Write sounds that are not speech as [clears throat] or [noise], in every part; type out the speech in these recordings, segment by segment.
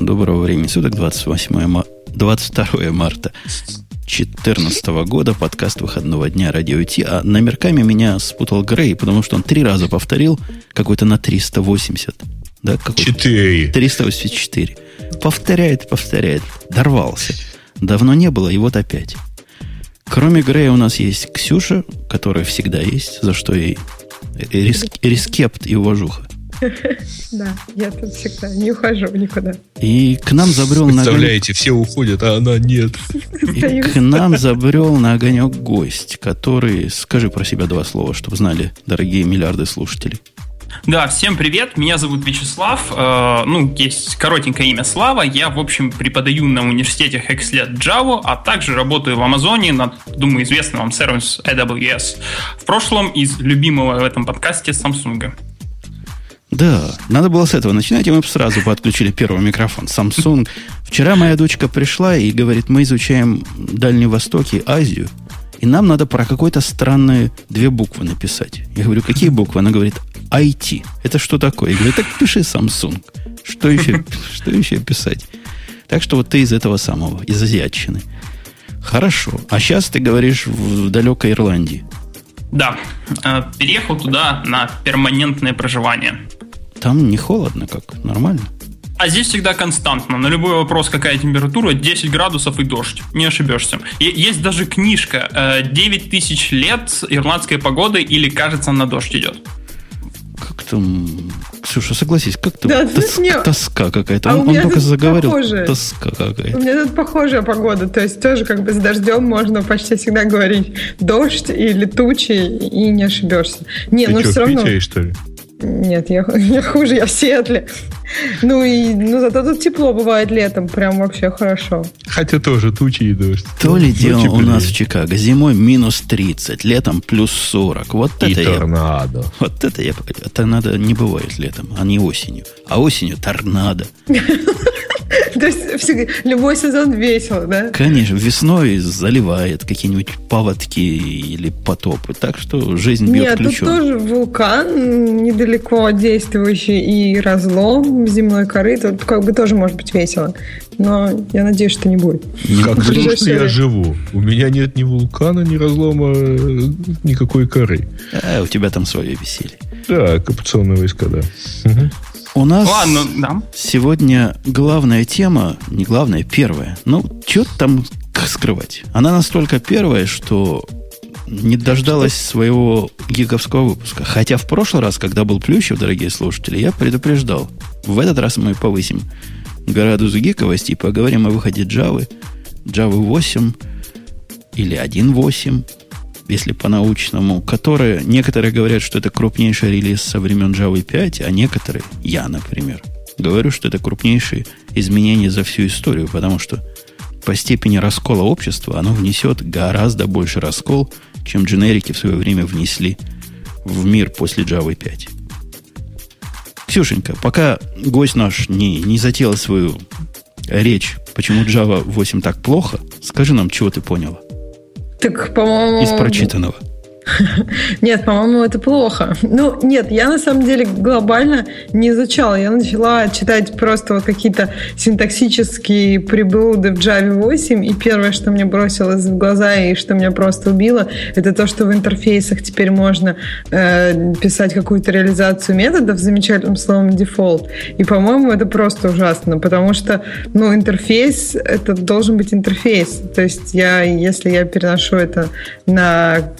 Доброго времени суток, 28 ма... 22 марта 2014 года, подкаст выходного дня Радио Ти. А номерками меня спутал Грей, потому что он три раза повторил какой-то на 380. Да, какой Четыре. 384. Повторяет, повторяет. Дорвался. Давно не было, и вот опять. Кроме Грея у нас есть Ксюша, которая всегда есть, за что ей рис- респект и уважуха. Да, я тут всегда не ухожу никуда. И к нам забрел на Представляете, все уходят, а она нет. и к нам забрел на огонек гость, который, скажи про себя два слова, чтобы знали дорогие миллиарды слушателей. Да, всем привет, меня зовут Вячеслав, э, ну, есть коротенькое имя Слава, я, в общем, преподаю на университете Hexlet Java, а также работаю в Амазоне над, думаю, известным вам сервис AWS. В прошлом из любимого в этом подкасте Samsung. Да, надо было с этого начинать, и мы бы сразу подключили первый микрофон. Samsung. Вчера моя дочка пришла и говорит, мы изучаем Дальний Восток и Азию, и нам надо про какой-то странные две буквы написать. Я говорю, какие буквы? Она говорит, IT. Это что такое? Я говорю, так пиши Samsung. Что еще, [laughs] что еще писать? Так что вот ты из этого самого, из азиатчины. Хорошо. А сейчас ты говоришь в далекой Ирландии. Да, э, переехал туда на перманентное проживание. Там не холодно как? Нормально? А здесь всегда константно. На любой вопрос, какая температура, 10 градусов и дождь. Не ошибешься. И есть даже книжка э, «9 тысяч лет ирландской погоды» или «Кажется, на дождь идет». Как там... Ксюша, согласись, как там Да, тос- не- тоска какая-то. А он у он меня только тут заговорил. похоже. Тоска У какая-то. меня тут похожая погода, то есть тоже как бы с дождем можно почти всегда говорить дождь или тучи, и не ошибешься. Не, Ты ну что, все в равно... Питере, что ли? Нет, я, [laughs] я хуже, я в Сиэтле. Ну и ну, зато тут тепло бывает летом, прям вообще хорошо. Хотя тоже тучи и дождь. То ли дело у нас в Чикаго. Зимой минус 30, летом плюс 40. Вот И это я... торнадо. Вот это я... Торнадо не бывает летом, а не осенью. А осенью торнадо. [laughs] То есть любой сезон весело, да? Конечно, весной заливает какие-нибудь паводки или потопы. Так что жизнь бьет Нет, тут ключом. тоже вулкан недалеко действующий и разлом земной коры. Тут как бы тоже может быть весело. Но я надеюсь, что не будет. Как в хорошо, что я живу. У меня нет ни вулкана, ни разлома, никакой коры. А, у тебя там свое веселье. Да, оккупационные войска, да. У нас Ладно, да. сегодня главная тема, не главная, первая. Ну, что там скрывать? Она настолько первая, что не дождалась своего гиговского выпуска. Хотя в прошлый раз, когда был Плющев, дорогие слушатели, я предупреждал. В этот раз мы повысим градус гиковости и поговорим о выходе Java, Java 8 или 1.8, если по-научному, которые некоторые говорят, что это крупнейший релиз со времен Java 5, а некоторые, я, например, говорю, что это крупнейшие изменения за всю историю, потому что по степени раскола общества оно внесет гораздо больше раскол, чем дженерики в свое время внесли в мир после Java 5. Ксюшенька, пока гость наш не, не затеял свою речь, почему Java 8 так плохо, скажи нам, чего ты поняла Так, по-моему... из прочитанного. [laughs] Нет, по-моему, это плохо. Ну, нет, я на самом деле глобально не изучала. Я начала читать просто вот какие-то синтаксические приблуды в Java 8, и первое, что мне бросилось в глаза и что меня просто убило, это то, что в интерфейсах теперь можно э, писать какую-то реализацию методов замечательным словом default. И, по-моему, это просто ужасно, потому что, ну, интерфейс, это должен быть интерфейс. То есть я, если я переношу это на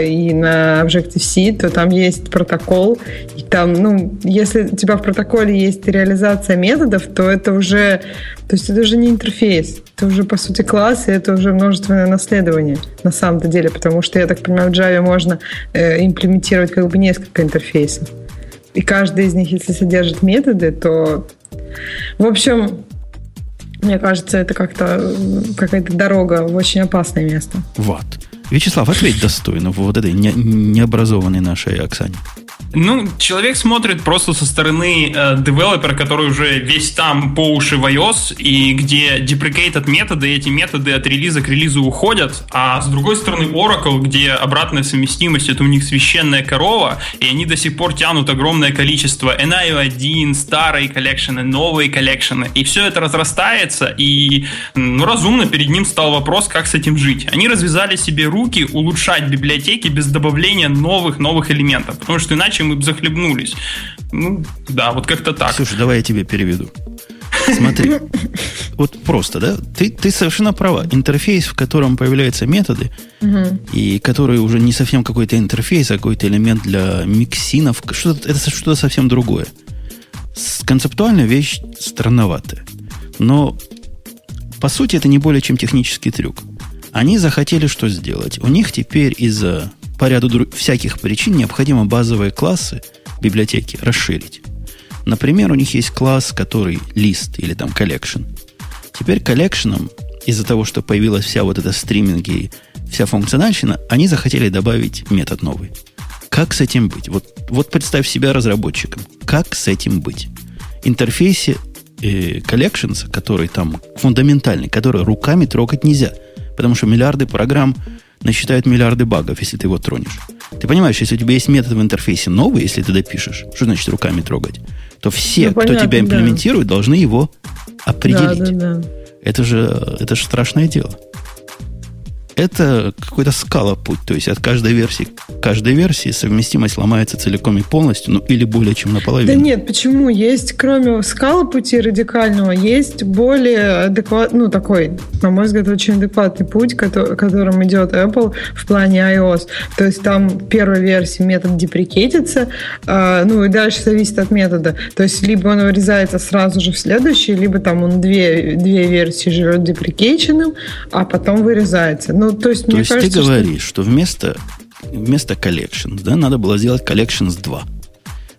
И на Objective-C, то там есть протокол, и там, ну, если у тебя в протоколе есть реализация методов, то это уже, то есть это уже не интерфейс, это уже, по сути, класс, и это уже множественное наследование на самом-то деле, потому что, я так понимаю, в Java можно э, имплементировать как бы несколько интерфейсов. И каждый из них, если содержит методы, то... В общем, мне кажется, это как-то э, какая-то дорога в очень опасное место. Вот. Вячеслав, ответь достойно вот этой не- необразованной нашей Оксане. Ну, человек смотрит просто со стороны э, девелопера, который уже весь там по уши в iOS, и где deprecated методы, эти методы от релиза к релизу уходят, а с другой стороны Oracle, где обратная совместимость это у них священная корова, и они до сих пор тянут огромное количество NIO1, старые коллекшены, новые коллекшены, и все это разрастается, и ну, разумно перед ним стал вопрос, как с этим жить. Они развязали себе руки улучшать библиотеки без добавления новых-новых элементов, потому что иначе мы бы захлебнулись. Ну, да, вот как-то так. Слушай, давай я тебе переведу. Смотри, [laughs] вот просто, да? Ты, ты совершенно права. Интерфейс, в котором появляются методы, угу. и который уже не совсем какой-то интерфейс, а какой-то элемент для миксинов, что-то, это что-то совсем другое. Концептуальная вещь странноватая. Но, по сути, это не более чем технический трюк. Они захотели что сделать? У них теперь из-за по ряду всяких причин необходимо базовые классы библиотеки расширить. Например, у них есть класс, который лист или там collection. Теперь коллекшеном из-за того, что появилась вся вот эта стриминг и вся функциональщина, они захотели добавить метод новый. Как с этим быть? Вот, вот представь себя разработчиком. Как с этим быть? Интерфейсе э, который там фундаментальный, который руками трогать нельзя, потому что миллиарды программ насчитают миллиарды багов, если ты его тронешь. Ты понимаешь, если у тебя есть метод в интерфейсе новый, если ты допишешь, что значит руками трогать, то все, ну, понятно, кто тебя имплементирует, да. должны его определить. Да, да, да. Это же, это же страшное дело это какой-то скала путь. То есть от каждой версии каждой версии совместимость ломается целиком и полностью, ну или более чем наполовину. Да нет, почему? Есть, кроме скала пути радикального, есть более адекватный, ну такой, на мой взгляд, очень адекватный путь, который, которым идет Apple в плане iOS. То есть там первая версия метод деприкетится, э, ну и дальше зависит от метода. То есть либо он вырезается сразу же в следующий, либо там он две, две версии живет деприкеченным, а потом вырезается. Ну, то есть, то есть кажется, ты говоришь, что, что вместо, вместо collections, да, надо было сделать collections 2.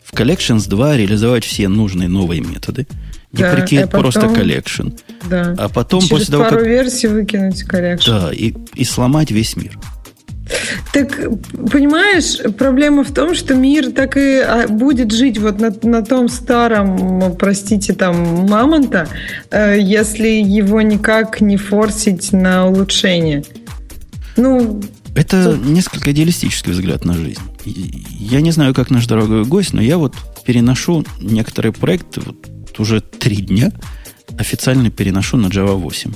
В collections 2 реализовать все нужные новые методы. Да, потом, просто collection. Да. А потом Через после того, пару как... версий выкинуть collection. Да, и, и сломать весь мир. Так, понимаешь, проблема в том, что мир так и а, будет жить вот на, на том старом, простите, там, мамонта, э, если его никак не форсить на улучшение. Ну, это тут... несколько идеалистический взгляд на жизнь. Я не знаю, как наш дорогой гость, но я вот переношу некоторые проекты вот уже три дня официально переношу на Java 8.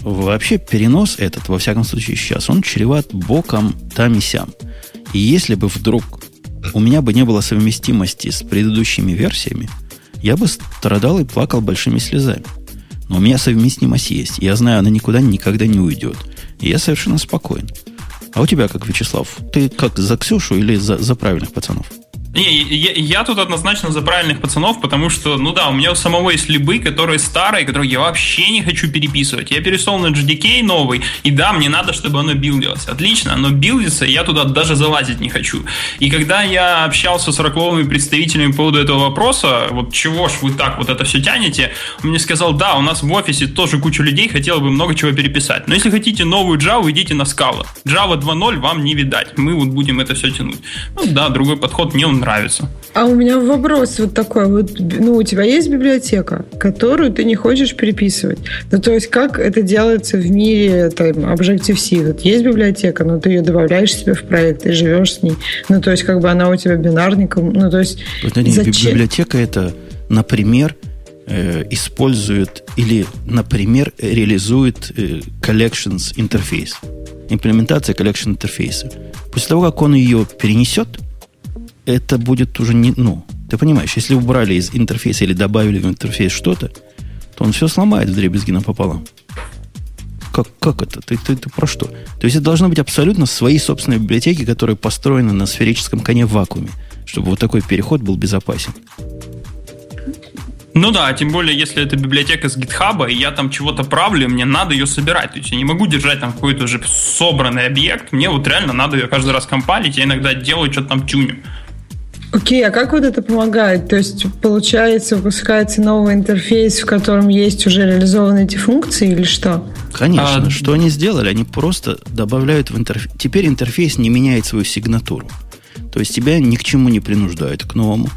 Вообще перенос этот, во всяком случае сейчас, он чреват боком там и сям. И если бы вдруг у меня бы не было совместимости с предыдущими версиями, я бы страдал и плакал большими слезами. Но у меня совместимость есть. Я знаю, она никуда никогда не уйдет. И я совершенно спокоен. А у тебя как, Вячеслав? Ты как, за Ксюшу или за, за правильных пацанов? Не, я, я тут однозначно за правильных пацанов, потому что, ну да, у меня у самого есть либы, которые старые, которые я вообще не хочу переписывать. Я перешел на GDK новый, и да, мне надо, чтобы оно билдилось. Отлично, оно билдится, я туда даже залазить не хочу. И когда я общался с ракловыми представителями по поводу этого вопроса, вот чего ж вы так вот это все тянете, он мне сказал, да, у нас в офисе тоже куча людей хотела бы много чего переписать. Но если хотите новую Java, идите на Scala. Java 2.0 вам не видать. Мы вот будем это все тянуть. Ну да, другой подход мне он нравится. А у меня вопрос вот такой. Вот, ну, у тебя есть библиотека, которую ты не хочешь переписывать. Ну, то есть, как это делается в мире там, Objective-C? Вот есть библиотека, но ты ее добавляешь себе в проект и живешь с ней. Ну, то есть, как бы она у тебя бинарником. Ну, то есть, не, зачем? Библиотека это, например, э, использует или, например, реализует э, collections интерфейс. Имплементация collection интерфейса. После того, как он ее перенесет, это будет уже не... Ну, ты понимаешь, если убрали из интерфейса или добавили в интерфейс что-то, то он все сломает в дребезги напополам. Как, как это? Ты, ты, ты про что? То есть это должно быть абсолютно свои собственные библиотеки, которые построены на сферическом коне в вакууме, чтобы вот такой переход был безопасен. Ну да, тем более, если это библиотека с гитхаба, и я там чего-то правлю, мне надо ее собирать. То есть я не могу держать там какой-то уже собранный объект, мне вот реально надо ее каждый раз компалить, я иногда делаю что-то там тюню. Окей, okay, а как вот это помогает? То есть, получается, выпускается новый интерфейс, в котором есть уже реализованы эти функции или что? Конечно. А... Что они сделали? Они просто добавляют в интерфейс... Теперь интерфейс не меняет свою сигнатуру. То То есть тебя ни к чему не принуждают, к новому,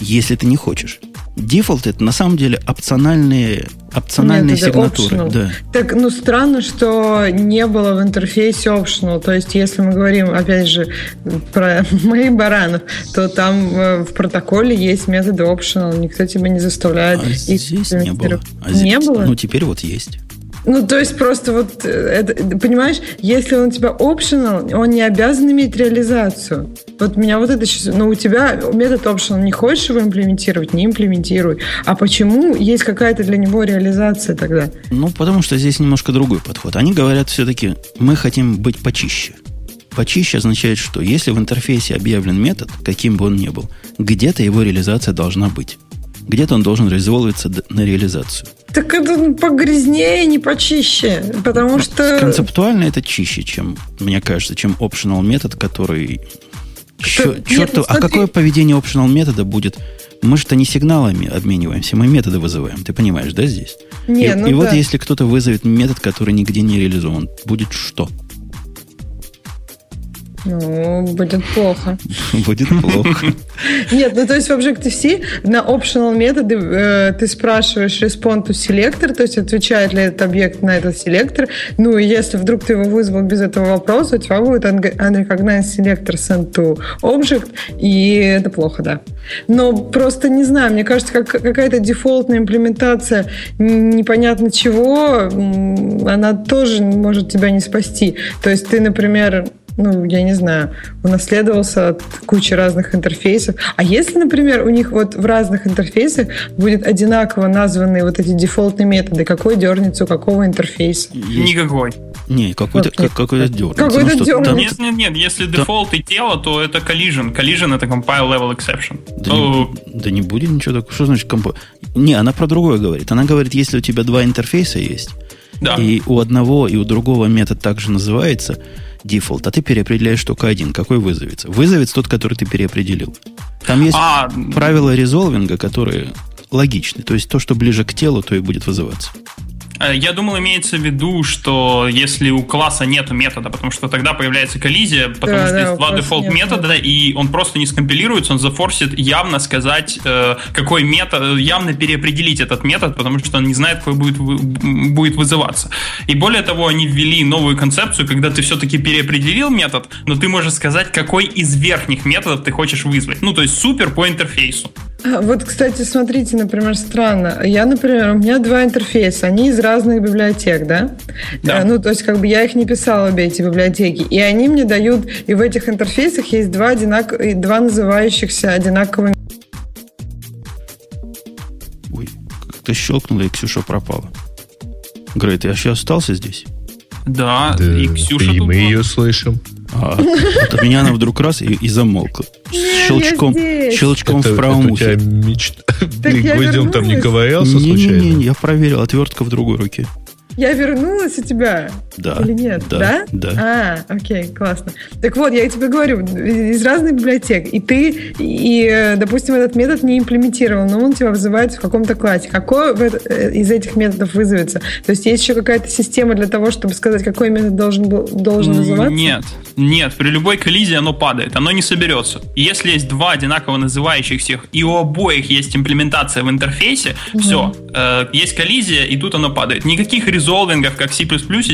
если ты не хочешь. Дефолт это на самом деле опциональные, опциональные Нет, это сигнатуры. optional. Да. Так, ну, странно, что не было в интерфейсе optional. То есть, если мы говорим, опять же, про [laughs] моих баранов, то там э, в протоколе есть методы optional. Никто тебя не заставляет А их здесь не было. А здесь- Не было? Ну, теперь вот есть. Ну, то есть просто вот, э, это, понимаешь, если он у тебя optional, он не обязан иметь реализацию. Вот меня вот это сейчас... Ну, у тебя метод optional, не хочешь его имплементировать, не имплементируй. А почему есть какая-то для него реализация тогда? Ну, потому что здесь немножко другой подход. Они говорят все-таки, мы хотим быть почище. Почище означает, что если в интерфейсе объявлен метод, каким бы он ни был, где-то его реализация должна быть. Где-то он должен резолвиться д- на реализацию. Так это погрязнее, не почище. Потому что... Концептуально это чище, чем, мне кажется, чем optional метод, который... Нет, чёрту- ну а какое поведение optional метода будет? Мы же-то не сигналами обмениваемся, мы методы вызываем. Ты понимаешь, да, здесь? Не, и ну и вот да. если кто-то вызовет метод, который нигде не реализован, будет что? Ну, будет плохо. [laughs] Будет плохо. Нет, ну то есть в Objective-C на optional методы э, ты спрашиваешь respond to selector, то есть отвечает ли этот объект на этот селектор. Ну и если вдруг ты его вызвал без этого вопроса, у тебя будет un- unrecognized selector sent to object, и это плохо, да. Но просто не знаю, мне кажется, как, какая-то дефолтная имплементация непонятно чего, она тоже может тебя не спасти. То есть ты, например, ну, я не знаю, унаследовался от кучи разных интерфейсов. А если, например, у них вот в разных интерфейсах будет одинаково названы вот эти дефолтные методы, какой дернется у какого интерфейса? Никакой. Не, какой-то как, какой-то дернется. Какой-то Ну, дернется. там- Нет, нет, нет, если дефолт и тело, то это collision. Collision это compile level exception. Да, Ну, не, да не будет ничего такого. Что значит компо... Не, она про другое говорит. Она говорит, если у тебя два интерфейса есть, да. и у одного и у другого метод также называется дефолт, а ты переопределяешь только один, какой вызовется. Вызовется тот, который ты переопределил. Там есть А, правила резолвинга, которые логичны. То есть то, что ближе к телу, то и будет вызываться. Э, Я думал, имеется в виду, что если у класса нет метода, потому что тогда появляется коллизия, потому Да, что да, есть два дефолт нет метода, и он просто не скомпилируется, он зафорсит явно сказать, э, какой метод, явно переопределить этот метод, потому что он не знает, какой будет, будет вызываться. И более того, они ввели новую концепцию, когда ты все-таки переопределил метод, но ты можешь сказать, какой из верхних методов ты хочешь вызвать. Ну, то есть супер по интерфейсу. А, Вот, кстати, смотрите, например, странно. Я, например, у меня два интерфейса, они из разных библиотек, да? Да. Э, Ну, то есть, как бы я их не писала, обе эти библиотеки. И они мне дают, и в этих интерфейсах есть два, одинак... два называющихся одинаковыми. Ой, как-то щелкнуло, и Ксюша пропала. Грей, ты еще остался здесь? Да, Да, и Ксюша и мы была. ее слышим. А, вот от меня она вдруг раз и, и замолкла. Я Щелчком, щелчком Это- в правом это у тебя ухе. мечта. Так [laughs] Ты я гвоздем там не ковырялся случайно? Не-не-не, я проверил, отвертка в другой руке. Я вернулась у тебя? Да. Или нет? Да, да. А, окей, классно. Так вот, я тебе говорю, из разных библиотек. И ты, и, э, допустим, этот метод не имплементировал, но он тебя вызывает в каком-то классе. Какой э, из этих методов вызовется? То есть есть еще какая-то система для того, чтобы сказать, какой метод должен, был, должен называться? Нет, нет, при любой коллизии оно падает, оно не соберется. И Если есть два одинаково называющихся, и у обоих есть имплементация в интерфейсе, все, есть коллизия, и тут оно падает. Никаких резолвингов, как в C++,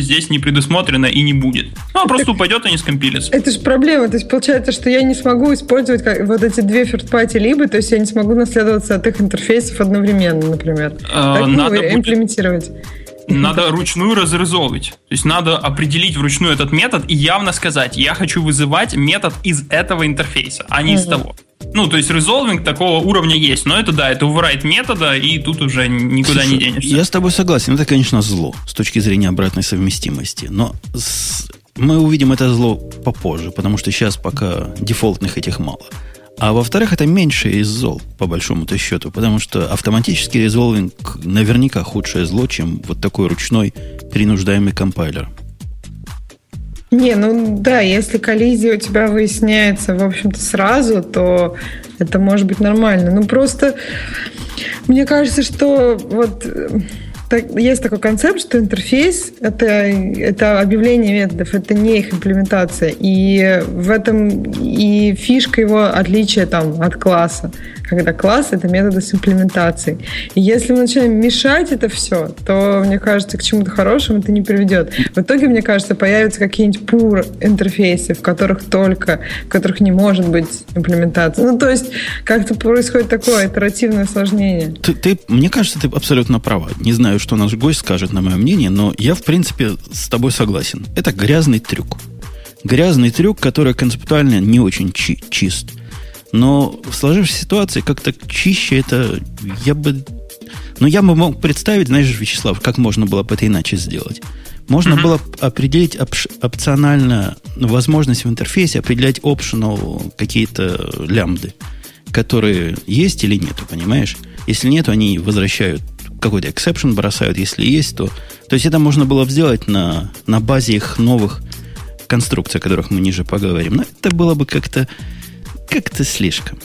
здесь не предусмотрено и не будет. Ну, он просто упадет и не скомпилится. Это же проблема. То есть получается, что я не смогу использовать как, вот эти две third-party либо, то есть я не смогу наследоваться от их интерфейсов одновременно, например. Э, Как ну, надо будет- имплементировать? Надо ручную разрезолвить. То есть надо определить вручную этот метод и явно сказать, я хочу вызывать метод из этого интерфейса, а не из Мгм. того. Ну, то есть резолвинг такого уровня есть, но это да, это override метода, и тут уже никуда не Слушай, денешься. Я с тобой согласен. Это, конечно, зло с точки зрения обратной совместимости. Но с- мы увидим это зло попозже, потому что сейчас пока дефолтных этих мало. А во-вторых, это меньше из зол, по большому-то счету, потому что автоматический резолвинг наверняка худшее зло, чем вот такой ручной принуждаемый компайлер. Не, ну да, если коллизия у тебя выясняется, в общем-то, сразу, то это может быть нормально. Ну просто мне кажется, что вот э, так, есть такой концепт, что интерфейс это, это объявление методов, это не их имплементация. И в этом и фишка его отличия там, от класса когда класс — это методы с имплементацией. И если мы начинаем мешать это все, то, мне кажется, к чему-то хорошему это не приведет. В итоге, мне кажется, появятся какие-нибудь пур интерфейсы, в которых только, в которых не может быть имплементации. Ну, то есть, как-то происходит такое итеративное осложнение. Ты, ты, мне кажется, ты абсолютно права. Не знаю, что наш гость скажет на мое мнение, но я, в принципе, с тобой согласен. Это грязный трюк. Грязный трюк, который концептуально не очень чи- чист. Но в сложившейся ситуации как-то чище это я бы... Ну, я бы мог представить, знаешь, Вячеслав, как можно было бы это иначе сделать. Можно mm-hmm. было определить опш- опционально возможность в интерфейсе, определять optional какие-то лямбды, которые есть или нету, понимаешь? Если нет, они возвращают какой-то exception бросают. Если есть, то... То есть это можно было сделать на, на базе их новых конструкций, о которых мы ниже поговорим. Но это было бы как-то как-то слишком.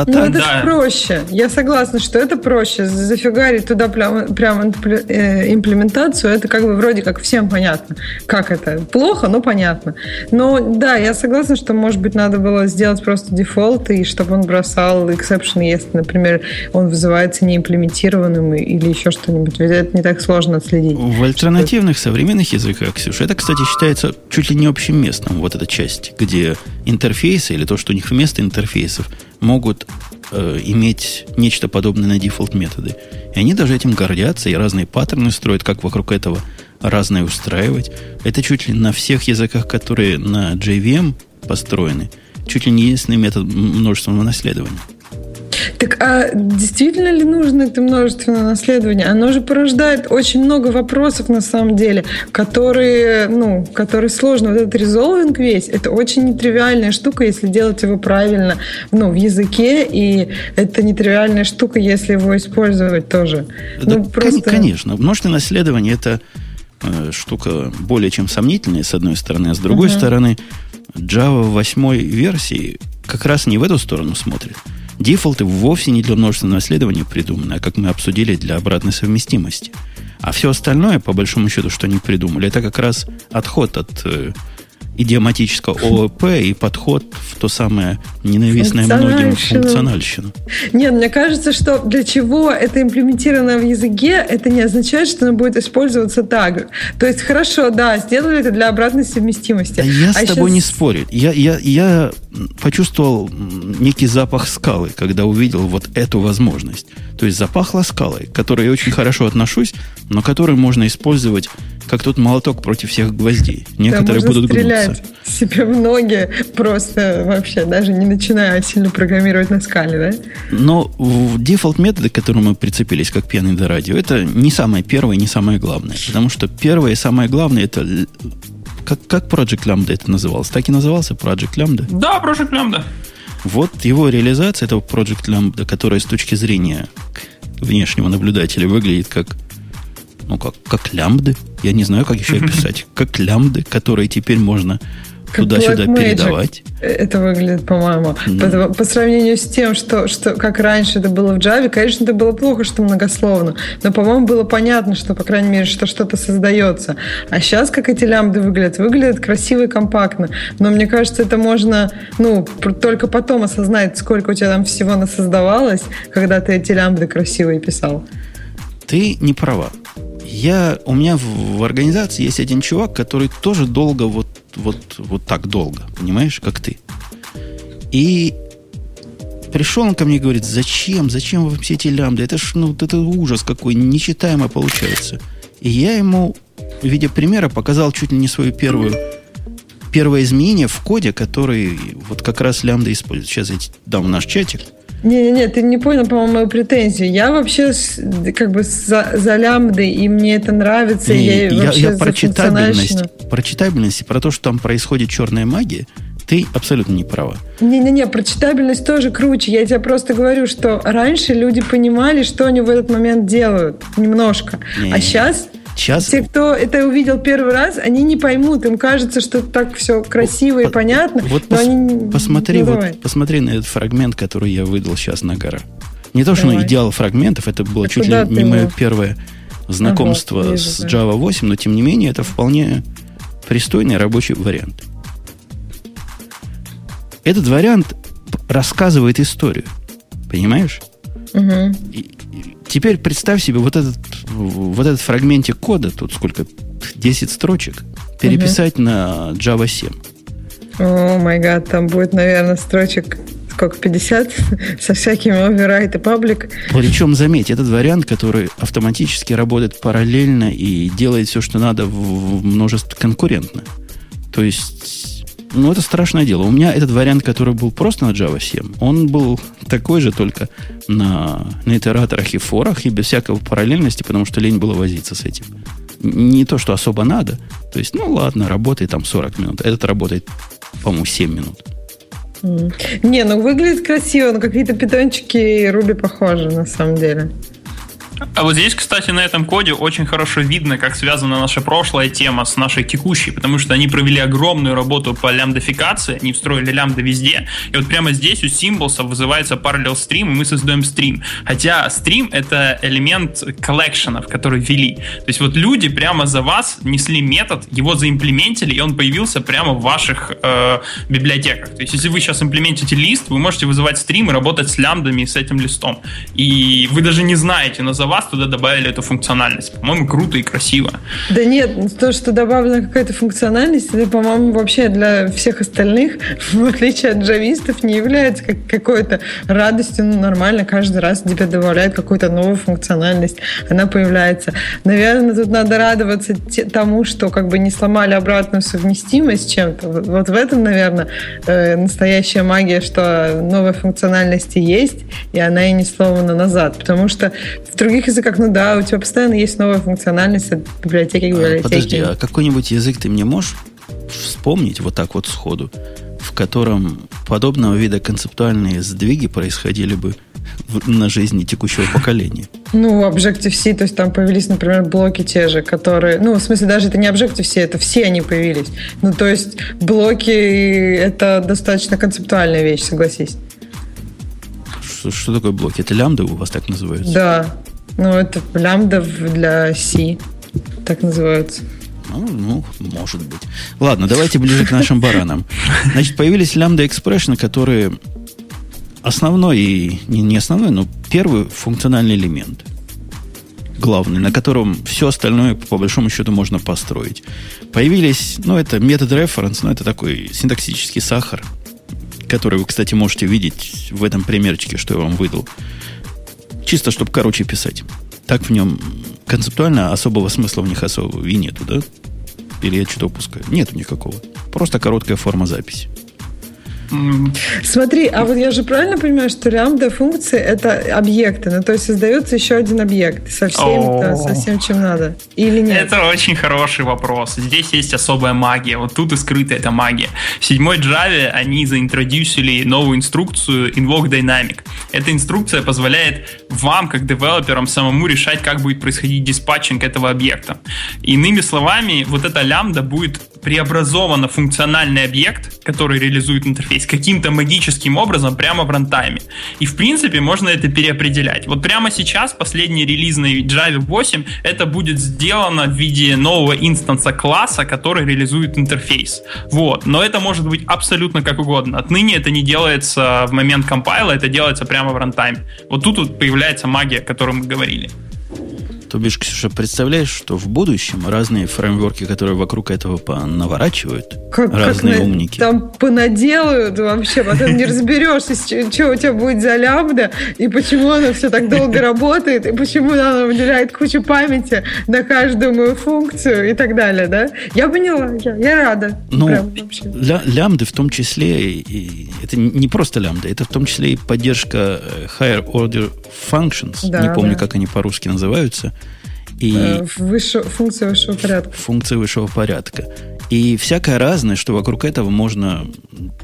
А ну, так, это да. проще. Я согласна, что это проще. Зафигарить туда прямо, прямо э, имплементацию, это как бы вроде как всем понятно. Как это? Плохо, но понятно. Но да, я согласна, что, может быть, надо было сделать просто дефолт, и чтобы он бросал exception, если, например, он вызывается неимплементированным или еще что-нибудь. Ведь это не так сложно отследить. В альтернативных современных языках, Ксюша, это, кстати, считается чуть ли не общим местом, вот эта часть, где интерфейсы или то, что у них вместо интерфейсов – могут э, иметь нечто подобное на дефолт методы. И они даже этим гордятся и разные паттерны строят, как вокруг этого разное устраивать. Это чуть ли на всех языках, которые на JVM построены, чуть ли не единственный метод множественного наследования. Так а действительно ли нужно это множественное наследование? Оно же порождает очень много вопросов на самом деле, которые, ну, которые сложно. Вот этот резолвинг весь, это очень нетривиальная штука, если делать его правильно, ну, в языке, и это нетривиальная штука, если его использовать тоже. Да, ну, просто... Конечно, множественное наследование это э, штука более чем сомнительная, с одной стороны, а с другой uh-huh. стороны, Java 8 версии как раз не в эту сторону смотрит. Дефолты вовсе не для множественного исследования придуманы, а как мы обсудили, для обратной совместимости. А все остальное, по большому счету, что они придумали, это как раз отход от э, идиоматического ООП и подход в то самое ненавистное многим функциональщину. Нет, мне кажется, что для чего это имплементировано в языке, это не означает, что оно будет использоваться так. То есть, хорошо, да, сделали это для обратной совместимости. А я а с сейчас... тобой не спорю. Я, я, я почувствовал некий запах скалы, когда увидел вот эту возможность. То есть запахло скалой, к которой я очень хорошо отношусь, но которую можно использовать как тот молоток против всех гвоздей. Некоторые да, будут стрелять гнуться. себе в ноги просто вообще, даже не начиная сильно программировать на скале, да? Но в дефолт методы, к которым мы прицепились, как пьяный до радио, это не самое первое, не самое главное. Потому что первое и самое главное это как, как Project Lambda это называлось? Так и назывался Project Lambda? Да, Project Lambda. Вот его реализация этого Project Lambda, которая с точки зрения внешнего наблюдателя выглядит как ну, как, как лямбды. Я не знаю, как еще описать. Как лямбды, которые теперь можно туда-сюда передавать. Это выглядит, по-моему. Mm. По, по сравнению с тем, что, что как раньше это было в Java, конечно, это было плохо, что многословно. Но, по-моему, было понятно, что, по крайней мере, что что-то создается. А сейчас, как эти лямбды выглядят, выглядят красиво и компактно. Но мне кажется, это можно, ну, только потом осознать, сколько у тебя там всего насоздавалось, когда ты эти лямбды красивые писал. Ты не права. Я, у меня в, в организации есть один чувак, который тоже долго, вот, вот, вот так долго, понимаешь, как ты. И пришел он ко мне и говорит, зачем, зачем вы все эти лямбды? Это ж, ну, это ужас какой, нечитаемо получается. И я ему в виде примера показал чуть ли не свою первую первое изменение в коде, который вот как раз лямбда использует. Сейчас я дам наш чатик. Не-не-не, ты не понял, по-моему, мою претензию. Я вообще как бы за, за лямбды, и мне это нравится. Не, я, я, я про читабельность, про читабельность и про то, что там происходит черная магия, ты абсолютно не права. Не-не-не, про читабельность тоже круче. Я тебе просто говорю, что раньше люди понимали, что они в этот момент делают. Немножко. Не, а сейчас Сейчас... Те, кто это увидел первый раз, они не поймут. Им кажется, что так все красиво и понятно. Вот пос, они... посмотри, ну, вот, посмотри на этот фрагмент, который я выдал сейчас на гора. Не то, что ну, идеал фрагментов, это было а чуть ли не мое первое знакомства Ага, с вижу, да. Java 8, но тем не менее это вполне пристойный рабочий вариант. Этот вариант рассказывает историю. Понимаешь? И теперь представь себе вот этот, вот этот фрагментик кода, тут сколько, 10 строчек, переписать на Java 7. О май гад, там будет, наверное, строчек сколько, 50 [laughs] со всякими override и паблик. Причем, заметь, этот вариант, который автоматически работает параллельно и делает все, что надо в, в множестве конкурентно. То есть, ну, это страшное дело. У меня этот вариант, который был просто на Java 7, он был такой же, только на, на итераторах и форах, и без всякого параллельности, потому что лень было возиться с этим. Не то, что особо надо. То есть, ну, ладно, работает там 40 минут. Этот работает, по-моему, 7 минут. Не, ну выглядит красиво, но какие-то питончики и Руби похожи на самом деле. А вот здесь, кстати, на этом коде очень хорошо видно, как связана наша прошлая тема с нашей текущей, потому что они провели огромную работу по лямбдификации, они встроили лямбда везде, и вот прямо здесь у символсов вызывается parallel stream, и мы создаем стрим. Хотя стрим — это элемент коллекшенов, который ввели. То есть вот люди прямо за вас несли метод, его заимплементили, и он появился прямо в ваших э, библиотеках. То есть если вы сейчас имплементите лист, вы можете вызывать стрим и работать с лямбдами и с этим листом. И вы даже не знаете, за вас туда добавили эту функциональность. По-моему, круто и красиво. Да нет, то, что добавлена какая-то функциональность, это, по-моему, вообще для всех остальных, [laughs] в отличие от джавистов, не является как какой-то радостью. Ну, нормально, каждый раз тебе добавляют какую-то новую функциональность, она появляется. Наверное, тут надо радоваться тому, что как бы не сломали обратную совместимость с чем-то. Вот в этом, наверное, э, настоящая магия, что новые функциональности есть, и она и не сломана назад. Потому что в других языках, ну да, у тебя постоянно есть новая функциональность от библиотеки к А, библиотеке. Подожди, а какой-нибудь язык ты мне можешь вспомнить вот так вот сходу, в котором подобного вида концептуальные сдвиги происходили бы на жизни текущего поколения? Ну, Objective-C, то есть там появились, например, блоки те же, которые... Ну, в смысле, даже это не Objective-C, это все они появились. Ну, то есть блоки — это достаточно концептуальная вещь, согласись. Что, что такое блоки? Это лямбда у вас так называются? Да. Ну, это лямбда для C, так называются. Ну, ну, может быть. Ладно, давайте ближе к нашим баранам. Значит, появились лямбда экспрессионы, которые основной и не, не основной, но первый функциональный элемент. Главный, на котором все остальное, по большому счету, можно построить. Появились, ну, это метод reference, ну, это такой синтаксический сахар, который вы, кстати, можете видеть в этом примерчике, что я вам выдал. Чисто, чтобы короче писать. Так в нем концептуально особого смысла в них особого и нету, да? Или я что-то упускаю? Нету никакого. Просто короткая форма записи. Смотри, а вот я же правильно понимаю, что лямбда функции — это объекты, ну, то есть создается еще один объект со всем, да, со всем, чем надо. Или нет? Это очень хороший вопрос. Здесь есть особая магия. Вот тут и скрыта эта магия. В седьмой Java они заинтродюсили новую инструкцию Invoke Dynamic. Эта инструкция позволяет вам, как девелоперам, самому решать, как будет происходить диспатчинг этого объекта. Иными словами, вот эта лямбда будет преобразована в функциональный объект, который реализует интерфейс, каким-то магическим образом прямо в рантайме. И в принципе можно это переопределять. Вот прямо сейчас, последний релизный Java 8, это будет сделано в виде нового инстанса класса, который реализует интерфейс. Вот. Но это может быть абсолютно как угодно. Отныне это не делается в момент компайла, это делается прямо в рантайме. Вот тут вот появляется магия, о которой мы говорили. То бишь, Ксюша, представляешь, что в будущем разные фреймворки, которые вокруг этого наворачивают, Как, как разные на- умники. Там понаделают вообще, потом не разберешься, что у тебя будет за лямбда, и почему она все так долго [laughs] работает, и почему она выделяет кучу памяти на каждую мою функцию и так далее, да? Я поняла, я, я рада. Ну, ля- лямбды в том числе, и- это не просто лямбда, это в том числе и поддержка э, higher order functions, Да, не помню, да. как они по-русски называются, и Э, выше- функция высшего порядка. функции высшего порядка. И всякое разное, что вокруг этого можно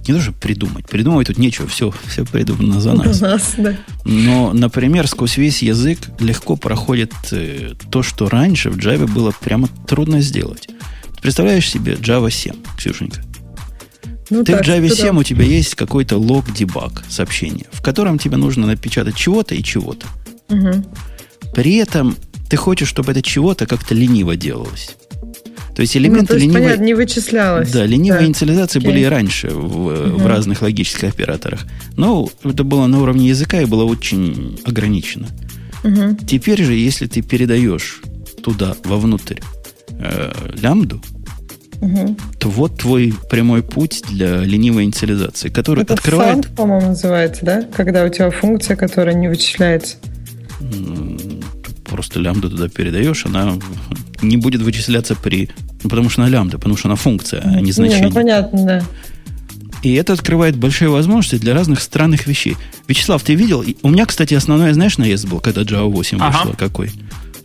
не то, что придумать. Придумывать тут нечего, все, все придумано за нас. [laughs] нас, да. Но, например, сквозь весь язык легко проходит э, то, что раньше в Java было прямо трудно сделать. Представляешь себе Java 7, Ксюшенька? Ну, Ты так, в Java что 7 да. у тебя есть какой-то лог дебаг сообщение, в котором тебе нужно напечатать чего-то и чего-то. Мгм. При этом ты хочешь, чтобы это чего-то как-то лениво делалось. То есть элементы ну, то есть, ленивой... Понятно, не вычислялось. Да, ленивой да. инициализации okay. были и раньше в, угу. в разных логических операторах. Но это было на уровне языка и было очень ограничено. Угу. Теперь же, если ты передаешь туда, вовнутрь, э, лямбду, угу. то вот твой прямой путь для ленивой инициализации, который это открывает... Фанк, по-моему, называется, да? Когда у тебя функция, которая не вычисляется. Просто лямбду туда передаешь, она не будет вычисляться при... Ну, потому что она лямбда, потому что она функция, а не значение. Не, ну, понятно, да. И это открывает большие возможности для разных странных вещей. Вячеслав, ты видел? У меня, кстати, основной, знаешь, наезд был, когда Java 8 ага. вышла. Какой?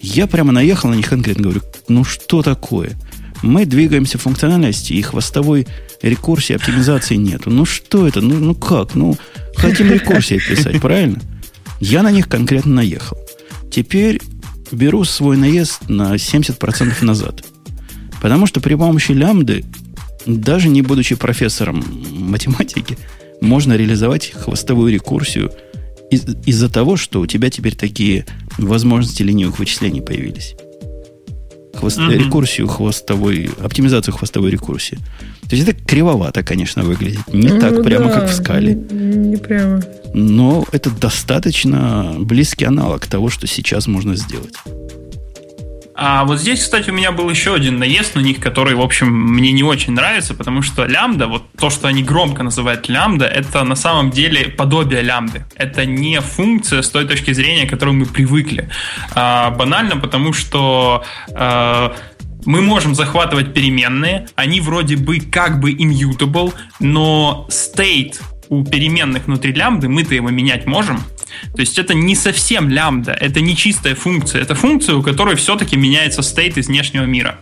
Я прямо наехал на них конкретно, говорю, ну что такое? Мы двигаемся в функциональности, и хвостовой рекурсии, оптимизации нету. Ну что это? Ну, ну как? Ну, хотим рекурсии писать, правильно? Я на них конкретно наехал. Теперь беру свой наезд на 70% назад. Потому что при помощи лямбды, даже не будучи профессором математики, можно реализовать хвостовую рекурсию из- из-за того, что у тебя теперь такие возможности ленивых вычислений появились хвост, mm-hmm. рекурсию хвостовой, оптимизацию хвостовой рекурсии. То есть это кривовато, конечно, выглядит. Не ну, так прямо, да, как в скале. Не, не прямо. Но это достаточно близкий аналог того, что сейчас можно сделать. А вот здесь, кстати, у меня был еще один наезд на них, который, в общем, мне не очень нравится, потому что лямбда, вот то, что они громко называют лямбда, это на самом деле подобие лямбды. Это не функция с той точки зрения, к которой мы привыкли. А, банально, потому что а, мы можем захватывать переменные, они вроде бы как бы immutable, но state у переменных внутри лямбды мы-то его менять можем, то есть это не совсем лямбда, это не чистая функция, это функция, у которой все-таки меняется стейт из внешнего мира.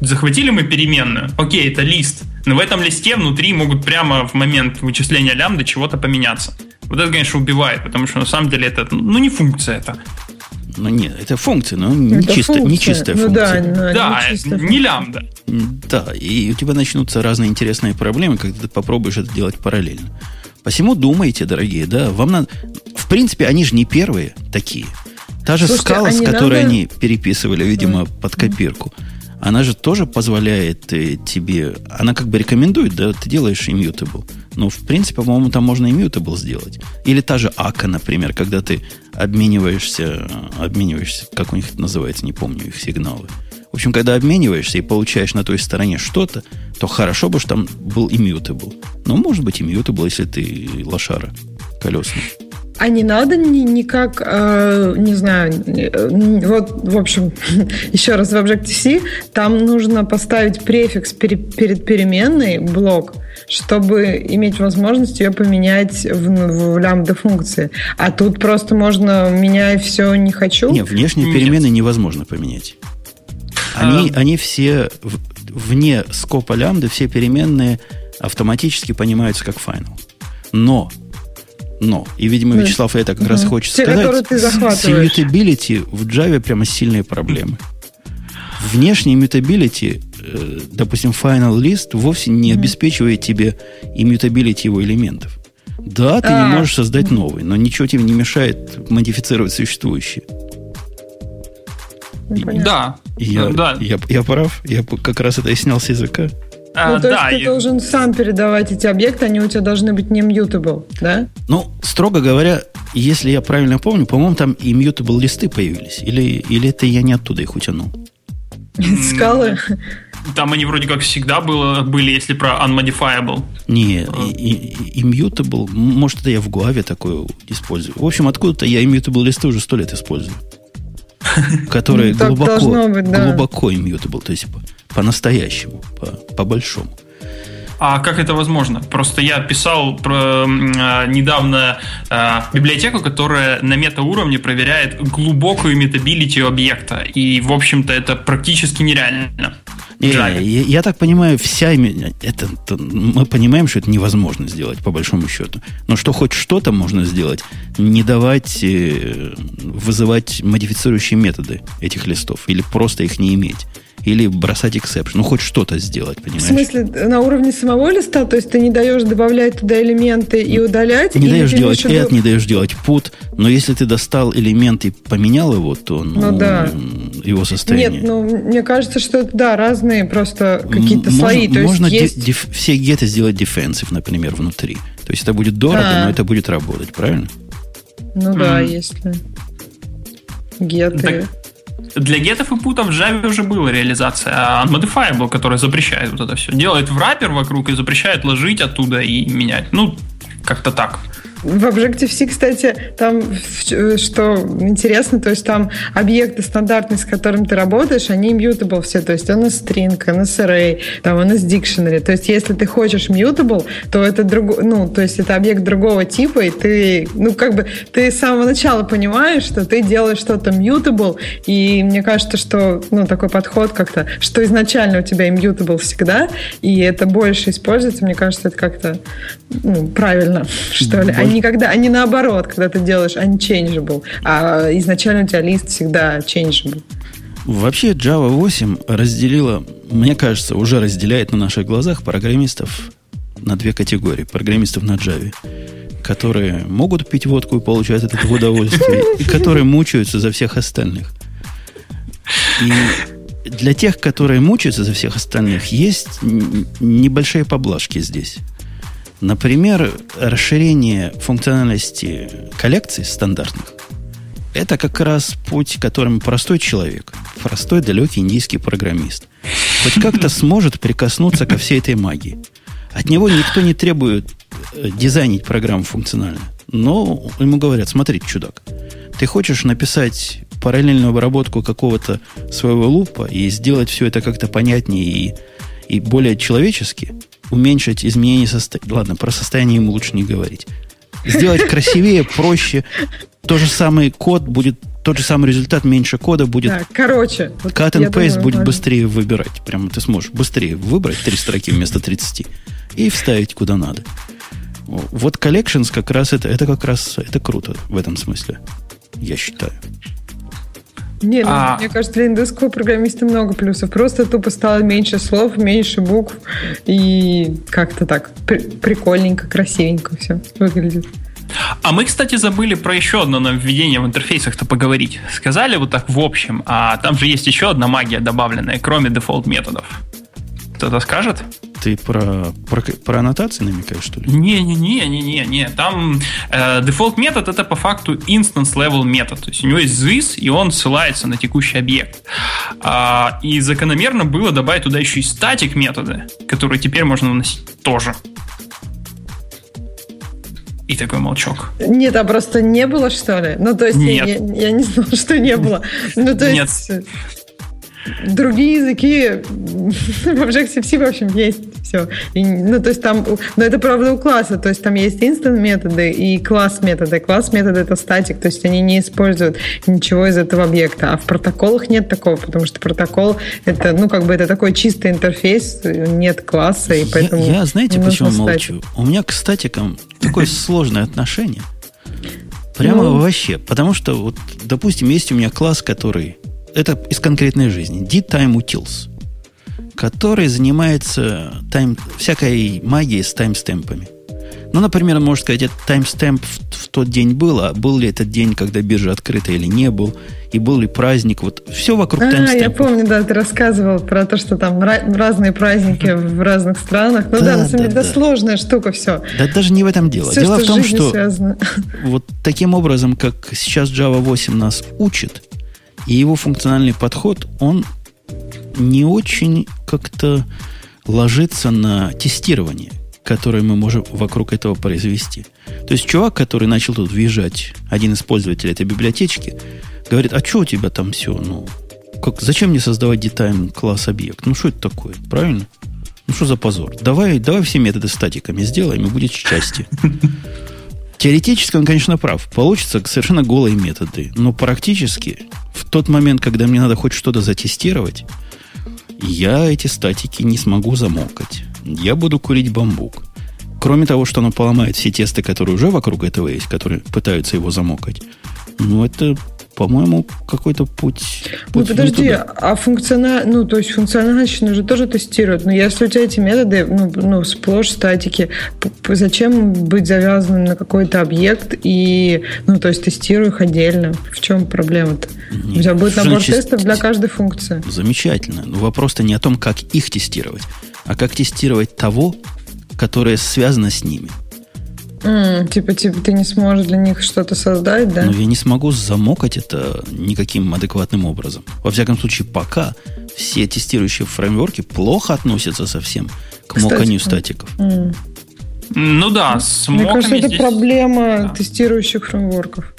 Захватили мы переменную, окей, это лист, но в этом листе внутри могут прямо в момент вычисления лямбды чего-то поменяться. Вот это, конечно, убивает, потому что на самом деле это, ну, не функция это. Ну нет, это функция, но не, это чисто, функция. не чистая ну, функция. Да, да не, чистая не лямбда. Да, и у тебя начнутся разные интересные проблемы, когда ты попробуешь это делать параллельно. Посему думайте, дорогие, да, вам надо... В принципе, они же не первые такие. Та же Слушайте, скала, с которой надо... они переписывали, видимо, mm. под копирку, она же тоже позволяет э, тебе... Она как бы рекомендует, да, ты делаешь immutable. Ну, в принципе, по-моему, там можно immutable сделать. Или та же ака, например, когда ты обмениваешься, обмениваешься, как у них это называется, не помню их сигналы. В общем, когда обмениваешься и получаешь на той стороне что-то, то хорошо бы, что там был immutable. Но может быть immutable, если ты лошара колесный. А не надо ни, никак, э, не знаю, э, вот, в общем, [laughs] еще раз в Objective-C, там нужно поставить префикс пере, перед переменной, блок, чтобы иметь возможность ее поменять в, в лямбда функции. А тут просто можно менять все не хочу. Не, внешние Нет. перемены невозможно поменять. Они, а... они все вне скопа лямбды, все переменные автоматически понимаются как final. Но, но, и, видимо, Вячеслав это как угу. раз хочет Те, сказать, с immutability в Java прямо сильные проблемы. Внешний immutability, э, допустим, final list вовсе не обеспечивает тебе immutability его элементов. Да, ты а. не можешь создать новый, но ничего тебе не мешает модифицировать существующие. Ну, да. Я, да. Я, я прав? Я как раз это и снял с языка. А, ну, то да, есть ты и... должен сам передавать эти объекты, они у тебя должны быть не mutable, да? Ну, строго говоря, если я правильно помню, по-моему, там и mutable листы появились. Или, или это я не оттуда их утянул? Скалы? Там они вроде как всегда было, были, если про unmodifiable. Не, и, и, immutable, может, это я в Гуаве такое использую. В общем, откуда-то я immutable листы уже сто лет использую. [laughs] Которые ну, глубоко, быть, да. глубоко immutable, то есть по-настоящему, по-большому. А как это возможно? Просто я писал про э, недавно э, библиотеку, которая на метауровне проверяет глубокую метабилити объекта. И, в общем-то, это практически нереально. Не, я, я так понимаю, вся это, это мы понимаем, что это невозможно сделать по большому счету. Но что хоть что-то можно сделать, не давать э, вызывать модифицирующие методы этих листов или просто их не иметь. Или бросать exception. Ну, хоть что-то сделать, понимаешь? В смысле, на уровне самого листа? То есть ты не даешь добавлять туда элементы и удалять? Не даешь делать add, не даешь делать put, но если ты достал элемент и поменял его, то ну, ну, да. его состояние... Нет, ну, мне кажется, что это, да, разные просто какие-то слои. То можно есть, есть... Деф, все геты сделать defensive, например, внутри. То есть это будет дорого, а. но это будет работать, правильно? Ну mm. да, если геты. Для гетов и путов в Java уже была реализация, а unmodifiable, который запрещает вот это все. Делает враппер вокруг и запрещает ложить оттуда и менять. Ну, как-то так. В Objective-C, кстати, там, что интересно, то есть там объекты стандартные, с которыми ты работаешь, они mutable все, то есть он из string, он из array, там он из dictionary. То есть если ты хочешь mutable, то это друг, ну, то есть это объект другого типа, и ты, ну, как бы, ты с самого начала понимаешь, что ты делаешь что-то mutable, и мне кажется, что, ну, такой подход как-то, что изначально у тебя immutable всегда, и это больше используется, мне кажется, это как-то ну, правильно, что ли. Они никогда, они наоборот, когда ты делаешь unchangeable, а изначально у тебя лист всегда changeable. Вообще Java 8 разделила, мне кажется, уже разделяет на наших глазах программистов на две категории. Программистов на Java, которые могут пить водку и получать от этого удовольствие, и которые мучаются за всех остальных. И для тех, которые мучаются за всех остальных, есть небольшие поблажки здесь. Например, расширение функциональности коллекций стандартных – это как раз путь, которым простой человек, простой далекий индийский программист, хоть как-то сможет прикоснуться ко всей этой магии. От него никто не требует э, дизайнить программу функционально. Но ему говорят, смотри, чудак, ты хочешь написать параллельную обработку какого-то своего лупа и сделать все это как-то понятнее и, и более человечески – уменьшить изменение состояния. Ладно, про состояние ему лучше не говорить. Сделать красивее, проще. То же самый код будет, тот же самый результат, меньше кода будет. Да, короче. Вот cut and paste думаю, будет быстрее выбирать. Прямо ты сможешь быстрее выбрать три строки вместо 30 и вставить куда надо. Вот collections как раз это, это как раз это круто в этом смысле. Я считаю. Не, ну, а... мне кажется, для индусского программиста много плюсов. Просто тупо стало меньше слов, меньше букв, и как-то так при- прикольненько, красивенько все выглядит. А мы, кстати, забыли про еще одно нововведение в интерфейсах-то поговорить. Сказали вот так в общем, а там же есть еще одна магия добавленная, кроме дефолт методов. Кто-то скажет? Ты про, про, про аннотации намекаешь, что ли? Не-не-не-не-не-не. Там э, дефолт метод это по факту instance level метод. То есть у него есть this, и он ссылается на текущий объект. А, и закономерно было добавить туда еще и статик методы, которые теперь можно наносить тоже. И такой молчок. Нет, а просто не было, что ли? Ну, то есть Нет. Я, я, я не знала, что не было. Ну, то есть... Нет другие языки [laughs] в Objective-C, в общем, есть все. И, ну, то есть там, но это правда у класса, то есть там есть instant методы и класс методы. Класс методы это статик, то есть они не используют ничего из этого объекта. А в протоколах нет такого, потому что протокол это, ну, как бы это такой чистый интерфейс, нет класса, и поэтому... Я, я знаете, почему статик. молчу? У меня к статикам такое [laughs] сложное отношение. Прямо ну, вообще. Потому что, вот, допустим, есть у меня класс, который это из конкретной жизни. D-Time Utils, который занимается тайм, всякой магией с таймстемпами. Ну, например, он может сказать, этот таймстемп в, в тот день был, а был ли этот день, когда биржа открыта или не был, и был ли праздник, вот все вокруг а, таймстемпа. я помню, да, ты рассказывал про то, что там разные праздники в разных странах. Ну да, да на самом деле, да, да, сложная штука все. Да даже не в этом дело. Все, дело в том, что связано. вот таким образом, как сейчас Java 8 нас учит, и его функциональный подход, он не очень как-то ложится на тестирование, которое мы можем вокруг этого произвести. То есть чувак, который начал тут въезжать, один из пользователей этой библиотечки, говорит, а что у тебя там все? Ну, как, зачем мне создавать детайм класс объект? Ну, что это такое? Правильно? Ну, что за позор? Давай, давай все методы статиками сделаем, и будет счастье. [laughs] Теоретически он, конечно, прав. Получится совершенно голые методы. Но практически, в тот момент, когда мне надо хоть что-то затестировать, я эти статики не смогу замокать. Я буду курить бамбук. Кроме того, что оно поломает все тесты, которые уже вокруг этого есть, которые пытаются его замокать. Ну, это по-моему, какой-то путь. Ну подожди, а функциона... ну, то есть функциональщину же тоже тестируют. Но если у тебя эти методы, ну, ну сплошь статики, зачем быть завязанным на какой-то объект и, ну, то есть тестирую их отдельно? В чем проблема-то? Нет, у тебя будет набор значит, тестов для каждой функции. Замечательно. Но вопрос-то не о том, как их тестировать, а как тестировать того, которое связано с ними. Mm, типа, типа, ты не сможешь для них что-то создать, да? Но я не смогу замокать это никаким адекватным образом. Во всяком случае, пока все тестирующие фреймворки плохо относятся совсем к моканию статиков. Mm. Ну да, с Мне кажется, это здесь... проблема да. тестирующих фреймворков.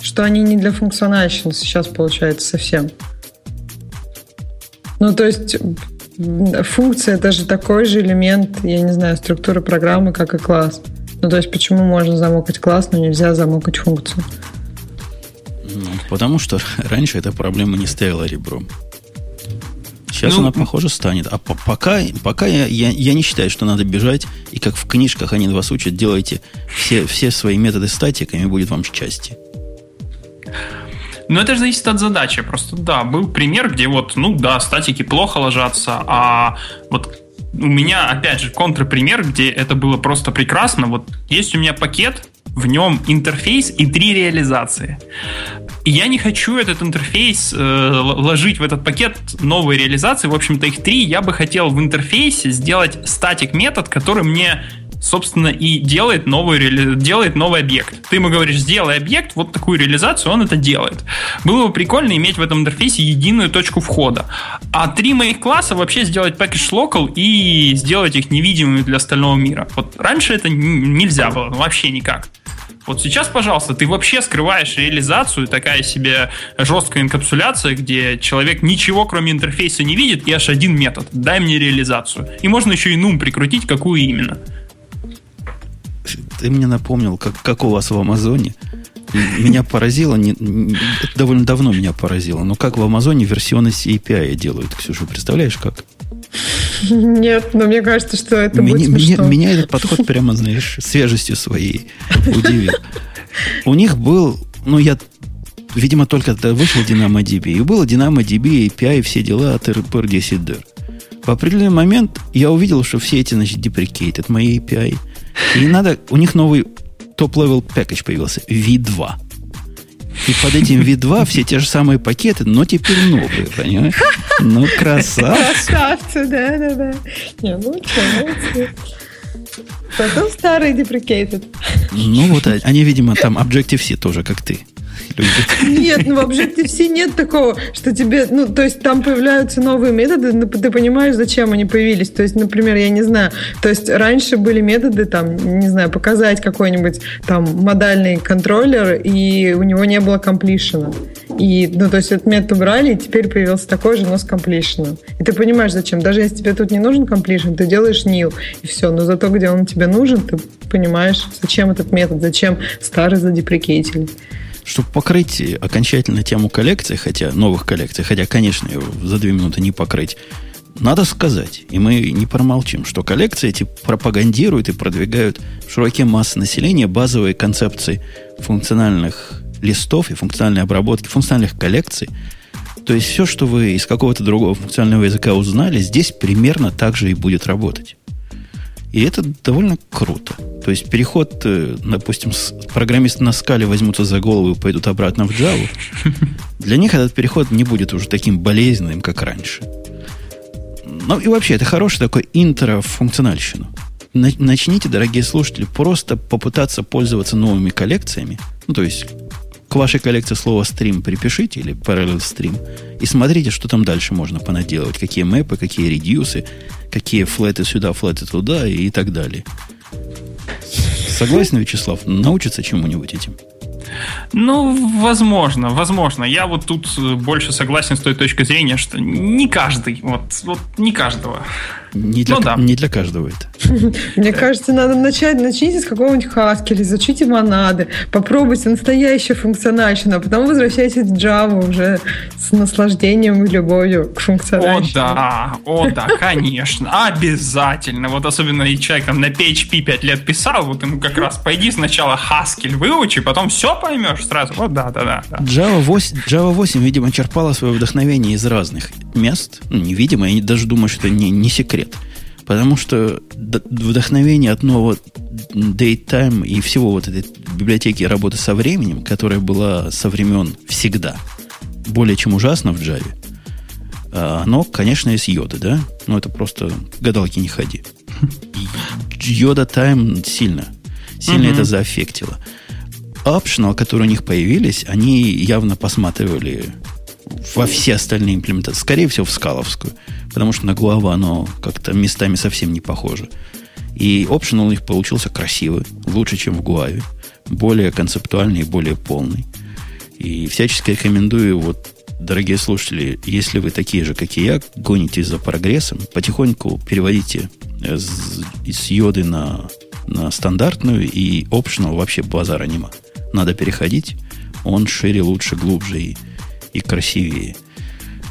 Что они не для функциональщины сейчас получается совсем. Ну, то есть функция это же такой же элемент, я не знаю, структуры программы, как и класс. Ну, то есть, почему можно замокать класс, но нельзя замокать функцию? Ну, потому что [laughs] раньше эта проблема не стояла ребром. Сейчас ну, она, похоже, станет. А по пока, пока я, я, я не считаю, что надо бежать, и как в книжках они вас учат, делайте все, все свои методы статиками, будет вам счастье. Ну, это же зависит от задачи. Просто, да, был пример, где вот, ну, да, статики плохо ложатся, а вот у меня, опять же, контрпример, где это было просто прекрасно. Вот есть у меня пакет, в нем интерфейс и три реализации. Я не хочу этот интерфейс э, ложить в этот пакет новые реализации. В общем-то, их три. Я бы хотел в интерфейсе сделать статик метод, который мне собственно, и делает новый, делает новый объект. Ты ему говоришь, сделай объект, вот такую реализацию, он это делает. Было бы прикольно иметь в этом интерфейсе единую точку входа. А три моих класса вообще сделать package local и сделать их невидимыми для остального мира. Вот раньше это нельзя было, вообще никак. Вот сейчас, пожалуйста, ты вообще скрываешь реализацию, такая себе жесткая инкапсуляция, где человек ничего кроме интерфейса не видит, и аж один метод. Дай мне реализацию. И можно еще и нум прикрутить, какую именно ты мне напомнил, как, как у вас в Амазоне. Меня поразило, не, не, довольно давно меня поразило, но как в Амазоне версионность API делают, Ксюша, представляешь как? Нет, но мне кажется, что это меня, будет смешно. Меня, меня этот подход прямо, знаешь, свежестью своей удивил. У них был, ну, я, видимо, только тогда вышел DynamoDB, и было DynamoDB, API, все дела от RPR 10 В определенный момент я увидел, что все эти, значит, deprecated мои API – и надо, у них новый top-level пакет появился, V2. И под этим V2 все те же самые пакеты, но теперь новые, понимаешь? Ну, красавцы. Красавцы, да, да, да. Не, лучше, лучше. Потом старый deprecated. Ну вот, они, видимо, там Objective-C тоже, как ты Нет, ну в Objective-C нет такого, что тебе, ну, то есть там появляются новые методы, но ты понимаешь, зачем они появились. То есть, например, я не знаю, то есть раньше были методы, там, не знаю, показать какой-нибудь там модальный контроллер, и у него не было комплишена. И, ну, то есть этот метод убрали, и теперь появился такой же, но с комплишеном. И ты понимаешь, зачем. Даже если тебе тут не нужен комплишен, ты делаешь nil, и все. Но зато, где он тебе нужен, ты понимаешь, зачем этот метод, зачем старый задеприкейтили. Чтобы покрыть окончательно тему коллекции, хотя новых коллекций, хотя, конечно, за две минуты не покрыть, надо сказать, и мы не промолчим, что коллекции эти пропагандируют и продвигают в широкие массы населения базовые концепции функциональных листов и функциональной обработки, функциональных коллекций. То есть все, что вы из какого-то другого функционального языка узнали, здесь примерно так же и будет работать. И это довольно круто. То есть переход, э, допустим, программисты на скале возьмутся за голову и пойдут обратно в Java. Для них этот переход не будет уже таким болезненным, как раньше. Ну и вообще, это хороший такой интро в функциональщину. Начните, дорогие слушатели, просто попытаться пользоваться новыми коллекциями. Ну, то есть к вашей коллекции слова стрим припишите или parallel stream и смотрите, что там дальше можно понаделать. Какие мэпы, какие редюсы, какие флеты сюда, флеты туда и так далее. Согласен, Вячеслав? Научиться чему-нибудь этим? Ну, возможно, возможно. Я вот тут больше согласен с той точки зрения, что не каждый, вот, вот не каждого. Не для, ну, да. не для каждого это. [laughs] Мне кажется, надо начать, начните с какого-нибудь Haskell, изучите монады, попробуйте настоящую функциональщину, а потом возвращайтесь в Java уже с наслаждением и любовью к функциональщине. О, да, о, да, конечно, обязательно. Вот особенно и человек там на PHP 5 лет писал, вот ему как раз пойди сначала Haskell выучи, потом все поймешь сразу. Вот да, да, да. да. Java 8, Java 8, видимо, черпала свое вдохновение из разных мест. Ну, невидимо, я даже думаю, что это не, не секрет. Потому что вдохновение от нового DateTime и всего вот этой библиотеки работы со временем, которая была со времен всегда, более чем ужасно в Java, а, оно, конечно, из йоды, да? Но это просто гадалки не ходи. Йода Time сильно, сильно это заэффектило. Optional, которые у них появились, они явно посматривали во все остальные имплементации. Скорее всего, в скаловскую. Потому что на Guava оно как-то местами совсем не похоже. И optional у них получился красивый. Лучше, чем в Guave. Более концептуальный и более полный. И всячески рекомендую, вот, дорогие слушатели, если вы такие же, как и я, гонитесь за прогрессом, потихоньку переводите из йоды на, на стандартную, и optional вообще базара нема. Надо переходить. Он шире, лучше, глубже и и красивее.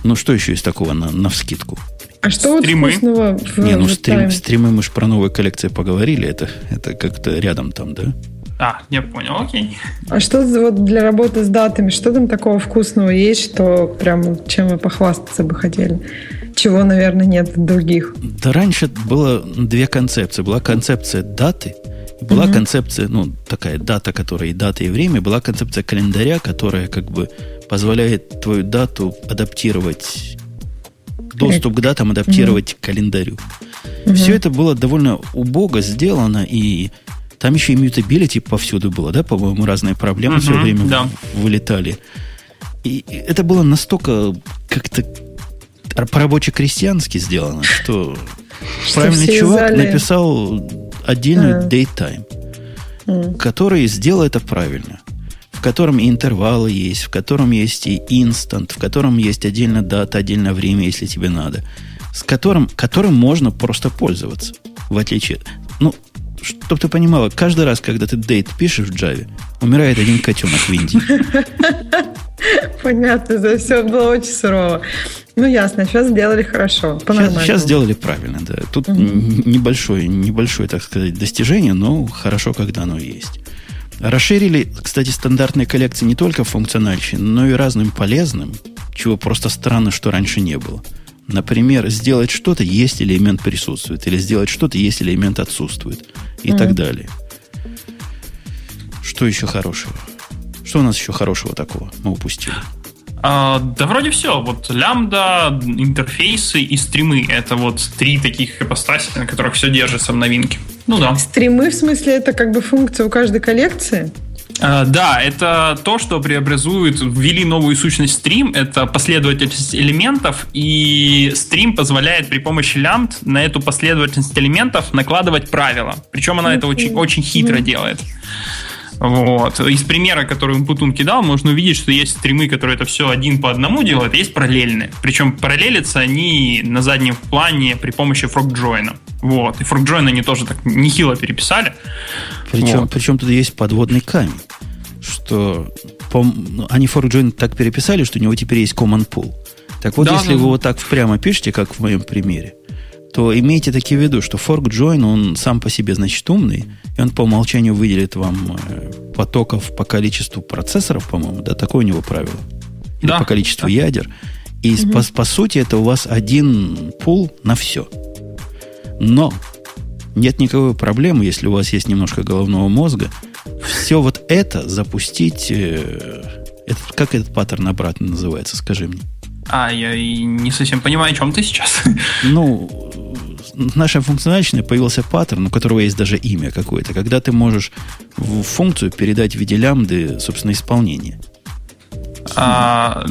Ну, что еще из такого на, на вскидку? А что стримы? вот вкусного в Не, ну стрим, стримы мы же про новые коллекции поговорили. Это, это как-то рядом там, да? А, я понял, окей. А что вот для работы с датами, что там такого вкусного есть, что прям чем вы похвастаться бы хотели? Чего, наверное, нет в других? Да раньше было две концепции. Была концепция даты, была угу. концепция, ну, такая дата, которая и дата, и время, была концепция календаря, которая как бы позволяет твою дату адаптировать, доступ к датам адаптировать mm-hmm. к календарю. Mm-hmm. Все это было довольно убого сделано, и там еще и мютабилити повсюду было, да, по-моему, разные проблемы mm-hmm, все время да. вылетали. И это было настолько как-то по-рабоче-крестьянски сделано, что, что правильный чувак зали... написал отдельную uh-huh. date time, uh-huh. который сделал это правильно в котором и интервалы есть, в котором есть и инстант, в котором есть отдельно дата, отдельно время, если тебе надо, с которым, которым можно просто пользоваться, в отличие... Ну, чтобы ты понимала, каждый раз, когда ты дейт пишешь в Java, умирает один котенок в Индии. [laughs] Понятно, за все было очень сурово. Ну, ясно, сейчас сделали хорошо, сейчас, сейчас сделали правильно, да. Тут угу. небольшое, небольшое, так сказать, достижение, но хорошо, когда оно есть. Расширили, кстати, стандартные коллекции не только функциональщиной, но и разным полезным, чего просто странно, что раньше не было. Например, сделать что-то, есть элемент присутствует, или сделать что-то, есть элемент отсутствует, и mm. так далее. Что еще хорошего? Что у нас еще хорошего такого мы упустили? А, да вроде все. Вот лямбда, интерфейсы и стримы. Это вот три таких ипостаси, на которых все держится в новинке. Ну да. Стримы, в смысле, это как бы функция у каждой коллекции? Uh, да, это то, что преобразует, ввели новую сущность стрим, это последовательность элементов, и стрим позволяет при помощи лямбд на эту последовательность элементов накладывать правила. Причем она это очень, очень хитро делает. Вот. Из примера, который Путун кидал, можно увидеть, что есть стримы, которые это все один по одному делают, а есть параллельные. Причем параллелятся они на заднем плане при помощи фрогджойна. Вот. И фрогджойн они тоже так нехило переписали. Причем, вот. причем тут есть подводный камень, что по, они фрогджойн так переписали, что у него теперь есть common pool. Так вот, да, если да. вы вот так прямо пишете, как в моем примере, то имейте таки в виду, что fork join, он сам по себе, значит, умный, и он по умолчанию выделит вам э, потоков по количеству процессоров, по-моему, да, такое у него правило. Или да. по количеству да. ядер. И угу. по, по сути это у вас один пул на все. Но нет никакой проблемы, если у вас есть немножко головного мозга, все вот это запустить... Э, это, как этот паттерн обратно называется, скажи мне. А, я не совсем понимаю, о чем ты сейчас. Ну, в нашей функциональщине появился паттерн, у которого есть даже имя какое-то, когда ты можешь в функцию передать в виде лямбды, собственно, исполнение. А...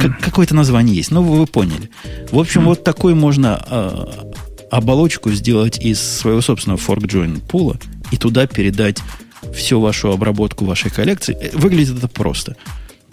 Как, какое-то название есть, но вы, вы поняли. В общем, mm. вот такой можно а, оболочку сделать из своего собственного fork join пула и туда передать всю вашу обработку вашей коллекции. Э, выглядит это просто.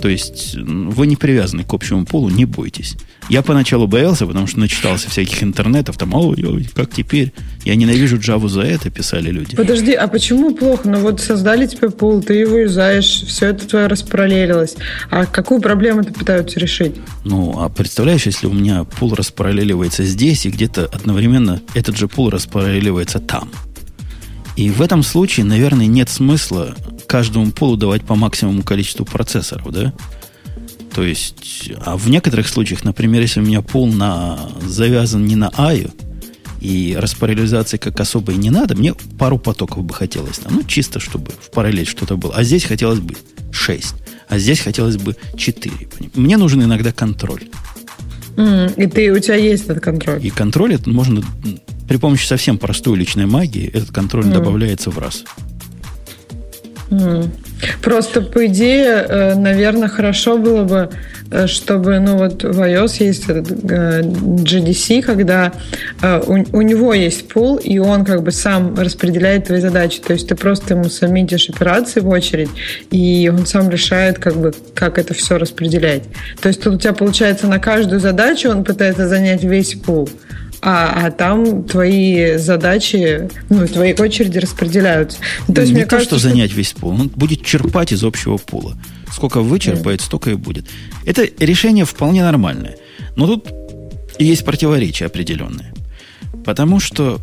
То есть вы не привязаны к общему полу, не бойтесь. Я поначалу боялся, потому что начитался всяких интернетов, там, ой, как теперь? Я ненавижу Java за это, писали люди. Подожди, а почему плохо? Ну вот создали тебе пул, ты его юзаешь, все это твое распараллелилось. А какую проблему ты пытаются решить? Ну, а представляешь, если у меня пул распараллеливается здесь, и где-то одновременно этот же пул распараллеливается там. И в этом случае, наверное, нет смысла каждому полу давать по максимуму количеству процессоров, да? То есть, а в некоторых случаях, например, если у меня пол на, завязан не на аю, и распараллелизации как особо и не надо, мне пару потоков бы хотелось. Там, ну, чисто, чтобы в параллель что-то было. А здесь хотелось бы 6. А здесь хотелось бы 4. Мне нужен иногда контроль. Mm, и ты, у тебя есть этот контроль. И контроль это можно при помощи совсем простой личной магии, этот контроль mm. добавляется в раз. Просто, по идее, э, наверное, хорошо было бы, э, чтобы, ну вот в iOS есть этот э, GDC, когда у, у него есть пул, и он как бы сам распределяет твои задачи. То есть ты просто ему сабмитишь операции в очередь, и он сам решает, как бы, как это все распределять. То есть тут у тебя получается на каждую задачу он пытается занять весь пул а, а там твои задачи, ну, твои очереди распределяются. Ну, то есть, не мне то, кажется, что занять весь пул, он будет черпать из общего пула. Сколько вычерпает, mm. столько и будет. Это решение вполне нормальное. Но тут есть противоречие определенное. Потому что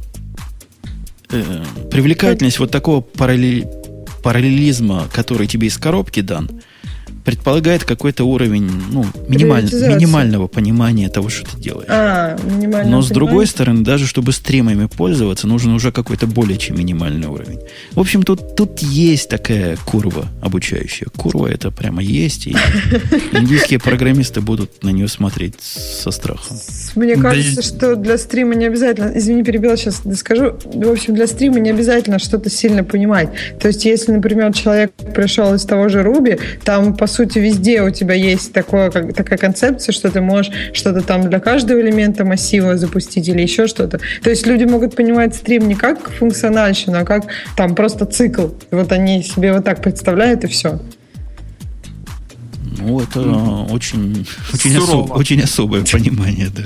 э, привлекательность вот такого параллель, параллелизма, который тебе из коробки дан, предполагает какой-то уровень ну, минималь, минимального понимания того, что ты делаешь. А, Но с другой стороны, даже чтобы стримами пользоваться, нужен уже какой-то более чем минимальный уровень. В общем, тут, тут есть такая курва обучающая. Курва это прямо есть, и индийские программисты будут на нее смотреть со страхом. Мне кажется, что для стрима не обязательно, извини, перебила, сейчас скажу, в общем, для стрима не обязательно что-то сильно понимать. То есть, если, например, человек пришел из того же Руби, там, по сути, везде у тебя есть такое, как, такая концепция, что ты можешь что-то там для каждого элемента массива запустить или еще что-то. То есть люди могут понимать стрим не как функциональщину, а как там просто цикл. Вот они себе вот так представляют и все. Ну, это очень, очень, особ, очень особое понимание, да.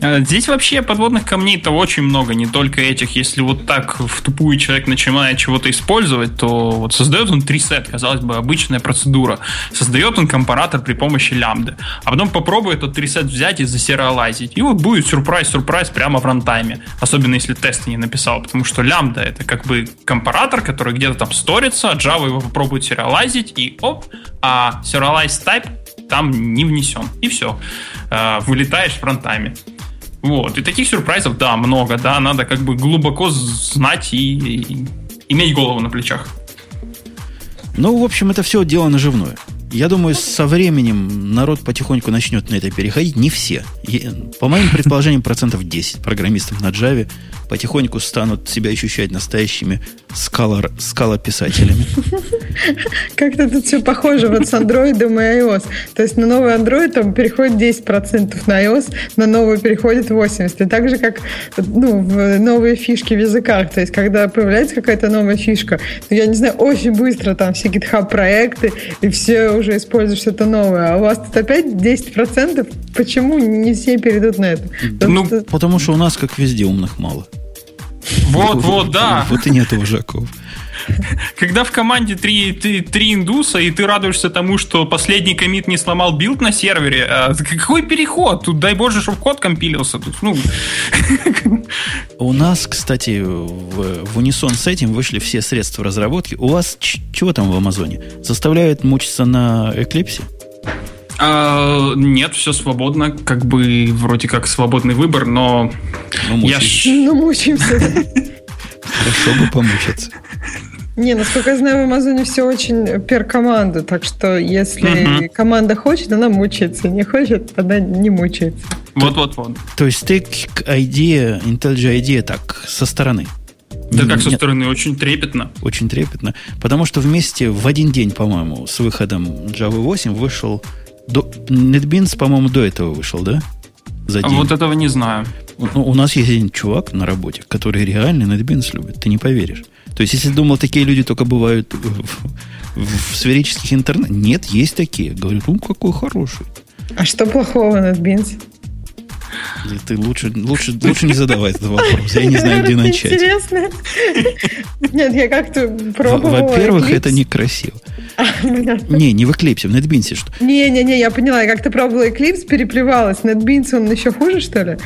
Э, здесь вообще подводных камней-то очень много, не только этих. Если вот так в тупую человек начинает чего-то использовать, то вот создает он трисет, казалось бы, обычная процедура. Создает он компаратор при помощи лямбды. А потом попробует этот трисет взять и засериалайзить. И вот будет сюрприз-сюрприз прямо в рантайме. Особенно если тесты не написал, потому что лямбда это как бы компаратор, который где-то там сторится, а Java его попробует сериалайзить, и оп, а serialize type там не внесен. И все. Э, вылетаешь в фронтами. Вот. И таких сюрпризов, да, много, да, надо как бы глубоко знать и, и иметь голову на плечах. Ну, в общем, это все дело наживное. Я думаю, со временем народ потихоньку начнет на это переходить. Не все. По моим предположениям, процентов 10 программистов на Java потихоньку станут себя ощущать настоящими скала, скала-писателями. Как-то тут все похоже вот с Android и iOS. То есть на новый Android там переходит 10%, на iOS на новый переходит 80%. И так же, как ну, в новые фишки в языках. То есть когда появляется какая-то новая фишка, я не знаю, очень быстро там все GitHub проекты, и все уже используют что-то новое. А у вас тут опять 10%? Почему не все перейдут на это? Ну, потому что у нас, как везде, умных мало. Вот, вот, да. [laughs] Вот и нет вожаков. Когда в команде три, три, три индуса, и ты радуешься тому, что последний коммит не сломал билд на сервере, а какой переход? Тут дай боже, чтобы код компилился. Тут, ну... У нас, кстати, в, в унисон с этим вышли все средства разработки. У вас чего там в Амазоне? Заставляют мучиться на Эклипсе? А, нет, все свободно, как бы вроде как свободный выбор, но ну, я ну мучаемся. Хорошо бы помучиться. Не, насколько я знаю, в Амазоне все очень пер команду, так что если угу. команда хочет, она мучается, не хочет, она не мучается. Вот-вот-вот. То есть ты к IDEA, IntelliJ IDEA так со стороны. Да как со стороны, очень трепетно. Очень трепетно. Потому что вместе в один день, по-моему, с выходом Java 8 вышел до, NetBeans, по-моему, до этого вышел, да? За день. Вот этого не знаю. Ну, у нас есть один чувак на работе, который реально NetBeans любит. Ты не поверишь. То есть, если думал, такие люди только бывают в, в сферических интернетах. Нет, есть такие. Говорят, ну какой хороший. А что плохого в NetBeans? Ты лучше, лучше, лучше не задавай этот вопрос. Я не знаю, где начать. Интересно. Нет, я как-то пробовала. Во-первых, это некрасиво. Не, не в Eclipse, в NetBeans что. Не-не-не, я поняла. Я как-то пробовала Eclipse, переплевалась. NetBeans, он еще хуже, что ли?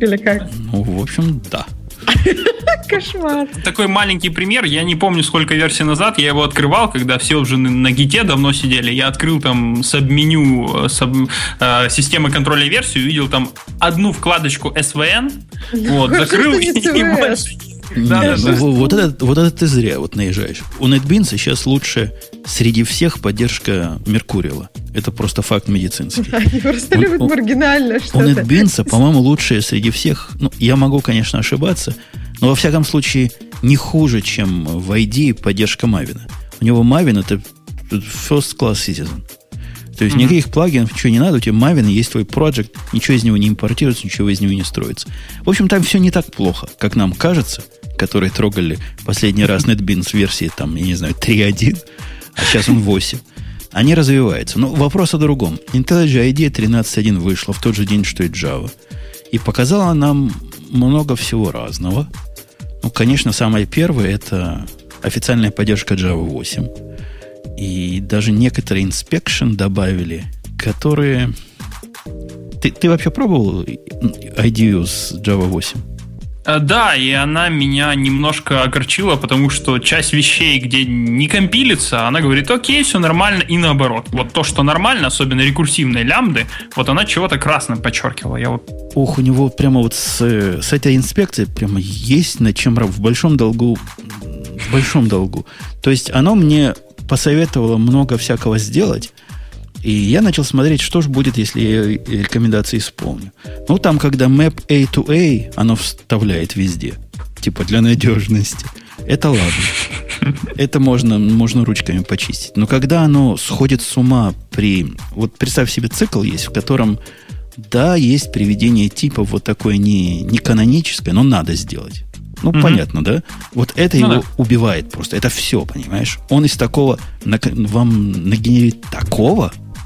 Или как? Ну, в общем, да. [laughs] Кошмар. Такой маленький пример. Я не помню, сколько версий назад. Я его открывал, когда все уже на гите давно сидели. Я открыл там сабменю саб, э, системы контроля версии, увидел там одну вкладочку SVN. [laughs] Вот, закрыл [laughs] и больше да, да, да. Вот, это, вот это ты зря вот наезжаешь. У NetBeans сейчас лучше среди всех поддержка Меркурила. Это просто факт медицинский. [laughs] Они просто он, любят маргинально что-то. У NetBeans, по-моему, лучшее среди всех. Ну, я могу, конечно, ошибаться, но во всяком случае не хуже, чем в ID поддержка Мавина. У него Maven это first class citizen. То есть mm-hmm. никаких плагинов, ничего не надо, у тебя Maven есть твой проект, ничего из него не импортируется, ничего из него не строится. В общем, там все не так плохо, как нам кажется, которые трогали последний раз NetBeans версии, там, я не знаю, 3.1, а сейчас он 8. Они развиваются. Но вопрос о другом. IntelliJ IDEA 13.1 вышла в тот же день, что и Java. И показала нам много всего разного. Ну, конечно, самое первое – это официальная поддержка Java 8. И даже некоторые inspection добавили, которые... Ты, ты вообще пробовал IDEA с Java 8? Э, да, и она меня немножко огорчила, потому что часть вещей, где не компилится, она говорит, окей, все нормально, и наоборот. Вот то, что нормально, особенно рекурсивные лямбды, вот она чего-то красным подчеркивала. Я вот... Ох, у него прямо вот с, с этой инспекцией прямо есть над чем в большом долгу. В большом долгу. То есть оно мне посоветовало много всякого сделать, и я начал смотреть, что же будет, если я рекомендации исполню. Ну, там, когда map A to A, оно вставляет везде. Типа для надежности. Это ладно. Это можно, можно ручками почистить. Но когда оно сходит с ума при... Вот представь себе цикл есть, в котором, да, есть приведение типа вот такое не, не каноническое, но надо сделать. Ну, угу. понятно, да? Вот это ну, его да. убивает просто. Это все, понимаешь? Он из такого... Вам нагенерит такого,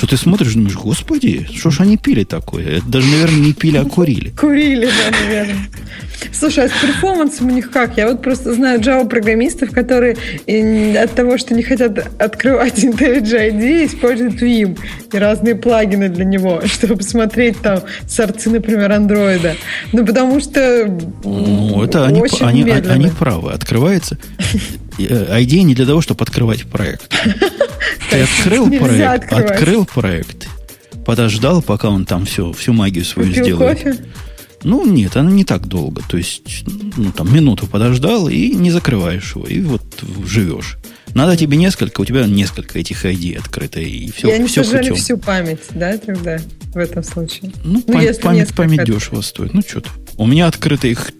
что ты смотришь думаешь, господи, что ж они пили такое? Это даже, наверное, не пили, а курили. [laughs] Курили, да, наверное. Слушай, а с перформансом у них как? Я вот просто знаю Java-программистов, которые от того, что не хотят открывать [laughs] IntelliJ IDEA, используют Vim и разные плагины для него, [laughs] чтобы посмотреть там сорцы, например, андроида. Ну, потому что Ну, это они, они, они правы. Открывается IDEA не для того, чтобы открывать проект. Ты открыл проект, открыл проект, подождал, пока он там все, всю магию свою Купил сделает. Кофе? Ну, нет, она не так долго. То есть, ну, там, минуту подождал и не закрываешь его, и вот живешь. Надо тебе несколько, у тебя несколько этих ID открыто, и все, и они все сожрали всю память, да, тогда, в этом случае? Ну, ну память, память, память дешево стоит. Ну, что-то. У меня открыто их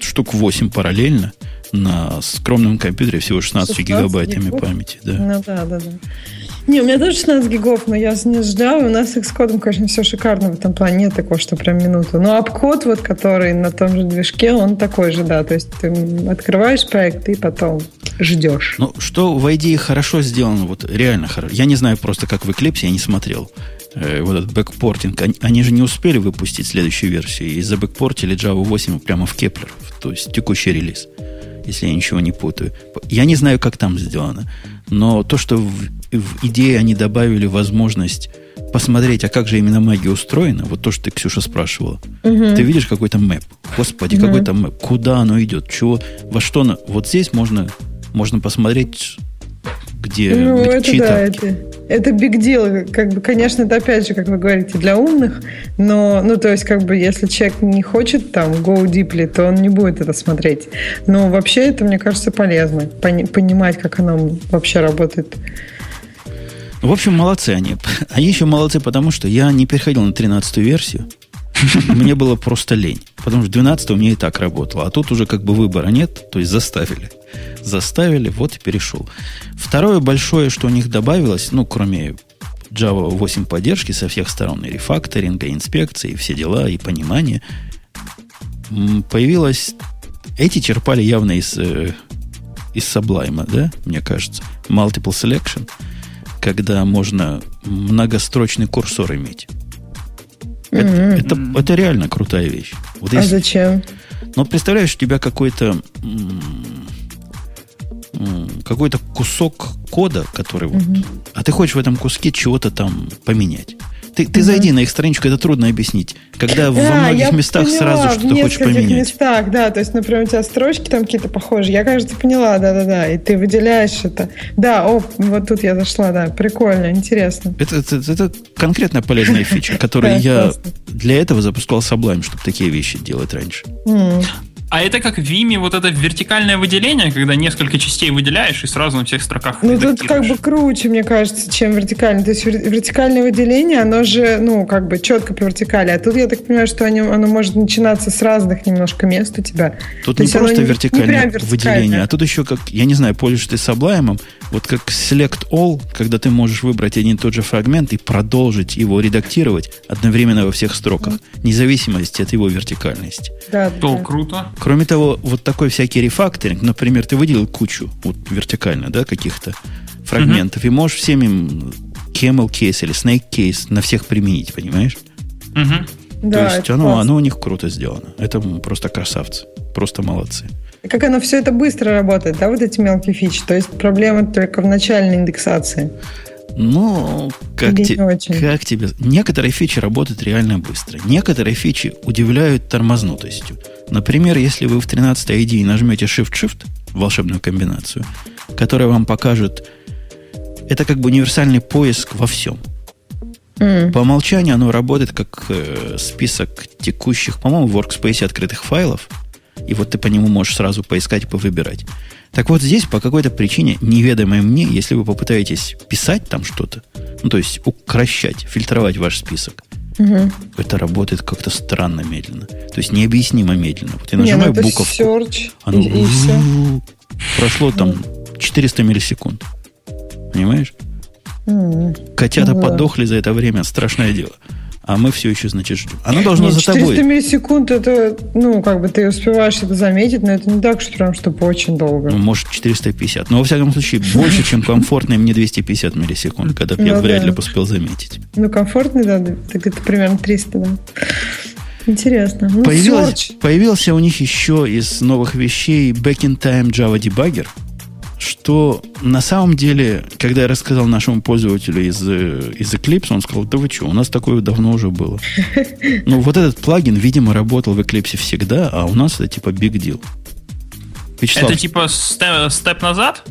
штук 8 параллельно на скромном компьютере всего 16, 16 гигабайтами гигов? памяти. Да. Ну да, да, да. Не, у меня тоже 16 гигов, но я не ждал. У нас с Xcode, конечно, все шикарно в этом плане. Нет такого, что прям минуту. Но AppCode, вот, который на том же движке, он такой же, да. То есть ты открываешь проект и потом ждешь. Ну, что в IDE хорошо сделано, вот реально хорошо. Я не знаю просто, как в Eclipse, я не смотрел. Э, вот этот бэкпортинг. Они, они же не успели выпустить следующую версию. И забэкпортили Java 8 прямо в Kepler, то есть текущий релиз если я ничего не путаю. Я не знаю, как там сделано, но то, что в идее они добавили возможность посмотреть, а как же именно магия устроена, вот то, что ты, Ксюша, спрашивала. Угу. Ты видишь какой-то мэп. Господи, угу. какой-то мэп. Куда оно идет? Чего? Во что оно? Вот здесь можно, можно посмотреть, где, ну, где это, да, это, это big deal. Как бы, конечно, это опять же, как вы говорите, для умных, но, ну, то есть, как бы, если человек не хочет там go deeply, то он не будет это смотреть. Но вообще это, мне кажется, полезно. Пони- понимать, как оно вообще работает. В общем, молодцы они. Они еще молодцы, потому что я не переходил на 13 версию. Мне было просто лень. Потому что 12 у меня и так работало. А тут уже как бы выбора нет, то есть заставили. Заставили, вот и перешел. Второе большое, что у них добавилось, ну, кроме Java 8 поддержки со всех сторон, и рефакторинга, и инспекции, и все дела, и понимания, появилось... Эти черпали явно из, э, из Sublime, да, мне кажется. Multiple Selection, когда можно многострочный курсор иметь. Это, mm-hmm. это, это реально крутая вещь. Вот а если, зачем? Ну, представляешь, у тебя какой-то какой-то кусок кода, который вот, mm-hmm. а ты хочешь в этом куске чего-то там поменять. Ты, ты зайди на их страничку, это трудно объяснить. Когда да, во многих местах поняла, сразу что-то хочешь поменять. В местах, да. То есть, например, у тебя строчки там какие-то похожие. Я, кажется, поняла, да-да-да. И ты выделяешь это. Да, о, вот тут я зашла, да. Прикольно, интересно. Это, это, это конкретно полезная фича, [laughs] которую я для этого запускал Sublime, чтобы такие вещи делать раньше. А это как в Vime вот это вертикальное выделение, когда несколько частей выделяешь и сразу на всех строках Ну, тут как бы круче, мне кажется, чем вертикальное. То есть вертикальное выделение, оно же, ну, как бы четко по вертикали. А тут я так понимаю, что оно, оно может начинаться с разных немножко мест у тебя. Тут То не просто вертикальное не выделение, а тут еще как, я не знаю, пользуешься ты Sublime, вот как Select All, когда ты можешь выбрать один и тот же фрагмент и продолжить его редактировать одновременно во всех строках, независимости от его вертикальности. Да, То да. круто. Кроме того, вот такой всякий рефакторинг, например, ты выделил кучу, вот вертикально, да, каких-то фрагментов, mm-hmm. и можешь всеми camel case или snake case на всех применить, понимаешь? Mm-hmm. То да, есть оно, оно у них круто сделано. Это просто красавцы. Просто молодцы. Как оно все это быстро работает, да, вот эти мелкие фичи? То есть проблема только в начальной индексации. Ну, как, те, как тебе... Некоторые фичи работают реально быстро. Некоторые фичи удивляют тормознутостью. Например, если вы в 13 ID нажмете Shift-Shift, волшебную комбинацию, которая вам покажет... Это как бы универсальный поиск во всем. Mm. По умолчанию оно работает как э, список текущих, по-моему, в Workspace открытых файлов. И вот ты по нему можешь сразу поискать и повыбирать. Так вот здесь по какой-то причине, неведомой мне, если вы попытаетесь писать там что-то, ну то есть укращать, фильтровать ваш список, угу. это работает как-то странно медленно. То есть необъяснимо медленно. Вот я нажимаю Не, ну буковку. Search, оно и, и все. [laughs] прошло там 400 миллисекунд. Понимаешь? Котята ну, подохли за это время, страшное дело а мы все еще, значит, ждем. Оно должно Нет, за 400 тобой. 400 миллисекунд, это, ну, как бы ты успеваешь это заметить, но это не так, что прям, чтобы очень долго. Ну, может, 450. Но, во всяком случае, [laughs] больше, чем комфортные мне 250 миллисекунд, когда я ну вряд ли успел заметить. Ну, комфортный, да, где-то примерно 300, да. Интересно. Ну, Появилось, появился у них еще из новых вещей Back in Time Java Debugger – что на самом деле, когда я рассказал нашему пользователю из, из Eclipse, он сказал, да вы что, у нас такое давно уже было. [laughs] Ну, вот этот плагин, видимо, работал в Eclipse всегда, а у нас это типа big deal. Вячеслав, это типа степ, степ назад?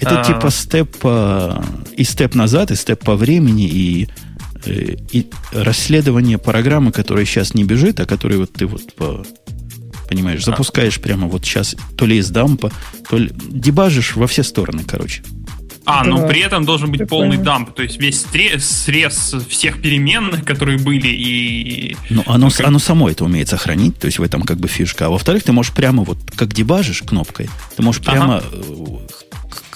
Это а... типа степ по, и степ назад, и степ по времени, и, э, и расследование программы, которая сейчас не бежит, а которая вот ты вот по, Понимаешь, запускаешь а. прямо вот сейчас то ли из дампа, то ли... Дебажишь во все стороны, короче. А, но при этом должен быть Прикольно. полный дамп, то есть весь срез, срез всех переменных, которые были, и... Ну, оно, ну, как... оно само это умеет сохранить, то есть в этом как бы фишка. А во-вторых, ты можешь прямо вот, как дебажишь кнопкой, ты можешь прямо ага.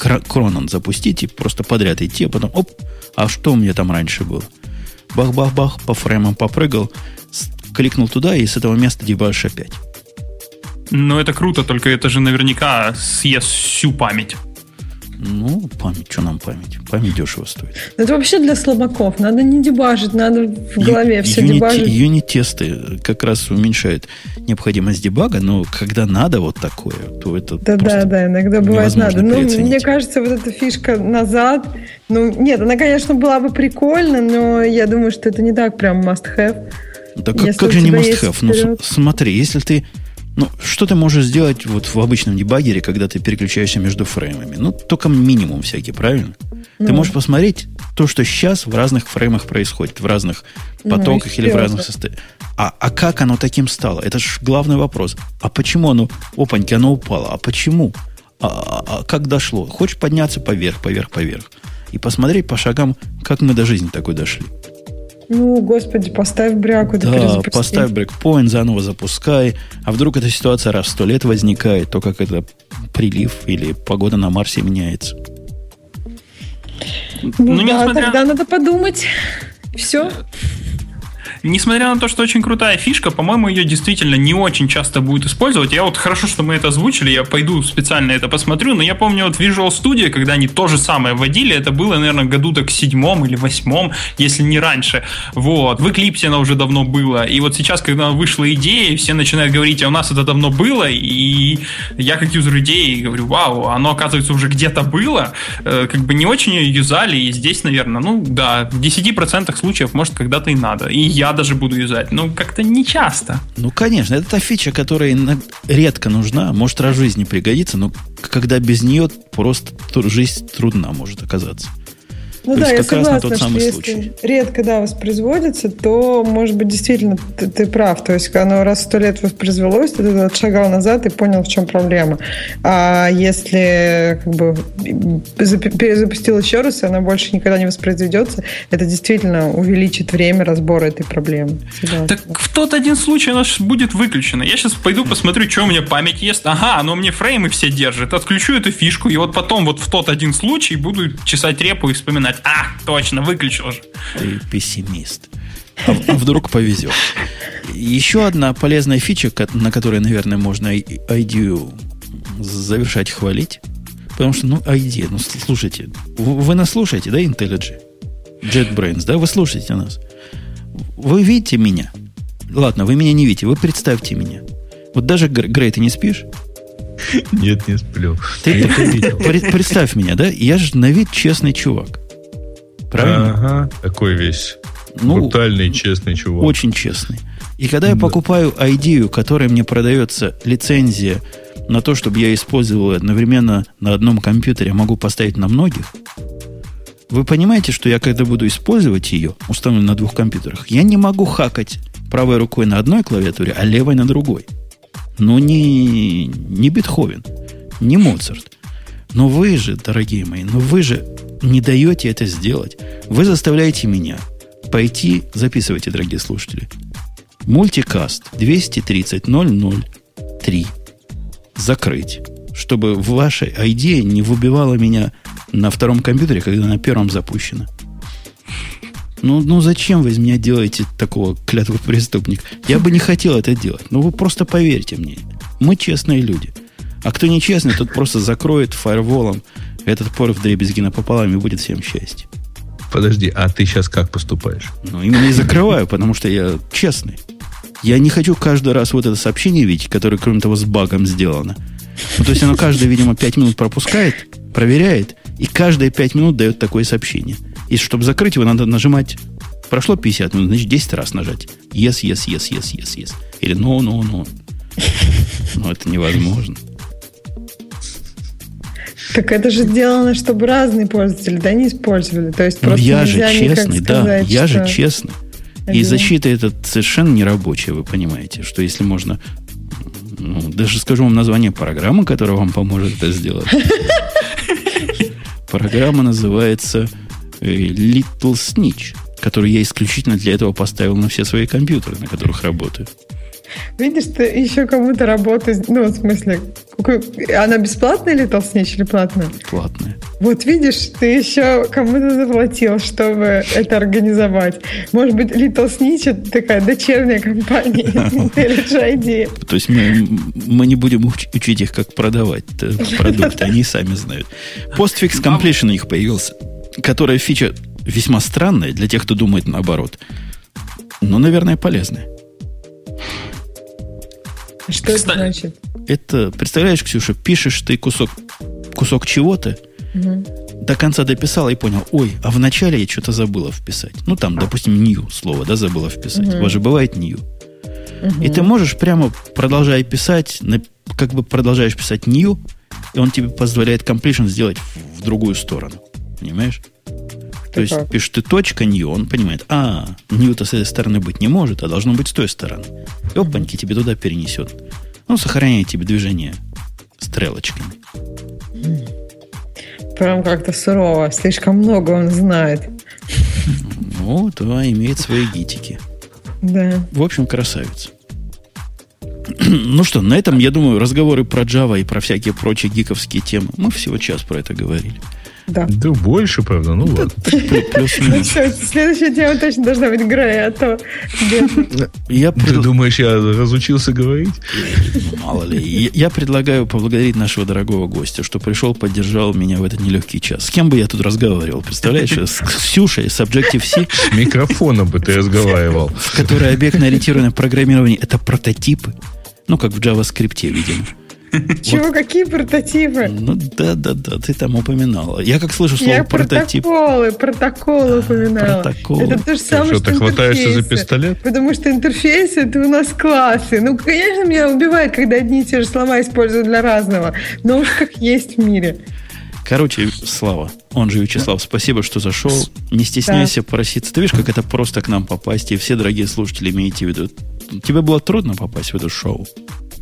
Э, кронон запустить и просто подряд идти, а потом, оп, а что у меня там раньше было? Бах-бах-бах, по фреймам попрыгал, кликнул туда, и с этого места дебажишь опять. Ну, это круто, только это же наверняка съест всю память. Ну, память, что нам память? Память дешево стоит. Это вообще для слабаков. Надо не дебажить, надо в голове Ю, все юнит, дебажить. Юнит-тесты как раз уменьшают необходимость дебага, но когда надо вот такое, то это Да, да, да, иногда бывает надо. Ну, мне кажется, вот эта фишка назад, ну, нет, она, конечно, была бы прикольна, но я думаю, что это не так прям must-have. Да как, как же не must-have? Ну, смотри, если ты ну, что ты можешь сделать вот в обычном дебагере, когда ты переключаешься между фреймами? Ну, только минимум всякий, правильно? Ну. Ты можешь посмотреть то, что сейчас в разных фреймах происходит, в разных ну, потоках или в разных состояниях. А, а как оно таким стало? Это же главный вопрос. А почему оно, опаньки, оно упало? А почему? А, а, а как дошло? Хочешь подняться поверх, поверх, поверх? И посмотреть по шагам, как мы до жизни такой дошли. Ну, господи, поставь бряку. Да, поставь брекпоинт, заново запускай. А вдруг эта ситуация раз в сто лет возникает, то как это прилив или погода на Марсе меняется. Ну, ну да, несмотря... тогда надо подумать. Все. Несмотря на то, что очень крутая фишка, по-моему, ее действительно не очень часто будет использовать. Я вот хорошо, что мы это озвучили, я пойду специально это посмотрю, но я помню вот Visual Studio, когда они то же самое вводили, это было, наверное, году так седьмом или восьмом, если не раньше. Вот. В Eclipse оно уже давно было. И вот сейчас, когда вышла идея, все начинают говорить, а у нас это давно было, и я как юзер идеи говорю, вау, оно, оказывается, уже где-то было, э, как бы не очень ее юзали, и здесь, наверное, ну да, в 10% случаев, может, когда-то и надо. И я даже буду юзать, но как-то не часто. Ну, конечно, это та фича, которая редко нужна, может, раз в жизни пригодится, но когда без нее просто жизнь трудна может оказаться. Ну То да, я согласна, что если случай. редко да, воспроизводится, то, может быть, действительно ты, ты прав. То есть, оно раз в сто лет воспроизвелось, ты отшагал назад и понял, в чем проблема. А если как бы перезапустил еще раз, и она больше никогда не воспроизведется, это действительно увеличит время разбора этой проблемы. Согласна. Так в тот один случай она будет выключена. Я сейчас пойду посмотрю, что у меня память есть. Ага, оно мне фреймы все держит. Отключу эту фишку, и вот потом вот в тот один случай буду чесать репу и вспоминать сказать, а, точно, выключил же. Ты пессимист. А, а вдруг повезет. Еще одна полезная фича, на которой, наверное, можно IDEO завершать хвалить. Потому что, ну, IDEO, ну, слушайте, вы нас слушаете, да, IntelliJ? JetBrains, да, вы слушаете нас. Вы видите меня? Ладно, вы меня не видите, вы представьте меня. Вот даже, Грей, ты не спишь? Нет, не сплю. Ты, ты представь меня, да? Я же на вид честный чувак. Правильно? Ага, такой весь ну, брутальный, честный чувак. Очень честный. И когда я покупаю идею, которой мне продается лицензия на то, чтобы я использовал одновременно на одном компьютере, могу поставить на многих, вы понимаете, что я когда буду использовать ее, установленную на двух компьютерах, я не могу хакать правой рукой на одной клавиатуре, а левой на другой. Ну, не, не Бетховен, не Моцарт. Но вы же, дорогие мои, но вы же не даете это сделать. Вы заставляете меня пойти, записывайте, дорогие слушатели, мультикаст 230.003 закрыть, чтобы ваша идея не выбивала меня на втором компьютере, когда на первом запущена. Ну, ну зачем вы из меня делаете такого клятвого преступника? Я бы не хотел это делать. Но вы просто поверьте мне. Мы честные люди. А кто нечестный, тот просто закроет фаерволом этот порох дребезги напополам и будет всем счастье. Подожди, а ты сейчас как поступаешь? Ну, именно и закрываю, потому что я честный. Я не хочу каждый раз вот это сообщение видеть, которое, кроме того, с багом сделано. Ну, то есть оно каждое, видимо, 5 минут пропускает, проверяет, и каждые 5 минут дает такое сообщение. И чтобы закрыть его, надо нажимать Прошло 50 минут, значит, 10 раз нажать. Yes, yes, yes, yes, yes, yes. Или no, no, no. Но это невозможно. Так это же сделано, чтобы разные пользователи, да, не использовали. То есть ну, просто я же честный, да, сказать, я же честный. И защита это совершенно нерабочая, вы понимаете, что если можно, ну, даже скажу вам название программы, которая вам поможет это сделать. Программа называется э, Little Snitch, которую я исключительно для этого поставил на все свои компьютеры, на которых работаю. Видишь, ты еще кому-то работаешь, ну, в смысле, она бесплатная или толстнич или платная? Платная. Вот видишь, ты еще кому-то заплатил, чтобы это организовать. Может быть, Little Snitch это такая дочерняя компания [laughs] IntelliJ То есть мы, мы не будем учить их, как продавать [laughs] продукты, они сами знают. Postfix Completion у них появился, которая фича весьма странная для тех, кто думает наоборот. Но, наверное, полезная. Что это значит? Это, представляешь, Ксюша, пишешь ты кусок, кусок чего-то, угу. до конца дописала и понял, ой, а вначале я что-то забыла вписать. Ну, там, допустим, new слово, да, забыла вписать. Угу. У вас же бывает new. Угу. И ты можешь прямо, продолжая писать, как бы продолжаешь писать new, и он тебе позволяет completion сделать в другую сторону. Понимаешь? То есть как? пишешь ты точка new, он понимает, а, new-то с этой стороны быть не может, а должно быть с той стороны. И опаньки тебе туда перенесет. Ну, сохраняет тебе движение стрелочками. Прям как-то сурово. Слишком много он знает. Ну, да, имеет свои гитики. Да. В общем, красавец. Ну что, на этом, я думаю, разговоры про Java и про всякие прочие гиковские темы. Мы всего час про это говорили. Да. Да больше, правда, ну ладно. [laughs] Следующая тема точно должна быть Грей, а то... Я Ты думаешь, я разучился говорить? Мало ли. Я- предлагаю поблагодарить нашего дорогого гостя, что пришел, поддержал меня в этот нелегкий час. С кем бы я тут разговаривал? Представляешь, с Ксюшей, с Objective-C, С микрофоном бы ты разговаривал. в которой объектно-ориентированное программирование – это прототипы. Ну, как в JavaScript, видимо. Чего, какие прототипы? Ну, да-да-да, ты там упоминала. Я как слышу слово Я прототип. протоколы, протоколы упоминала. протоколы. Это то же самое, Что, что ты хватаешься за пистолет? Потому что интерфейсы это у нас классы. Ну, конечно, меня убивает, когда одни и те же слова используют для разного. Но уж как есть в мире. Короче, Слава, он же Вячеслав, спасибо, что зашел. Не стесняйся проситься. Ты видишь, как это просто к нам попасть, и все дорогие слушатели имеете в виду. Тебе было трудно попасть в это шоу?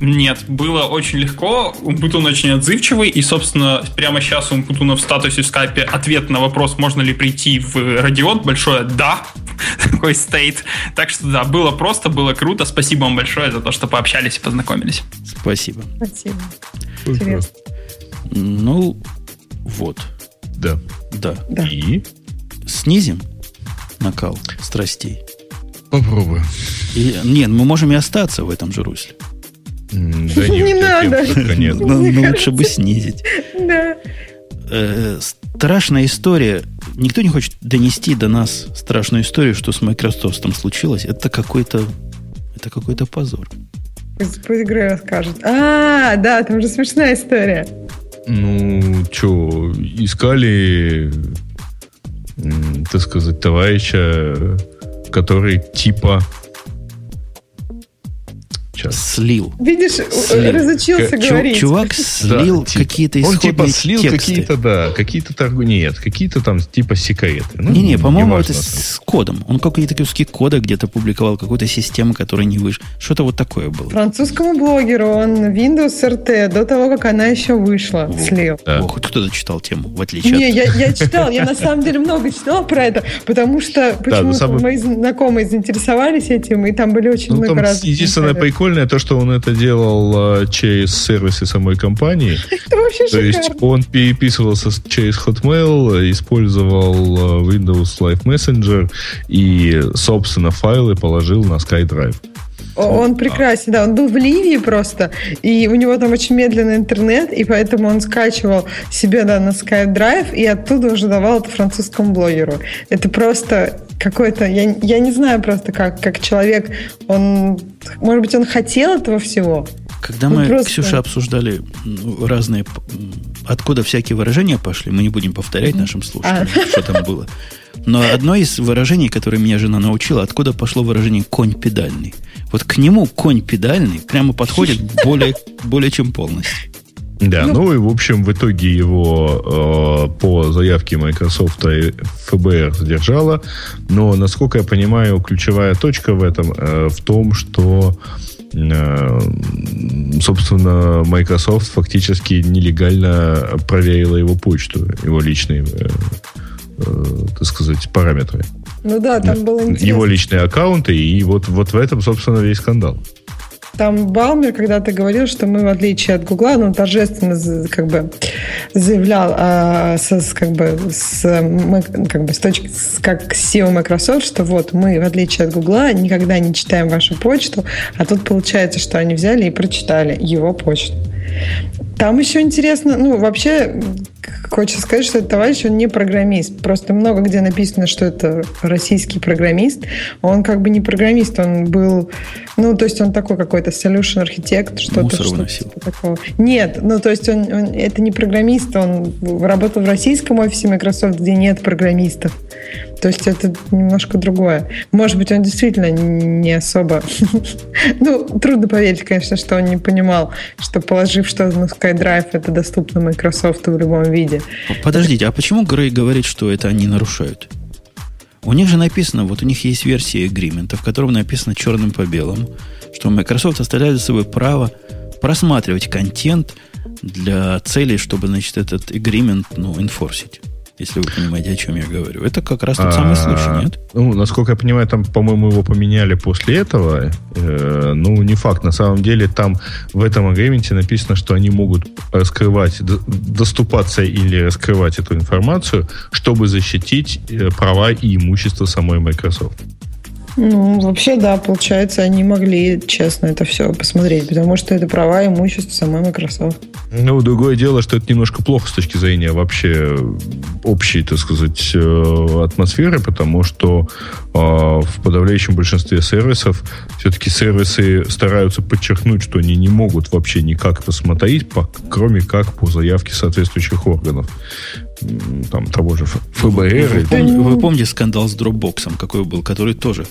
Нет, было очень легко. Умпутун очень отзывчивый. И, собственно, прямо сейчас у Умпутуна в статусе в скайпе ответ на вопрос, можно ли прийти в Радион. Большое «да». [laughs] Такой стейт. Так что да, было просто, было круто. Спасибо вам большое за то, что пообщались и познакомились. Спасибо. Спасибо. Интересно. Ну, вот. Да. Да. Да. И? Снизим накал страстей. Попробуем. И, нет, мы можем и остаться в этом же русле. [laughs] Да Не у тебя надо. нет. Но, Мне но лучше бы снизить. Да. Э, страшная история. Никто не хочет донести до нас страшную историю, что с Microsoft случилось. Это какой-то это какой-то позор. Пусть, Грей расскажет. А, да, там же смешная история. Ну, что, искали, так сказать, товарища, который типа... Сейчас. Слил. Видишь, Слил. разучился Чу- говорить. чувак слил Да, типа. какие-то Он исходные типа слил тексты. какие-то, да, какие-то торгу... Нет, какие-то там типа секреты. Ну, Не-не, по-моему, это с кодом. Он какие-то куски кода где-то публиковал, какой-то системы, которая не вышла. Что-то вот такое было. Французскому блогеру он Windows RT до того, как она еще вышла, Во. слил. Да. О, хоть кто-то читал тему, в отличие Не, от... я, я [laughs] читал, я на самом деле много читала про это, потому что почему-то мои знакомые заинтересовались этим, и там были очень Ну, много там разных. единственное комментариев. Прикольное то, что он это делал э, через сервисы самой компании. [laughs] Это вообще То есть он переписывался через Hotmail, использовал э, Windows Live Messenger и, собственно, файлы положил на SkyDrive. Он прекрасен, да. Он был в Ливии просто, и у него там очень медленный интернет, и поэтому он скачивал себе да, на Skype Drive, и оттуда уже давал это французскому блогеру. Это просто какой-то... Я, я не знаю просто, как, как человек... Он... Может быть, он хотел этого всего? Когда Ну, мы, просто- Ксюша, обсуждали разные... Откуда всякие выражения пошли, мы не будем повторять нашим слушателям, А. что там было. Но одно из выражений, которое меня жена научила, откуда пошло выражение «конь педальный». Вот к нему конь педальный прямо подходит более, более чем полностью. Да, Ну- ну, и, в общем, в итоге его э, по заявке Microsoft и ФБР задержало. Но, насколько я понимаю, ключевая точка в этом э, в том, что э, собственно, Microsoft фактически нелегально проверила его почту, его личные, э, э, так сказать, параметры. Ну да, там было интересно. Его личные аккаунты, и вот, вот в этом, собственно, весь скандал. Там Балмер когда-то говорил, что мы, в отличие от Гугла, ну, торжественно как бы заявлял а, со- с, как бы, с, мы- как бы, с точки, с- как SEO Microsoft, что вот мы, в отличие от Гугла, никогда не читаем вашу почту, а тут получается, что они взяли и прочитали его почту. Там еще интересно, ну, вообще, хочется сказать, что этот товарищ, он не программист. Просто много где написано, что это российский программист. Он как бы не программист, он был, ну, то есть он такой какой-то solution архитект, что-то, Мусор выносил. типа такого. Нет, ну, то есть он, он- это не программист, он работал в российском офисе Microsoft, где нет программистов. То есть это немножко другое. Может быть, он действительно не особо... [laughs] Ну, трудно поверить, конечно, что он не понимал, что положив что-то на SkyDrive, это доступно Microsoft в любом виде. Подождите, а почему Грей говорит, что это они нарушают? У них же написано, вот у них есть версия агримента, в котором написано черным по белому, что Microsoft оставляет за собой право просматривать контент для целей, чтобы, значит, этот агримент, ну, инфорсить. Если вы понимаете, о чем я говорю. Это как раз тот самый случай, а, нет? Ну, насколько я понимаю, там, по-моему, его поменяли после этого. Э, ну, не факт. На самом деле, там в этом агреементе написано, что они могут раскрывать, доступаться или раскрывать эту информацию, чтобы защитить э, права и имущество самой Microsoft. Ну, вообще, да, получается, они могли честно это все посмотреть, потому что это права и имущество самой Microsoft. Ну, другое дело, что это немножко плохо с точки зрения вообще общей, так сказать, э, атмосферы, потому что э, в подавляющем большинстве сервисов все-таки сервисы стараются подчеркнуть, что они не могут вообще никак посмотреть, по, кроме как по заявке соответствующих органов там, того же ФБР. Вы, помните, вы помните скандал с дропбоксом, какой был, который тоже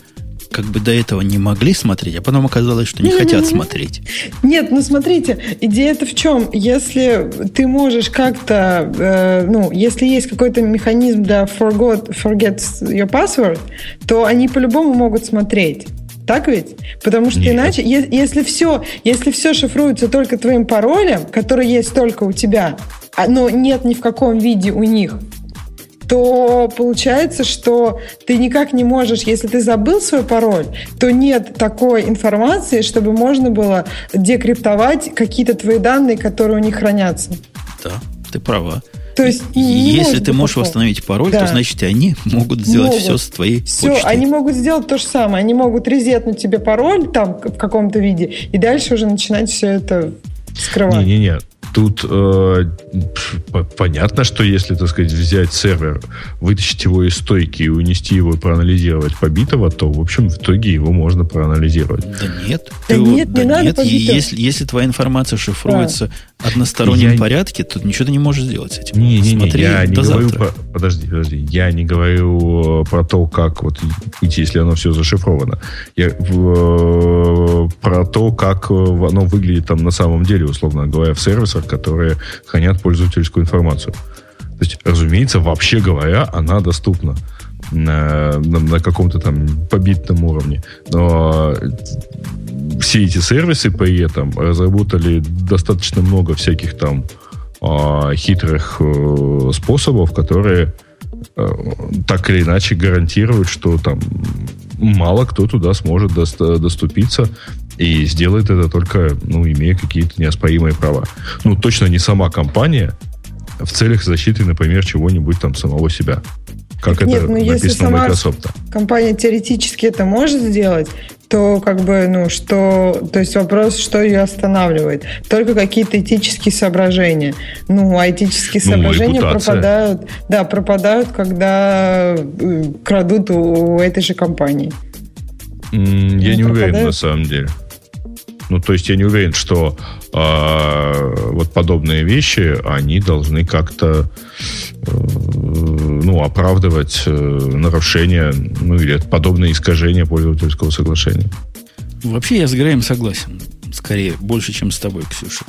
как бы до этого не могли смотреть, а потом оказалось, что не хотят смотреть. Нет, ну смотрите, идея-то в чем? Если ты можешь как-то, э, ну, если есть какой-то механизм для forgot, forget your password, то они по-любому могут смотреть. Так ведь? Потому что Нет. иначе, если все, если все шифруется только твоим паролем, который есть только у тебя, а, но нет ни в каком виде у них, то получается, что ты никак не можешь, если ты забыл свой пароль, то нет такой информации, чтобы можно было декриптовать какие-то твои данные, которые у них хранятся. Да, ты права. То есть, если ты можешь такого. восстановить пароль, да. то значит и они могут сделать могут. все с твоей Все, почтой. они могут сделать то же самое. Они могут резетнуть тебе пароль там в каком-то виде, и дальше уже начинать все это скрывать. Не-не-не, Тут э, понятно, что если, так сказать, взять сервер, вытащить его из стойки и унести его и проанализировать побитого, то, в общем, в итоге его можно проанализировать. Да нет. Да ты, нет, да не нет. надо Если, если твоя информация шифруется да. одностороннем я... порядке, то ничего ты не можешь сделать с этим. Не, не, не, я не говорю про... Подожди, подожди. Я не говорю про то, как вот уйти, если оно все зашифровано. Я в, про то, как оно выглядит там на самом деле, условно говоря, в сервисах, сервисах, которые хранят пользовательскую информацию. То есть, разумеется, вообще говоря, она доступна на, на, на каком-то там побитном уровне. Но все эти сервисы при этом разработали достаточно много всяких там э, хитрых э, способов, которые э, так или иначе гарантируют, что там мало кто туда сможет доступиться и сделает это только, ну, имея какие-то неоспоримые права. Ну, точно не сама компания в целях защиты, например, чего-нибудь там самого себя. Как так это нет, ну, написано если сама Microsoft. Компания теоретически это может сделать, то как бы, ну, что, то есть вопрос, что ее останавливает. Только какие-то этические соображения. Ну, а этические ну, соображения репутация. пропадают, да, пропадают, когда э, крадут у, у этой же компании. Я не пропадают. уверен, на самом деле. Ну, то есть я не уверен, что э, вот подобные вещи, они должны как-то э, ну, оправдывать э, нарушения, ну, или подобные искажения пользовательского соглашения. Вообще я с Греем согласен. Скорее, больше, чем с тобой, Ксюша.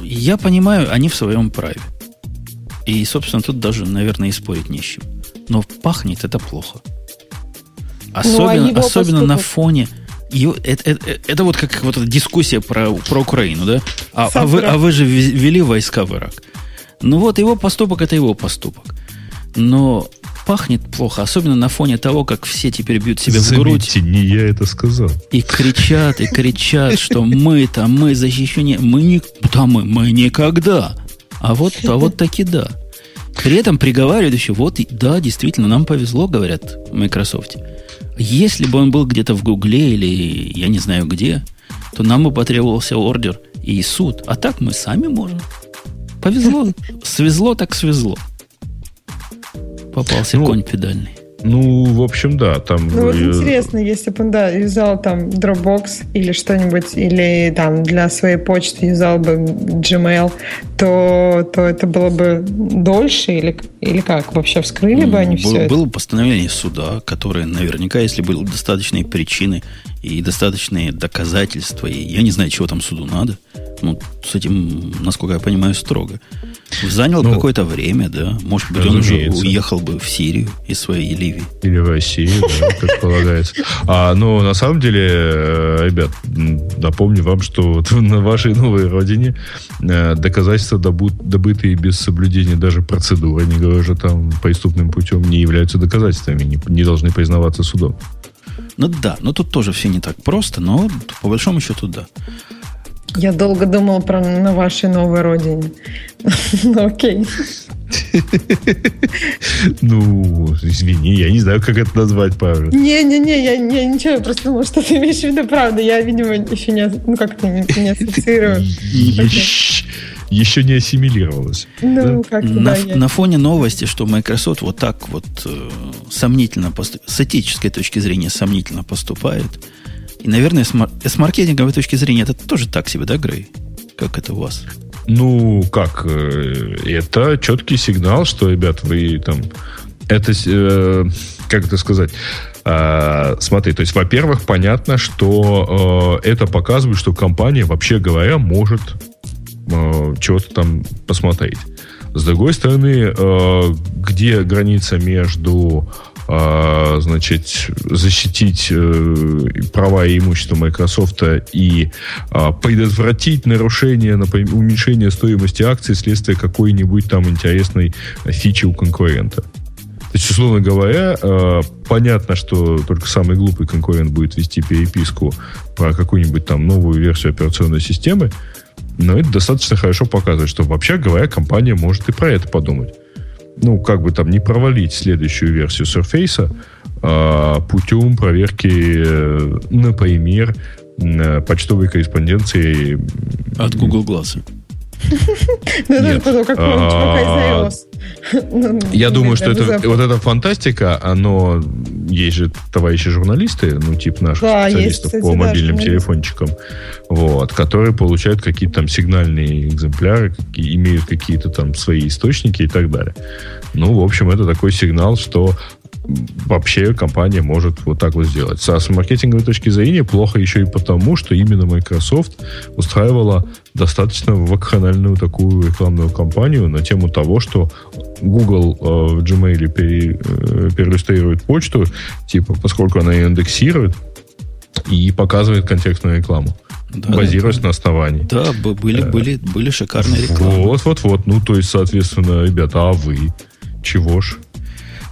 Я понимаю, они в своем праве. И, собственно, тут даже, наверное, и спорить не с чем. Но пахнет это плохо. Особенно, ну, а особенно на фоне и это, это, это вот как вот эта дискуссия про, про Украину, да? А, а, вы, а вы же ввели войска в Ирак. Ну вот его поступок это его поступок. Но пахнет плохо, особенно на фоне того, как все теперь бьют себя Заметьте, в грудь. не я это сказал. И кричат, и кричат, что мы там, мы защищение, мы не, да мы, мы никогда. А вот, а вот таки да. При этом приговаривают еще, вот, да, действительно, нам повезло, говорят в Microsoft. Если бы он был где-то в Гугле или я не знаю где, то нам бы потребовался ордер и суд. А так мы сами можем. Повезло. [laughs] Свезло так свезло. Попался ну, конь педальный. Ну, в общем, да, там... Ну, вот интересно, если бы он, да, юзал там Dropbox или что-нибудь, или там для своей почты юзал бы Gmail, то, то это было бы дольше или, или как? Вообще вскрыли бы они было, все Было постановление суда, которое наверняка, если были достаточные причины, и достаточные доказательства, и я не знаю, чего там суду надо. Ну, с этим, насколько я понимаю, строго. Занял ну, какое-то время, да. Может быть, разумеется. он уже уехал бы в Сирию из своей Ливии. Или в Россию, да, предполагается. А, но на самом деле, э, ребят, напомню вам, что [laughs] на вашей новой родине э, доказательства, добытые без соблюдения даже процедуры, не говоря же там преступным путем, не являются доказательствами, не, не должны признаваться судом. Ну да, но тут тоже все не так просто, но по большому счету да. Я долго думал про на вашей новой родине. [laughs] Ну, окей. Ну, извини, я не знаю, как это назвать правильно. Не-не-не, я, я ничего, я просто думала, что ты имеешь в виду правда. Я, видимо, еще не, ну, как-то не, не ассоциирую. Еще не ассимилировалась. Ну, как на, да, на фоне новости, что Microsoft вот так вот э, сомнительно, с этической точки зрения сомнительно поступает, и, наверное, с, мар- с маркетинговой точки зрения это тоже так себе, да, Грей? Как это у вас? Ну, как? Э, это четкий сигнал, что, ребят, вы там... Это, э, как это сказать? Э, смотри, то есть, во-первых, понятно, что э, это показывает, что компания, вообще говоря, может э, чего-то там посмотреть. С другой стороны, э, где граница между а, значит, защитить э, права и имущество Microsoft и а, предотвратить нарушение, например, уменьшение стоимости акций вследствие какой-нибудь там интересной фичи у конкурента. То есть, условно говоря, э, понятно, что только самый глупый конкурент будет вести переписку про какую-нибудь там новую версию операционной системы, но это достаточно хорошо показывает, что вообще говоря, компания может и про это подумать. Ну, как бы там не провалить следующую версию Surface а, путем проверки, э, например, э, почтовой корреспонденции от Google Glass. Потом как чувака из Я думаю, что это вот эта фантастика, оно есть же товарищи журналисты, ну, типа наших специалистов по мобильным телефончикам, вот, которые получают какие-то там сигнальные экземпляры, имеют какие-то там свои источники и так далее. Ну, в общем, это такой сигнал, что вообще компания может вот так вот сделать. С маркетинговой точки зрения плохо еще и потому, что именно Microsoft устраивала достаточно вакханальную такую рекламную кампанию на тему того, что Google э, в Gmail пере, э, переиллюстрирует почту, типа, поскольку она ее индексирует и показывает контекстную рекламу. Да, базируясь да, на основании. Да, были, э, были, были шикарные рекламы. Вот, вот, вот. Ну, то есть, соответственно, ребята, а вы? Чего ж?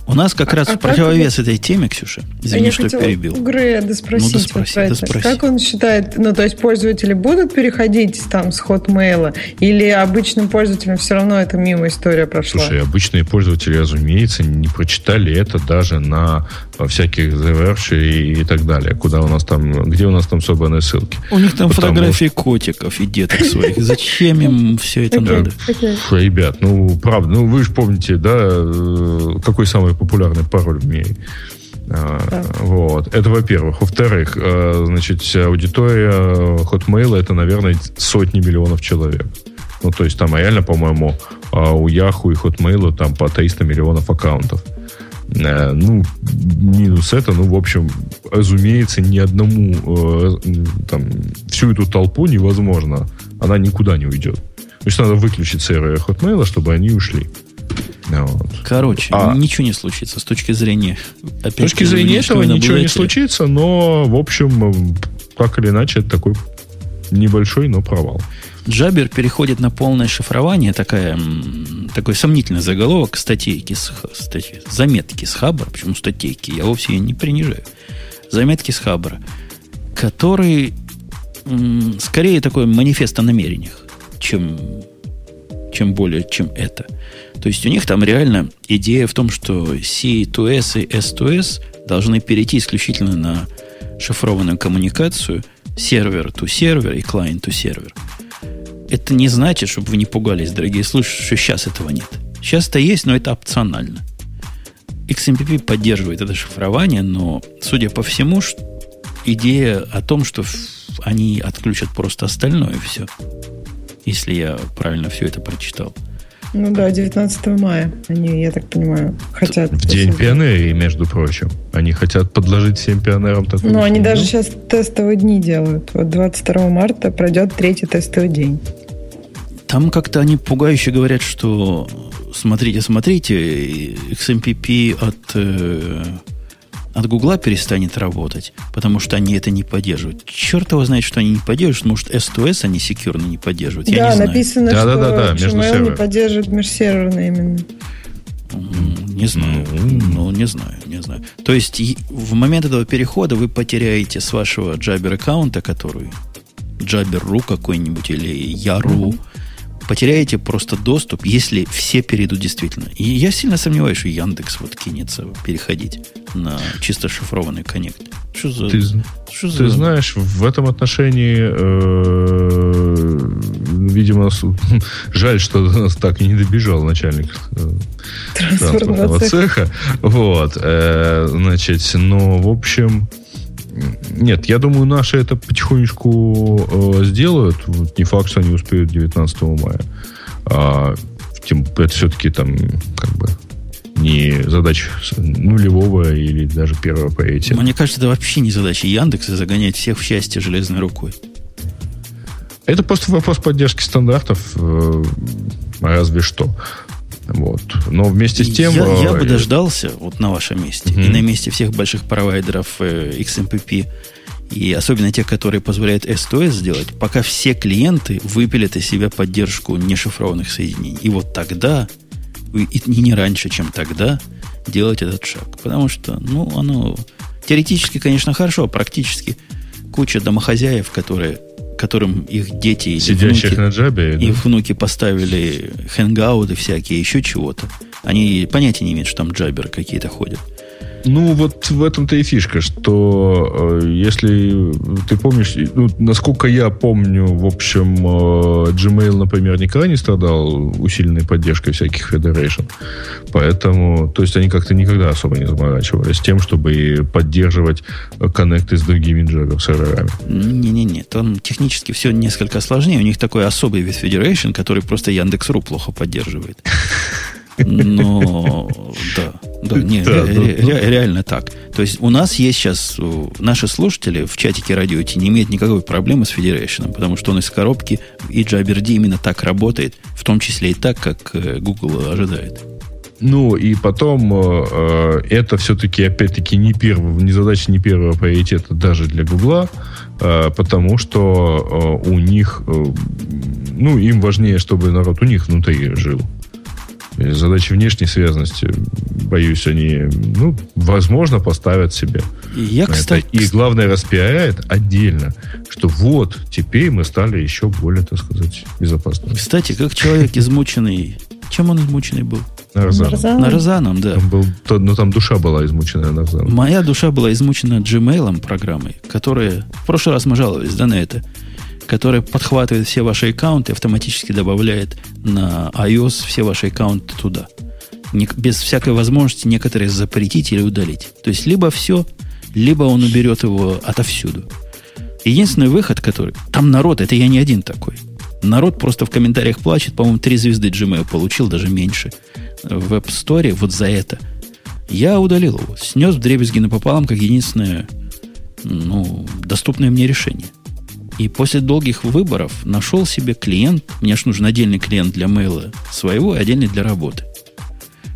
У нас как а, раз а противовес как... этой теме, Ксюша. Извини, я что перебил. Грея спросить. Ну, доспроси, вот доспроси. Как он считает, ну, то есть пользователи будут переходить там с Hotmail, или обычным пользователям все равно это мимо история прошла? Слушай, обычные пользователи, разумеется, не прочитали это даже на всяких Verge и, и так далее. Куда у нас там, где у нас там собранные ссылки? У них там Потому... фотографии котиков и деток своих. Зачем им все это надо? Ребят, ну, правда, ну, вы же помните, да, э, какой самый популярный пароль в мире. Да. Вот. Это во-первых. Во-вторых, э, значит, аудитория Hotmail это, наверное, сотни миллионов человек. Ну, то есть там реально, по-моему, а, у Yahoo и Hotmail там по 300 миллионов аккаунтов. Э, ну, минус это, ну, в общем, разумеется, ни одному э, там, всю эту толпу невозможно. Она никуда не уйдет. То есть надо выключить серверы Hotmail, чтобы они ушли. Вот. Короче, а, ничего не случится с точки зрения... Опять с точки зрения этого ничего не случится, но, в общем, как или иначе, это такой небольшой, но провал. Джабер переходит на полное шифрование, такая, такой сомнительный заголовок статейки, с, статьи, заметки с Хабра, почему статейки, я вовсе ее не принижаю. Заметки с Хабра, который скорее такой манифест о намерениях, чем, чем более, чем это. То есть у них там реально идея в том, что C2S и S2S должны перейти исключительно на шифрованную коммуникацию сервер to сервер и client to сервер. Это не значит, чтобы вы не пугались, дорогие слушатели, что сейчас этого нет. Сейчас это есть, но это опционально. XMPP поддерживает это шифрование, но, судя по всему, идея о том, что они отключат просто остальное все, если я правильно все это прочитал – Ну да, 19 мая. Они, я так понимаю, хотят... В День пионерии, между прочим. Они хотят подложить всем пионерам такую Ну, они даже сейчас тестовые дни делают. Вот 22 марта пройдет третий тестовый день. Там как-то они пугающе говорят, что смотрите, смотрите, XMPP от, э, от Гугла перестанет работать, потому что они это не поддерживают. Черт его знает, что они не поддерживают. Может, S2S они секьюрно не поддерживают. Да, Я не написано, да, что да, да, да, Gmail не поддерживает межсерверно именно. Не знаю. Ну, не знаю, не знаю. То есть в момент этого перехода вы потеряете с вашего Jabber аккаунта, который Jabber.ru какой-нибудь или Яру, mm-hmm потеряете просто доступ, если все перейдут действительно. И я сильно сомневаюсь, что Яндекс вот кинется переходить на чисто шифрованный коннект. Что за... Ты, что ты за... знаешь, в этом отношении, э, видимо, [laughs] жаль, что нас так и не добежал начальник э, транспортного цеха. Вот, э, значит, но, в общем, нет, я думаю, наши это потихонечку э, сделают. Вот не факт, что они успеют 19 мая. А, тем, это все-таки там как бы не задача нулевого или даже первого приоритета. Мне кажется, это вообще не задача Яндекса загонять всех в счастье железной рукой. Это просто вопрос поддержки стандартов, э, разве что. Вот. Но вместе с тем... Я, я бы э, дождался, вот на вашем месте, угу. и на месте всех больших провайдеров э, XMPP, и особенно тех, которые позволяют S2S сделать, пока все клиенты выпилят из себя поддержку нешифрованных соединений. И вот тогда, и не раньше, чем тогда, делать этот шаг. Потому что, ну, оно теоретически, конечно, хорошо, а практически куча домохозяев, которые которым их дети или Сидящих внуки, на джабе, их да? внуки поставили хэнгауты всякие, еще чего-то. Они понятия не имеют, что там джаберы какие-то ходят. Ну, вот в этом-то и фишка, что э, если ты помнишь, ну, насколько я помню, в общем, э, Gmail, например, никогда не страдал усиленной поддержкой всяких Federation. Поэтому, то есть они как-то никогда особо не заморачивались тем, чтобы поддерживать коннекты с другими Java серверами. Не-не-не, там технически все несколько сложнее. У них такой особый вид Federation, который просто Яндекс.ру плохо поддерживает. Но да, да, [laughs] не, да, ре, ре, ре, реально так. То есть у нас есть сейчас наши слушатели в чатике радио Ти не имеют никакой проблемы с Federation, потому что он из коробки и JabberD именно так работает, в том числе и так, как э, Google ожидает. Ну, и потом э, э, это все-таки, опять-таки, не, первый, не задача не первого приоритета даже для Гугла, э, потому что э, у них, э, ну, им важнее, чтобы народ у них внутри жил. Задачи внешней связанности, боюсь, они, ну, возможно, поставят себе. Я, кстати, это. И главное, распиаряет отдельно, что вот, теперь мы стали еще более, так сказать, безопасными. Кстати, как человек измученный, чем он измученный был? Нарзаном. Нарзаном, да. Там был, то, ну, там душа была измученная Нарзаном. Моя душа была измучена Gmail программой, которая... В прошлый раз мы жаловались, да, на это которая подхватывает все ваши аккаунты, автоматически добавляет на iOS все ваши аккаунты туда. Не, без всякой возможности некоторые запретить или удалить. То есть либо все, либо он уберет его отовсюду. Единственный выход, который... Там народ, это я не один такой. Народ просто в комментариях плачет, по-моему, три звезды Gmail получил, даже меньше. В App Store вот за это. Я удалил его. Снес в дребезги напополам, как единственное ну, доступное мне решение. И после долгих выборов нашел себе клиент. Мне же нужен отдельный клиент для мейла своего и отдельный для работы.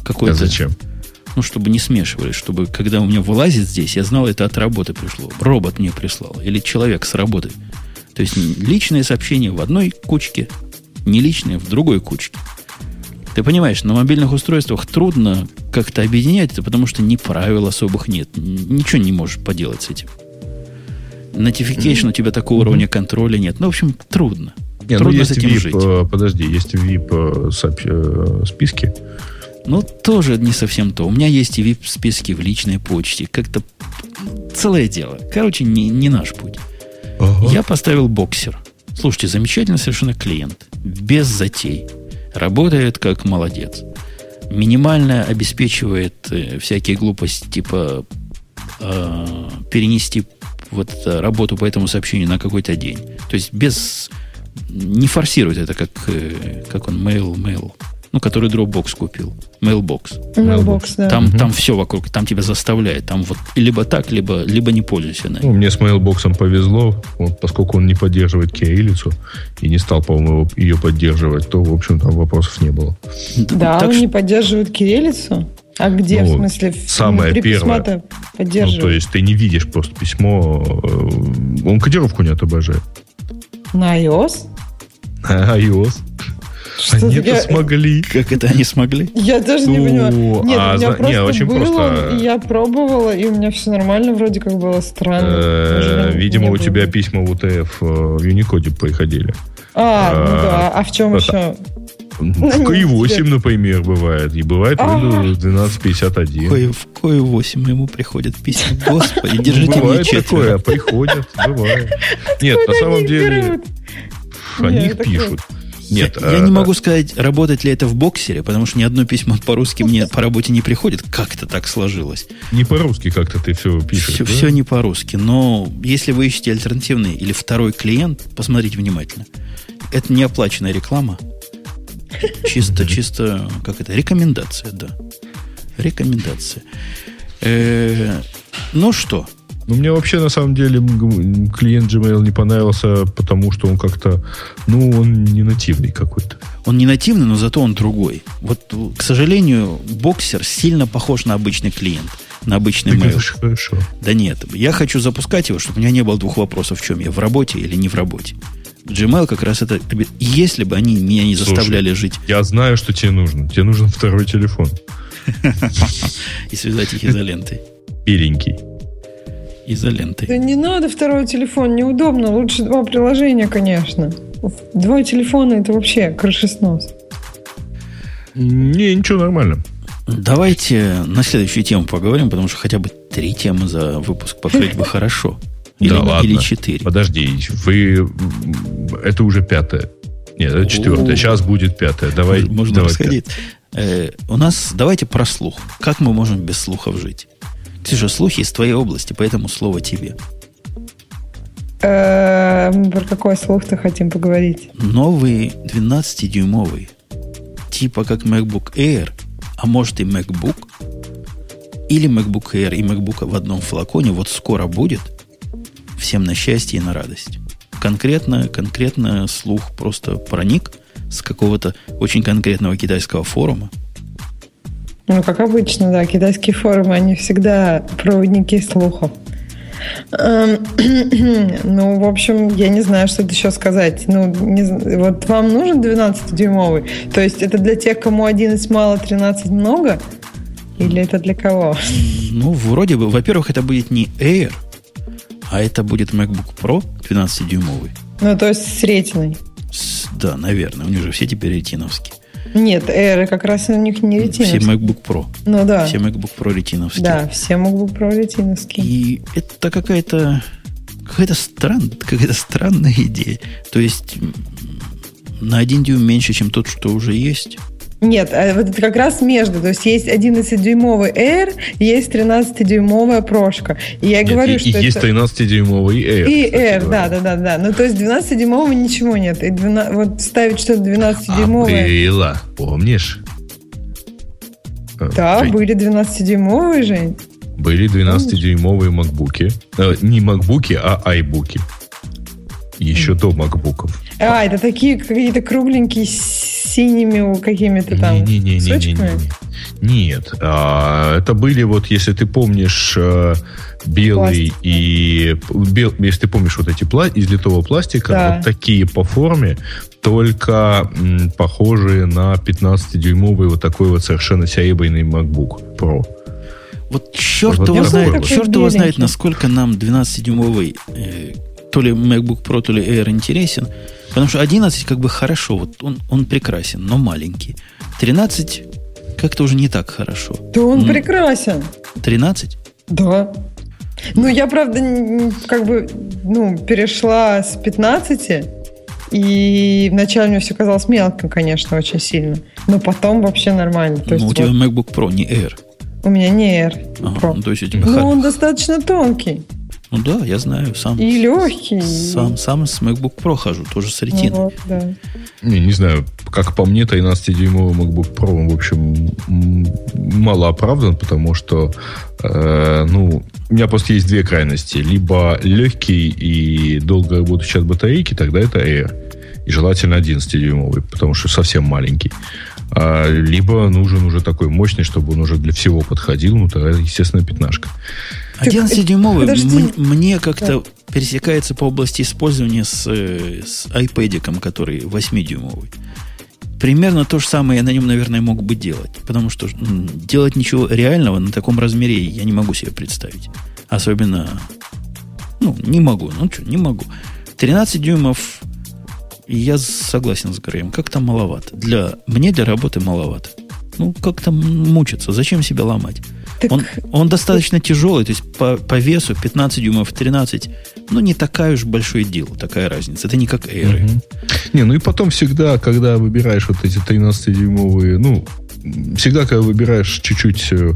Какой-то, а зачем? Ну, чтобы не смешивались, чтобы когда у меня вылазит здесь, я знал, это от работы пришло. Робот мне прислал. Или человек с работы. То есть личные сообщения в одной кучке, не личные в другой кучке. Ты понимаешь, на мобильных устройствах трудно как-то объединять это, потому что ни правил особых нет. Ничего не можешь поделать с этим. Notification mm-hmm. у тебя такого mm-hmm. уровня контроля нет. Ну, в общем, трудно. Не, ну, трудно ну, есть с этим VIP, жить. Э, подожди, есть VIP э, э, списки. Ну, тоже не совсем то. У меня есть и VIP-списки в личной почте. Как-то целое дело. Короче, не, не наш путь. Ага. Я поставил боксер. Слушайте, замечательно совершенно клиент. Без затей. Работает как молодец. Минимально обеспечивает э, всякие глупости, типа э, перенести вот работу по этому сообщению на какой-то день. То есть без... Не форсирует это, как, э, как он, mail, mail. ну, который Dropbox купил, Mailbox. Mailbox, да. Там, там все вокруг, там тебя заставляет. Там вот либо так, либо, либо не пользуйся. Ну, мне с Mailbox повезло, вот, поскольку он не поддерживает кириллицу и не стал, по-моему, ее поддерживать, то, в общем, там вопросов не было. Да, так он что... не поддерживает кириллицу? А где, ну, в смысле, самое внутри первое. письма-то поддерживает? Ну, то есть ты не видишь просто письмо, э, он кодировку не отображает. На iOS? На iOS. Что они это я... смогли. Как это они смогли? Я даже не Ну, понимаю. Нет, а у меня зна- просто не, очень было, просто. я пробовала, и у меня все нормально, вроде как было странно. Э, не- Видимо, не у тебя письма в УТФ э, в Unicode приходили. А, ну а, да, а в чем это- еще? В не и 8, например, бывает. И бывает А. Windows 1251. Кое, в кое 8 ему приходят письма. Господи, держите мне Бывает такое, четверо. приходят, бывает. Нет, на самом деле, они Нет, их так пишут. Нет, я, я э, не могу сказать, работает ли это в боксере, потому что ни одно письмо по-русски мне по работе не приходит. Как-то так сложилось. не по-русски как-то ты все пишешь. все, да? все не по-русски. Но если вы ищете альтернативный или второй клиент, посмотрите внимательно. Это не оплаченная реклама. Чисто, чисто, как это, рекомендация, да. Рекомендация. Э, ну что, Ну, мне вообще, на самом деле, клиент Gmail не понравился, потому что он как-то, ну, он не нативный какой-то. он не нативный, но зато он другой. Вот, к сожалению, боксер сильно похож на обычный клиент, на обычный Ты mail. хорошо. Да нет, я хочу запускать его, чтобы у меня не было двух вопросов, в чем я, в работе или не в работе. Gmail как раз это... Если бы они меня не Слушай. заставляли жить Я знаю, что тебе нужно. Тебе нужен второй телефон. [laughs] и связать их изолентой. Беленький. Изолентой. Да не надо второй телефон, неудобно. Лучше два приложения, конечно. Два телефона это вообще крышеснос. Не, ничего, нормально. Давайте на следующую тему поговорим, потому что хотя бы три темы за выпуск покрыть бы [laughs] хорошо. Или, Да ладно. или четыре. Подожди, вы... Это уже пятое. Нет, это четвертое. Сейчас будет пятое. Давай, Можно давай расходить. Э, у нас, давайте про слух. Как мы можем без слухов жить? Ксюша, слухи из твоей области, поэтому слово тебе. Эм, Про какой слух ты хотим поговорить? Новый 12-дюймовый, типа как MacBook Air, а может и MacBook, или MacBook Air и MacBook в одном флаконе, вот скоро будет, всем на счастье и на радость. Конкретно, конкретно слух просто проник с какого-то очень конкретного китайского форума. Ну, как обычно, да, китайские форумы, они всегда проводники слухов. Эм, [clears throat] Ну, в общем, я не знаю, что еще сказать. Ну, не вот вам нужен 12-дюймовый? То есть это для тех, кому 11 мало, 13 много? Или это для кого? Ну, вроде бы, во-первых, это будет не Air, а это будет MacBook Pro 12-дюймовый. Ну, то есть с ретиной. С- да, наверное, у них же все теперь ретиновские. Нет, Air как раз у них не Все ретиновские. MacBook Pro. Ну да. Все MacBook Pro ретиновские. Да, все могут про ретиновские. И это какая-то какая-то странная, какая-то странная [laughs] идея. То есть на один дюйм меньше, чем тот, что уже есть. Нет, а вот это как раз между. То есть есть 11-дюймовый Air, есть 13-дюймовая прошка. И я Нет, говорю, и, что и есть это... 13-дюймовый Air. И Air, да, да, да, да. Ну, то есть 12-дюймового ничего нет. И 12 вот ставить что-то 12-дюймовое... А было, помнишь? Э, Да, Жень, были 12-дюймовые, Жень. Были 12-дюймовые макбуки. Э, не макбуки, а айбуки. Еще до макбуков. А, это такие какие-то кругленькие синими какими-то там Не-не-не-не-не-не. кусочками? Нет, а, это были вот, если ты помнишь, э, белый Пластик. и бел- если ты помнишь вот эти пла- из литого пластика, Да. вот такие по форме, только м, похожие на 15-дюймовый вот такой вот совершенно серебряный MacBook Pro. Вот черт Вот его знает, черт его знает, насколько нам 12-дюймовый э, то ли MacBook Pro, то ли Air интересен. Потому что 11 как бы хорошо, вот он, он прекрасен, но маленький. 13 как-то уже не так хорошо. Да он М. прекрасен. 13? Да. Ну, я, правда, как бы, ну, перешла с 15, и вначале мне все казалось мелким, конечно, очень сильно. Но потом вообще нормально. То Ну, у тебя вот MacBook Pro, не Air. у меня не Air Ага, Pro. ну, то есть у тебя Но хар- он достаточно тонкий Ну да, я знаю, сам. и легкий. Сам, сам с MacBook Pro хожу, тоже с Ну ретиной. вот, да. Не, не знаю, как по мне, 13-дюймовый MacBook Pro, в общем, мало оправдан, потому что, э, ну, у меня просто есть две крайности. Либо легкий и долго работающий от батарейки, тогда это Air. И желательно 11-дюймовый, потому что совсем маленький. А, либо нужен уже такой мощный, чтобы он уже для всего подходил. Ну, тогда, естественно, пятнашка. 11-дюймовый мне как-то да. пересекается по области использования с, э, с iPad, который 8-дюймовый. Примерно то же самое я на нем, наверное, мог бы делать. Потому что делать ничего реального на таком размере я не могу себе представить. Особенно... Ну, не могу. Ну что, не могу. 13 дюймов я согласен с Греем. Как-то маловато. Для, мне для работы маловато. Ну, как-то мучиться. Зачем себя ломать? Так... Он, он достаточно тяжелый, то есть по, по весу 15 дюймов, 13, ну, не такая уж большой дел, такая разница. Это не как Air. Угу. Не, ну и потом всегда, когда выбираешь вот эти 13-дюймовые, ну, всегда, когда выбираешь чуть-чуть э,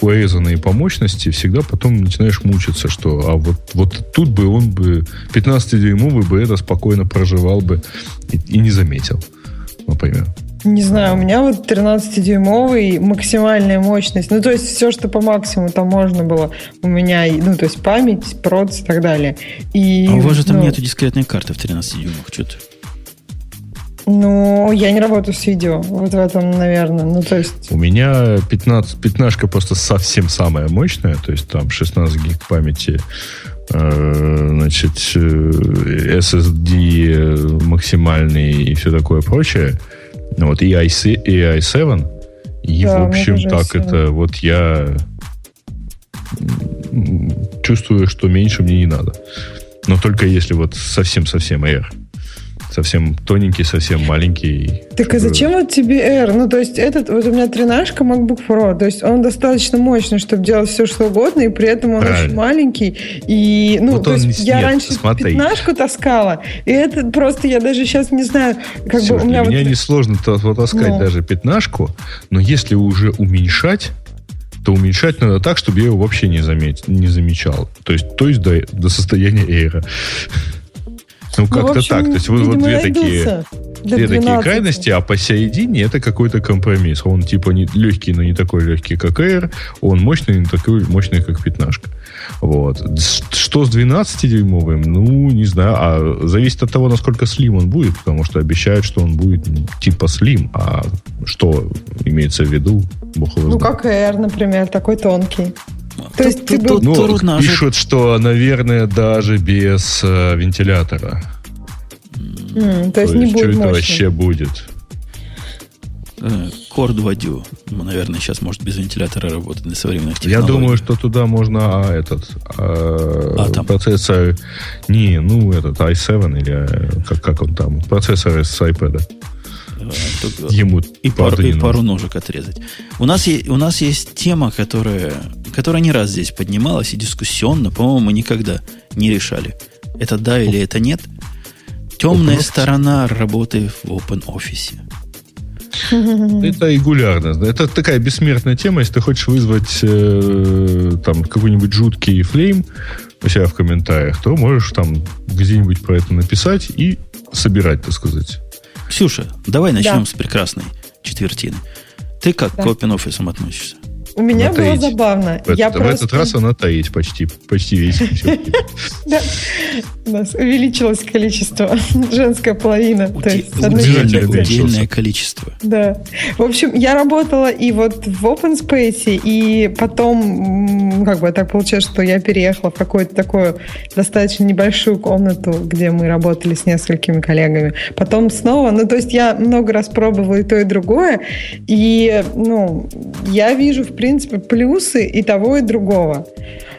урезанные по мощности, всегда потом начинаешь мучиться, что а вот, вот тут бы он бы 15-дюймовый бы это спокойно проживал бы и, и не заметил, например. Не знаю, у меня вот 13-дюймовый, максимальная мощность. Ну, то есть все, что по максимуму там можно было. У меня, ну, то есть память, проц и так далее. И, а у вас же там ну, нету дискретной карты в 13 дюймах, что-то. Ну, я не работаю с видео. Вот в этом, наверное. Ну, то есть... У меня 15, 15 просто совсем самая мощная. То есть там 16 гиг памяти э, значит, э, SSD максимальный и все такое прочее. Ну, вот и, i7, и i7. И, да, в общем, так это вот я чувствую, что меньше мне не надо. Но только если вот совсем-совсем Air совсем тоненький, совсем маленький. Так а зачем вот тебе R? Ну, то есть этот, вот у меня тринашка MacBook Pro, то есть он достаточно мощный, чтобы делать все, что угодно, и при этом он Правильно. очень маленький. И, ну, вот то есть я нет, раньше смотри. пятнашку таскала, и это просто, я даже сейчас не знаю, как Все, бы у меня... Для вот... несложно таскать ну. даже пятнашку, но если уже уменьшать, то уменьшать надо так, чтобы я его вообще не, замет, не замечал. То есть, то есть до, до состояния эйра. Ну, ну как-то общем, так. То есть вот, вот две такие, две такие крайности, а посередине это какой-то компромисс. Он типа не, легкий, но не такой легкий, как Air. Он мощный, не такой мощный, как пятнашка. Вот. Что с 12-дюймовым? Ну, не знаю. А зависит от того, насколько слим он будет, потому что обещают, что он будет типа слим. А что имеется в виду? Бог его ну, как Air, например, такой тонкий. То есть тут, тут, ну, пишут, что, наверное, даже без э, вентилятора. Mm, то, то есть, не будет что это вообще будет? Core 2 Duo. Ну, наверное, сейчас может без вентилятора работать на современных технологиях. Я думаю, что туда можно а, этот а, а, процессор... Не, ну, этот i7 или э, как, как он там, процессор с iPad. [laughs] Ему и, пару, и пару ножек отрезать. У нас, есть, у нас есть тема, которая, которая не раз здесь поднималась и дискуссионно, по-моему, мы никогда не решали. Это да или это нет. Темная Open сторона работы в Open Office. [laughs] Это регулярно. Это такая бессмертная тема. Если ты хочешь вызвать э, там какой-нибудь жуткий флейм у себя в комментариях, то можешь там где-нибудь про это написать и собирать, так сказать. Ксюша, давай начнем да. с прекрасной четвертины. Ты как да. к OpenOffice относишься? У меня она было таить. забавно. В, я в просто... этот раз она таит почти, почти весь. [laughs] У нас увеличилось количество, [laughs] женская половина. Удельное количество. Да. В общем, я работала и вот в Open Space, и потом, как бы так получилось, что я переехала в какую-то такую достаточно небольшую комнату, где мы работали с несколькими коллегами. Потом снова, ну, то есть я много раз пробовала и то, и другое, и, ну, я вижу, в принципе, плюсы и того, и другого.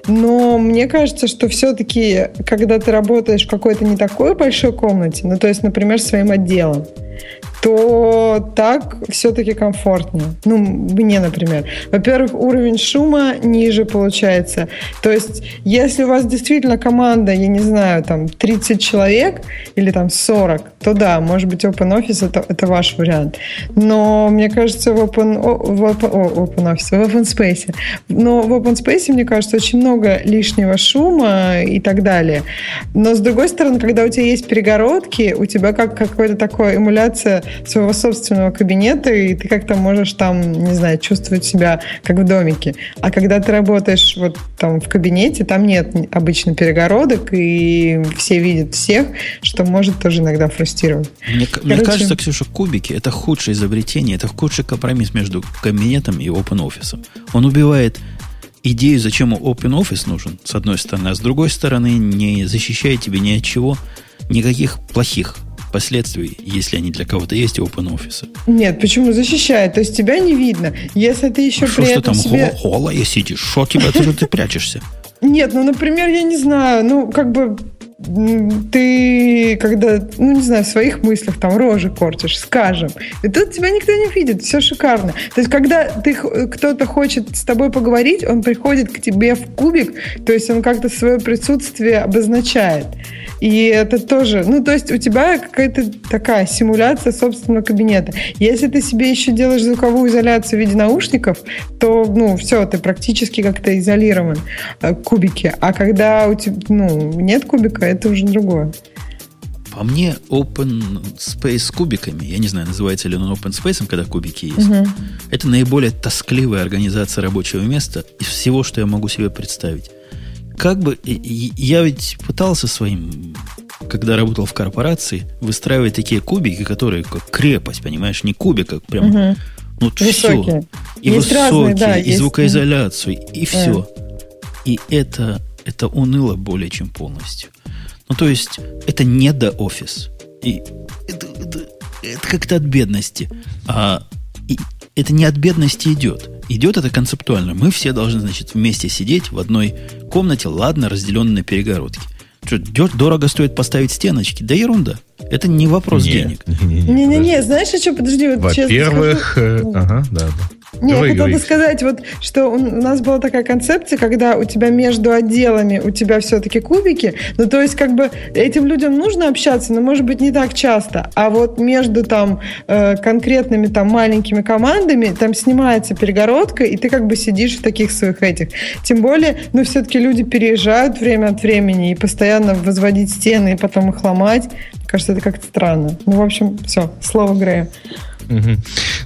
Но мне кажется, что все-таки, когда ты работаешь в какой-то не такой большой комнате, ну, то есть, например, своим отделом, то так все-таки комфортнее. Ну, мне, например. Во-первых, уровень шума ниже получается. То есть, если у вас действительно команда, я не знаю, там 30 человек или там 40, то да, может быть, OpenOffice это, это ваш вариант. Но мне кажется, в Open, в Open, о, OpenOffice, в OpenSpace. Но в OpenSpace, мне кажется, очень много лишнего шума и так далее. Но с другой стороны, когда у тебя есть перегородки, у тебя как какая-то такая эмуляция своего собственного кабинета, и ты как-то можешь там, не знаю, чувствовать себя как в домике. А когда ты работаешь вот там в кабинете, там нет обычно перегородок, и все видят всех, что может тоже иногда фрустрировать. Мне, Короче, мне кажется, Ксюша, кубики это худшее изобретение, это худший компромисс между кабинетом и OpenOffice. Он убивает идею, зачем OpenOffice нужен, с одной стороны, а с другой стороны, не защищает тебе ни от чего, никаких плохих последствий, если они для кого-то есть, OpenOffice. Нет, почему защищает? То есть тебя не видно. Если ты еще а при что этом там себе... голая сидишь? Что тебя, ты, ты прячешься? Нет, ну, например, я не знаю, ну, как бы ты, когда, ну, не знаю, в своих мыслях там рожи корчишь, скажем, и тут тебя никто не видит, все шикарно. То есть, когда ты, кто-то хочет с тобой поговорить, он приходит к тебе в кубик, то есть он как-то свое присутствие обозначает. И это тоже, ну, то есть у тебя какая-то такая симуляция собственного кабинета. Если ты себе еще делаешь звуковую изоляцию в виде наушников, то, ну, все, ты практически как-то изолирован э, кубики. А когда у тебя, ну, нет кубика, это уже другое. По мне, Open Space с кубиками, я не знаю, называется ли он Open Space, когда кубики есть, угу. это наиболее тоскливая организация рабочего места из всего, что я могу себе представить как бы я ведь пытался своим, когда работал в корпорации, выстраивать такие кубики, которые как крепость, понимаешь, не кубик, как прям угу. ну высокие. все. И есть высокие, разные, да, и есть... звукоизоляцию, и все. Да. И это, это уныло более чем полностью. Ну, то есть, это не до офис. И это, это, это как-то от бедности. А и это не от бедности идет. Идет это концептуально. Мы все должны, значит, вместе сидеть в одной комнате, ладно, разделенной на перегородки. Что, дорого стоит поставить стеночки? Да ерунда. Это не вопрос не, денег. Не-не-не, знаешь, что, подожди. Вот Во-первых, э, ага, да, да. Нет, я хотела бы сказать, вот, что у нас была такая концепция, когда у тебя между отделами у тебя все-таки кубики, ну, то есть, как бы, этим людям нужно общаться, но, может быть, не так часто, а вот между там э, конкретными там маленькими командами там снимается перегородка, и ты как бы сидишь в таких своих этих. Тем более, ну, все-таки люди переезжают время от времени, и постоянно возводить стены, и потом их ломать, кажется, это как-то странно. Ну, в общем, все, слово Грея.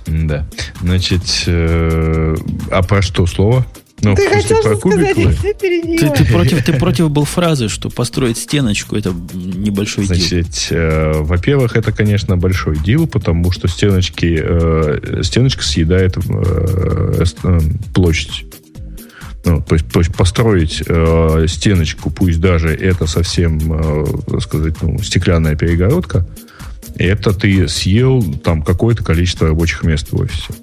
Да. Значит, э, а про что слово? Ну, ты хотел про сказать, ты ты, ты, против, ты против был фразы, что построить стеночку это небольшой Значит, дел. Э, во-первых, это, конечно, большой дел, потому что стеночки, э, стеночка съедает э, э, площадь. Ну, то, есть, то есть построить э, стеночку, пусть даже это совсем, э, так сказать, ну, стеклянная перегородка, это ты съел там какое-то количество рабочих мест в офисе.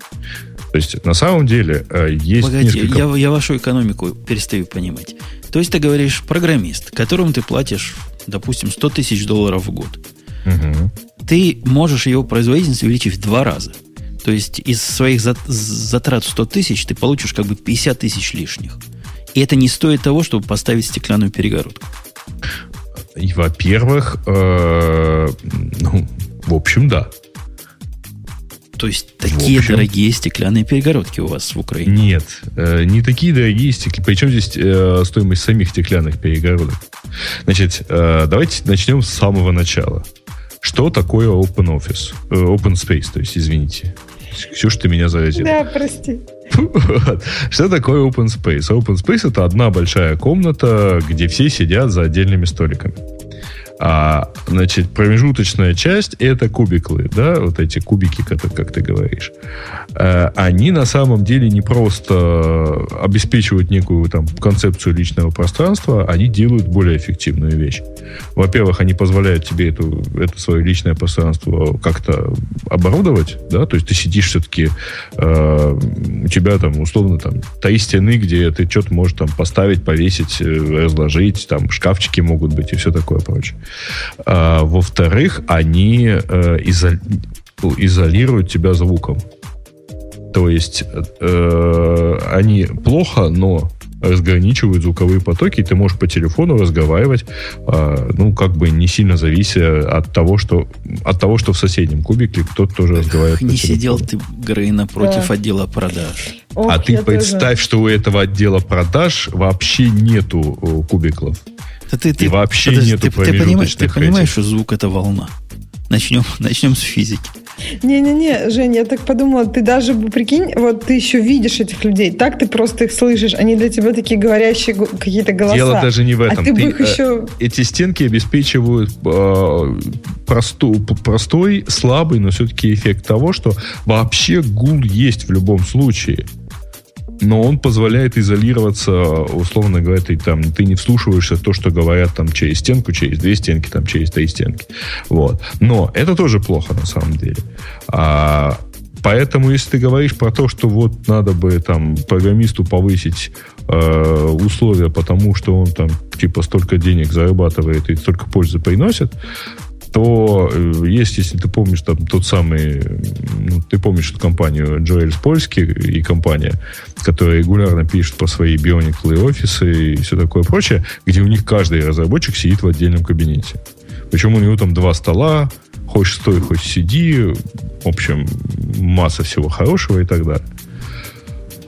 То есть, на самом деле, э, есть Погоди, несколько... я, я вашу экономику перестаю понимать. То есть, ты говоришь, программист, которому ты платишь, допустим, 100 тысяч долларов в год. Угу. Ты можешь его производительность увеличить в два раза. То есть, из своих затрат 100 тысяч ты получишь как бы 50 тысяч лишних. И это не стоит того, чтобы поставить стеклянную перегородку. И, во-первых, э, ну, в общем, да. То есть такие общем, дорогие стеклянные перегородки у вас в Украине? Нет, э, не такие дорогие стеклянные. Причем здесь э, стоимость самих стеклянных перегородок? Значит, э, давайте начнем с самого начала. Что такое Open Office? Э, open Space, то есть, извините. Ксюша, ты меня заразила. Да, прости. Что такое Open Space? Open Space это одна большая комната, где все сидят за отдельными столиками. А, значит, промежуточная часть это кубиклы, да, вот эти кубики, как, как ты говоришь. А, они на самом деле не просто обеспечивают некую там концепцию личного пространства, они делают более эффективную вещь. Во-первых, они позволяют тебе эту, это свое личное пространство как-то оборудовать, да, то есть ты сидишь все-таки, э, у тебя там условно там три стены, где ты что-то можешь там поставить, повесить, э, разложить, там шкафчики могут быть и все такое прочее. А, во-вторых, они э, изо- изолируют тебя звуком. То есть э, они плохо, но разграничивают звуковые потоки, и ты можешь по телефону разговаривать, э, ну, как бы не сильно завися от того, что от того, что в соседнем кубике кто-то тоже разговаривает Не сидел ты, Грей, напротив да. отдела продаж. Ох, а ты представь, тоже. что у этого отдела продаж вообще нету э, кубиклов. Да ты, ты, и вообще подожди, нету ты, ты понимаешь, ты понимаешь, что звук это волна? Начнем, начнем с физики. Не-не-не, Жень, я так подумала, ты даже, прикинь, вот ты еще видишь этих людей, так ты просто их слышишь, они для тебя такие говорящие какие-то голоса. Дело даже не в этом. А ты, ты бы их еще... Эти стенки обеспечивают э, просту, простой, слабый, но все-таки эффект того, что вообще гул есть в любом случае но он позволяет изолироваться, условно говоря, ты, там, ты не вслушиваешься в то, что говорят там через стенку, через две стенки, там, через три стенки. Вот. Но это тоже плохо на самом деле. А, поэтому, если ты говоришь про то, что вот надо бы там программисту повысить э, условия, потому что он там типа столько денег зарабатывает и столько пользы приносит, то э, есть, если ты помнишь, там тот самый, ну, ты помнишь эту компанию Джоэль Польский и компания, которая регулярно пишет по своей Bionicle офисы и все такое прочее, где у них каждый разработчик сидит в отдельном кабинете. Причем у него там два стола, хочешь стой, хочешь сиди, в общем, масса всего хорошего и так далее.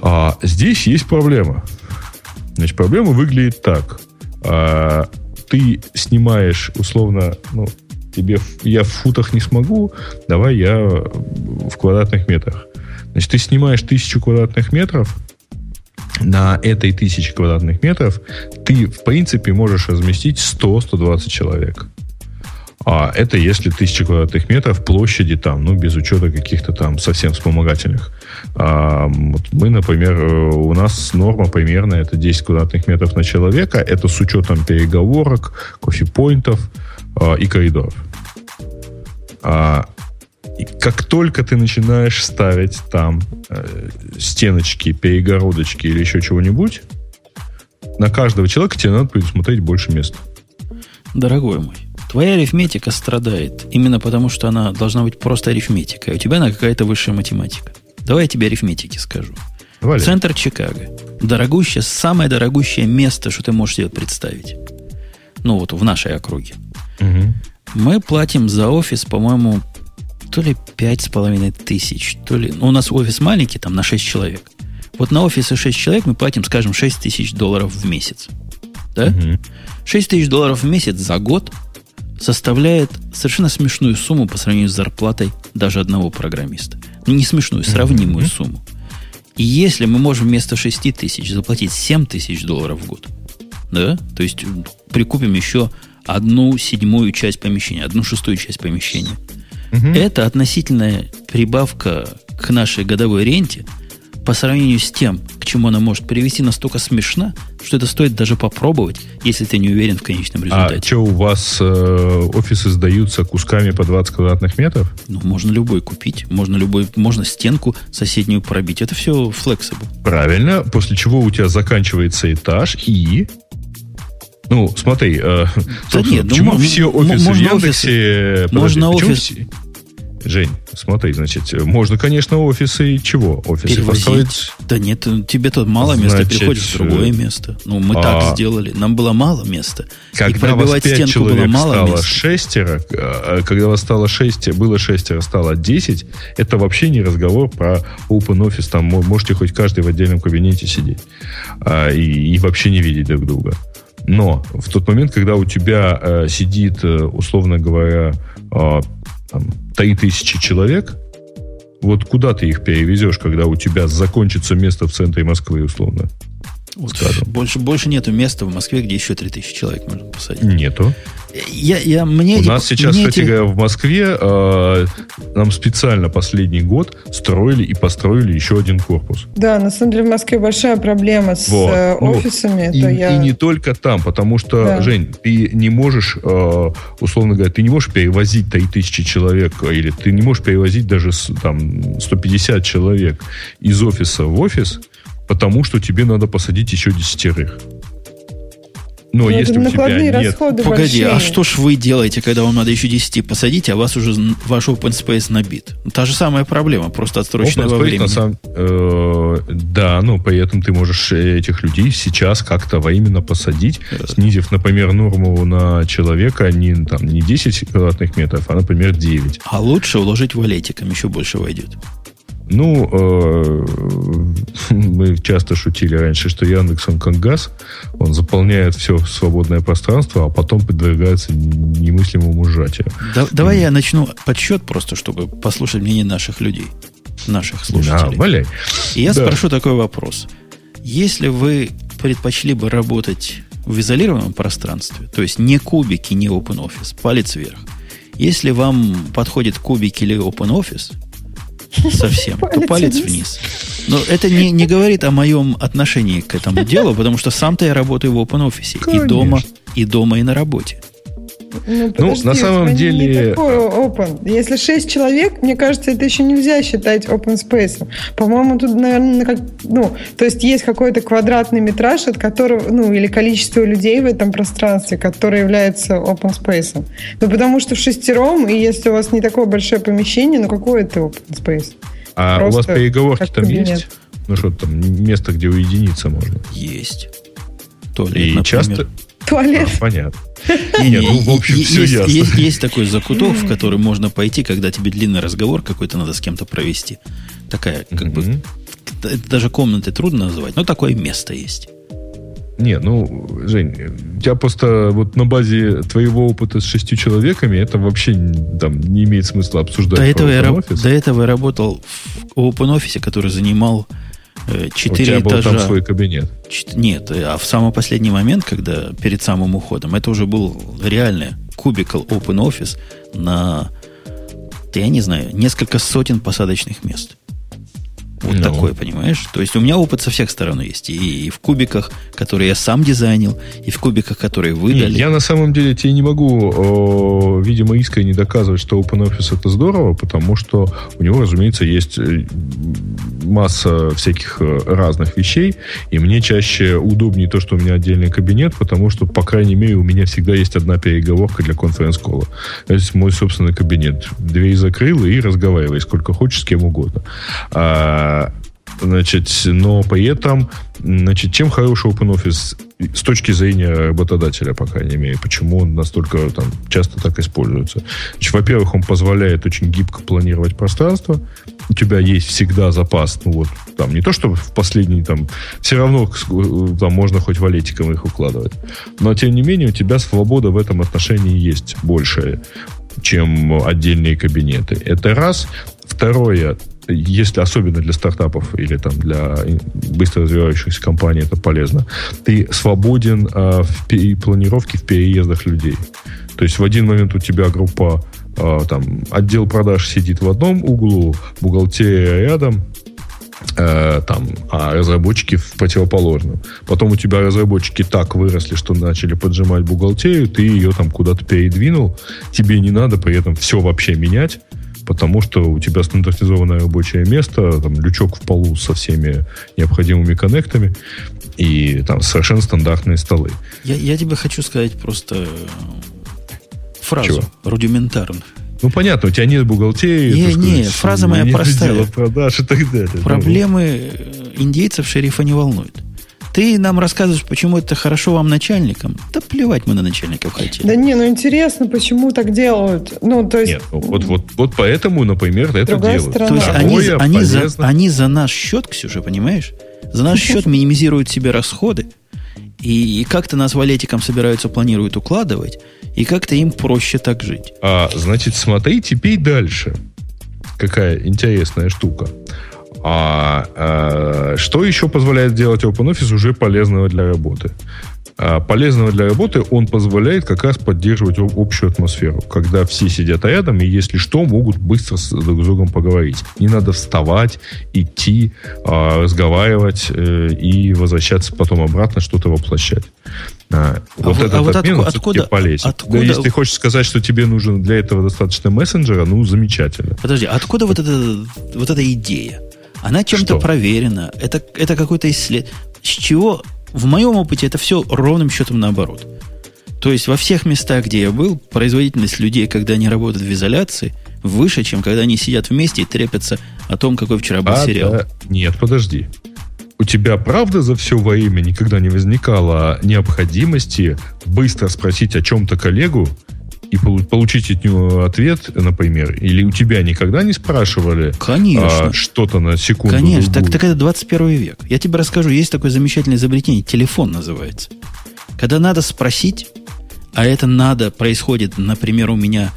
А здесь есть проблема. Значит, проблема выглядит так. А, ты снимаешь, условно, ну, тебе я в футах не смогу, давай я в квадратных метрах. Значит, ты снимаешь тысячу квадратных метров, на этой тысяче квадратных метров ты, в принципе, можешь разместить 100-120 человек. А это если тысяча квадратных метров площади там, ну, без учета каких-то там совсем вспомогательных. А, вот мы, например, у нас норма примерно это 10 квадратных метров на человека. Это с учетом переговорок, кофепоинтов а, и коридоров. А, и как только ты начинаешь ставить там э, стеночки, перегородочки или еще чего-нибудь, на каждого человека тебе надо предусмотреть больше места. Дорогой мой, твоя арифметика страдает именно потому, что она должна быть просто арифметика, а у тебя она какая-то высшая математика. Давай я тебе арифметики скажу. Вали. Центр Чикаго. Дорогущее, самое дорогущее место, что ты можешь себе представить. Ну вот в нашей округе. Угу. Мы платим за офис, по-моему, то ли пять с половиной тысяч, то ли... Ну, у нас офис маленький, там на 6 человек. Вот на офисы 6 человек мы платим, скажем, 6 тысяч долларов в месяц. Да? Угу. 6 тысяч долларов в месяц за год составляет совершенно смешную сумму по сравнению с зарплатой даже одного программиста. Ну, не смешную, сравнимую mm сумму. И если мы можем вместо 6 тысяч заплатить 7 тысяч долларов в год, да, то есть прикупим еще одну седьмую часть помещения, одну шестую часть помещения. Угу. Это относительная прибавка к нашей годовой ренте по сравнению с тем, к чему она может привести, настолько смешна, что это стоит даже попробовать, если ты не уверен в конечном а результате. А что, у вас э, офисы сдаются кусками по 20 квадратных метров? Ну, можно любой купить, можно любой, можно стенку соседнюю пробить. Это все flexible. Правильно, после чего у тебя заканчивается этаж и ну, смотри, э, да нет, почему ну, все офисы в Яндексе... Можно офис... Жень, смотри, значит, можно, конечно, офисы чего? Офисы построить... Да нет, тебе тут мало места, значит, переходишь в другое место. Ну, мы а... так сделали. Нам было мало места. Когда и пробивать вас стенку было мало стало места. шестеро, а, когда вас стало шесть, было шестеро, стало десять, это вообще не разговор про open office. Там можете хоть каждый в отдельном кабинете сидеть а, и, и вообще не видеть друг друга. Но в тот момент, когда у тебя э, сидит, э, условно говоря, э, там, 3000 человек, вот куда ты их перевезешь, когда у тебя закончится место в центре Москвы, условно? Скажем. Больше, больше нету места в Москве, где еще 3000 человек можно посадить. Нету. Я, я, мне У нас сейчас, мне кстати эти... говоря, в Москве э, нам специально последний год строили и построили еще один корпус. Да, на самом деле в Москве большая проблема с вот. э, ну, офисами. И, я... и не только там, потому что, да. Жень, ты не можешь, э, условно говоря, ты не можешь перевозить 3000 человек, или ты не можешь перевозить даже там 150 человек из офиса в офис, потому что тебе надо посадить еще десятерых. Но ну, если у тебя нет... Погоди, большие. а что ж вы делаете, когда вам надо еще 10 посадить, а вас уже ваш open space набит? Та же самая проблема, просто отсроченная во времени. Самом, э, да, но при этом ты можешь этих людей сейчас как-то во именно посадить, да. снизив, например, норму на человека не, там, не 10 квадратных метров, а, например, 9. А лучше уложить валетиком, еще больше войдет. Ну, э, [laughs] мы часто шутили раньше, что Яндекс, он как газ, он заполняет все свободное пространство, а потом подвергается немыслимому сжатию. Да, давай я начну подсчет просто, чтобы послушать мнение наших людей, наших слушателей. Да, валяй. И я да. спрошу такой вопрос. Если вы предпочли бы работать в изолированном пространстве, то есть не кубики, не OpenOffice, палец вверх. Если вам подходит кубик или OpenOffice, совсем, то палец вниз. Но это не, не говорит о моем отношении к этому делу, потому что сам-то я работаю в OpenOffice и дома, и дома, и на работе. Ну, подожди, ну, на самом деле... Не такой open. Если 6 человек, мне кажется, это еще нельзя считать open space. По-моему, тут, наверное, как, ну, то есть есть какой-то квадратный метраж, от которого, ну, или количество людей в этом пространстве, которое является open space. Ну, потому что в шестером, и если у вас не такое большое помещение, ну, какое это open space? А Просто у вас переговорки там кабинет. есть? Ну, что там, место, где уединиться можно? Есть. Туалет, и например. часто... Туалет? А, понятно. Нет, ну, в общем, все есть, ясно. Есть, есть такой закуток, в который можно пойти, когда тебе длинный разговор какой-то надо с кем-то провести. Такая, как бы, это даже комнаты трудно называть, но такое место есть. Не, ну, Жень, у тебя просто вот на базе твоего опыта с шестью человеками это вообще там не имеет смысла обсуждать. До этого, я, до этого я работал в OpenOffice, который занимал четыре этажа. был там свой кабинет? Нет, э, а в самый последний момент, когда перед самым уходом, это уже был реальный кубикл Open Office на, я не знаю, несколько сотен посадочных мест. Вот no. Ну. такой, понимаешь? То есть у меня опыт со всех сторон есть. И, и в кубиках, которые я сам дизайнил, и в кубиках, которые выдали. Нет, я на самом деле тебе не могу, о, видимо, искренне доказывать, что OpenOffice это здорово, потому что у него, разумеется, есть э, масса всяких э, разных вещей, и мне чаще удобнее то, что у меня отдельный кабинет, потому что, по крайней мере, у меня всегда есть одна переговорка для конференц-кола. То есть мой собственный кабинет. Дверь закрыл и разговаривай сколько хочешь, с кем угодно. А, Значит, но при этом, значит, чем хороший OpenOffice с точки зрения работодателя, по крайней мере, почему он настолько там, часто так используется? Значит, во-первых, он позволяет очень гибко планировать пространство. У тебя есть всегда запас, ну вот, там, не то, что в последний, там, все равно там можно хоть валетиком их укладывать. Но, тем не менее, у тебя свобода в этом отношении есть большая, чем отдельные кабинеты. Это раз. Второе, если особенно для стартапов или там для быстро развивающихся компаний это полезно, ты свободен э, в планировке, в переездах людей. То есть в один момент у тебя группа, э, там, отдел продаж сидит в одном углу, бухгалтерия рядом, э, там, а разработчики в противоположном. Потом у тебя разработчики так выросли, что начали поджимать бухгалтерию, ты ее там куда-то передвинул, тебе не надо при этом все вообще менять, потому что у тебя стандартизованное рабочее место, там лючок в полу со всеми необходимыми коннектами и там совершенно стандартные столы. Я, я тебе хочу сказать просто э, фразу Чего? рудиментарную. Ну, понятно, у тебя нет бухгалтерии. Не, не, фраза моя простая. продаж и так далее. Проблемы индейцев шерифа не волнуют. Ты нам рассказываешь, почему это хорошо вам начальникам. Да плевать мы на начальников хотели. Да не, ну интересно, почему так делают. Ну, то есть... Нет, ну, вот, вот, вот поэтому, например, это делают. Сторона. То есть они, они, за, они за наш счет, Ксюша, понимаешь? За наш счет [laughs] минимизируют себе расходы. И, и как-то нас валетиком собираются, планируют укладывать, и как-то им проще так жить. А, значит, смотри теперь дальше. Какая интересная штука. А, а что еще позволяет делать OpenOffice уже полезного для работы? А, полезного для работы он позволяет как раз поддерживать общую атмосферу, когда все сидят рядом и, если что, могут быстро с друг с другом поговорить. Не надо вставать, идти, а, разговаривать э, и возвращаться потом обратно, что-то воплощать. А, вот а этот а вот обмен откуда, откуда, полезен. Откуда... Да, если ты хочешь сказать, что тебе нужен для этого достаточно мессенджера, ну, замечательно. Подожди, откуда вот эта, вот эта идея? Она чем-то проверена. Это, это какой-то исследование. С чего? В моем опыте это все ровным счетом наоборот. То есть во всех местах, где я был, производительность людей, когда они работают в изоляции, выше, чем когда они сидят вместе и трепятся о том, какой вчера был а, сериал. Да. Нет, подожди. У тебя правда за все время никогда не возникало необходимости быстро спросить о чем-то коллегу и получить от него ответ, например, или у тебя никогда не спрашивали Конечно. А, что-то на секунду? Конечно, так, так это 21 век. Я тебе расскажу, есть такое замечательное изобретение, телефон называется. Когда надо спросить, а это надо, происходит, например, у меня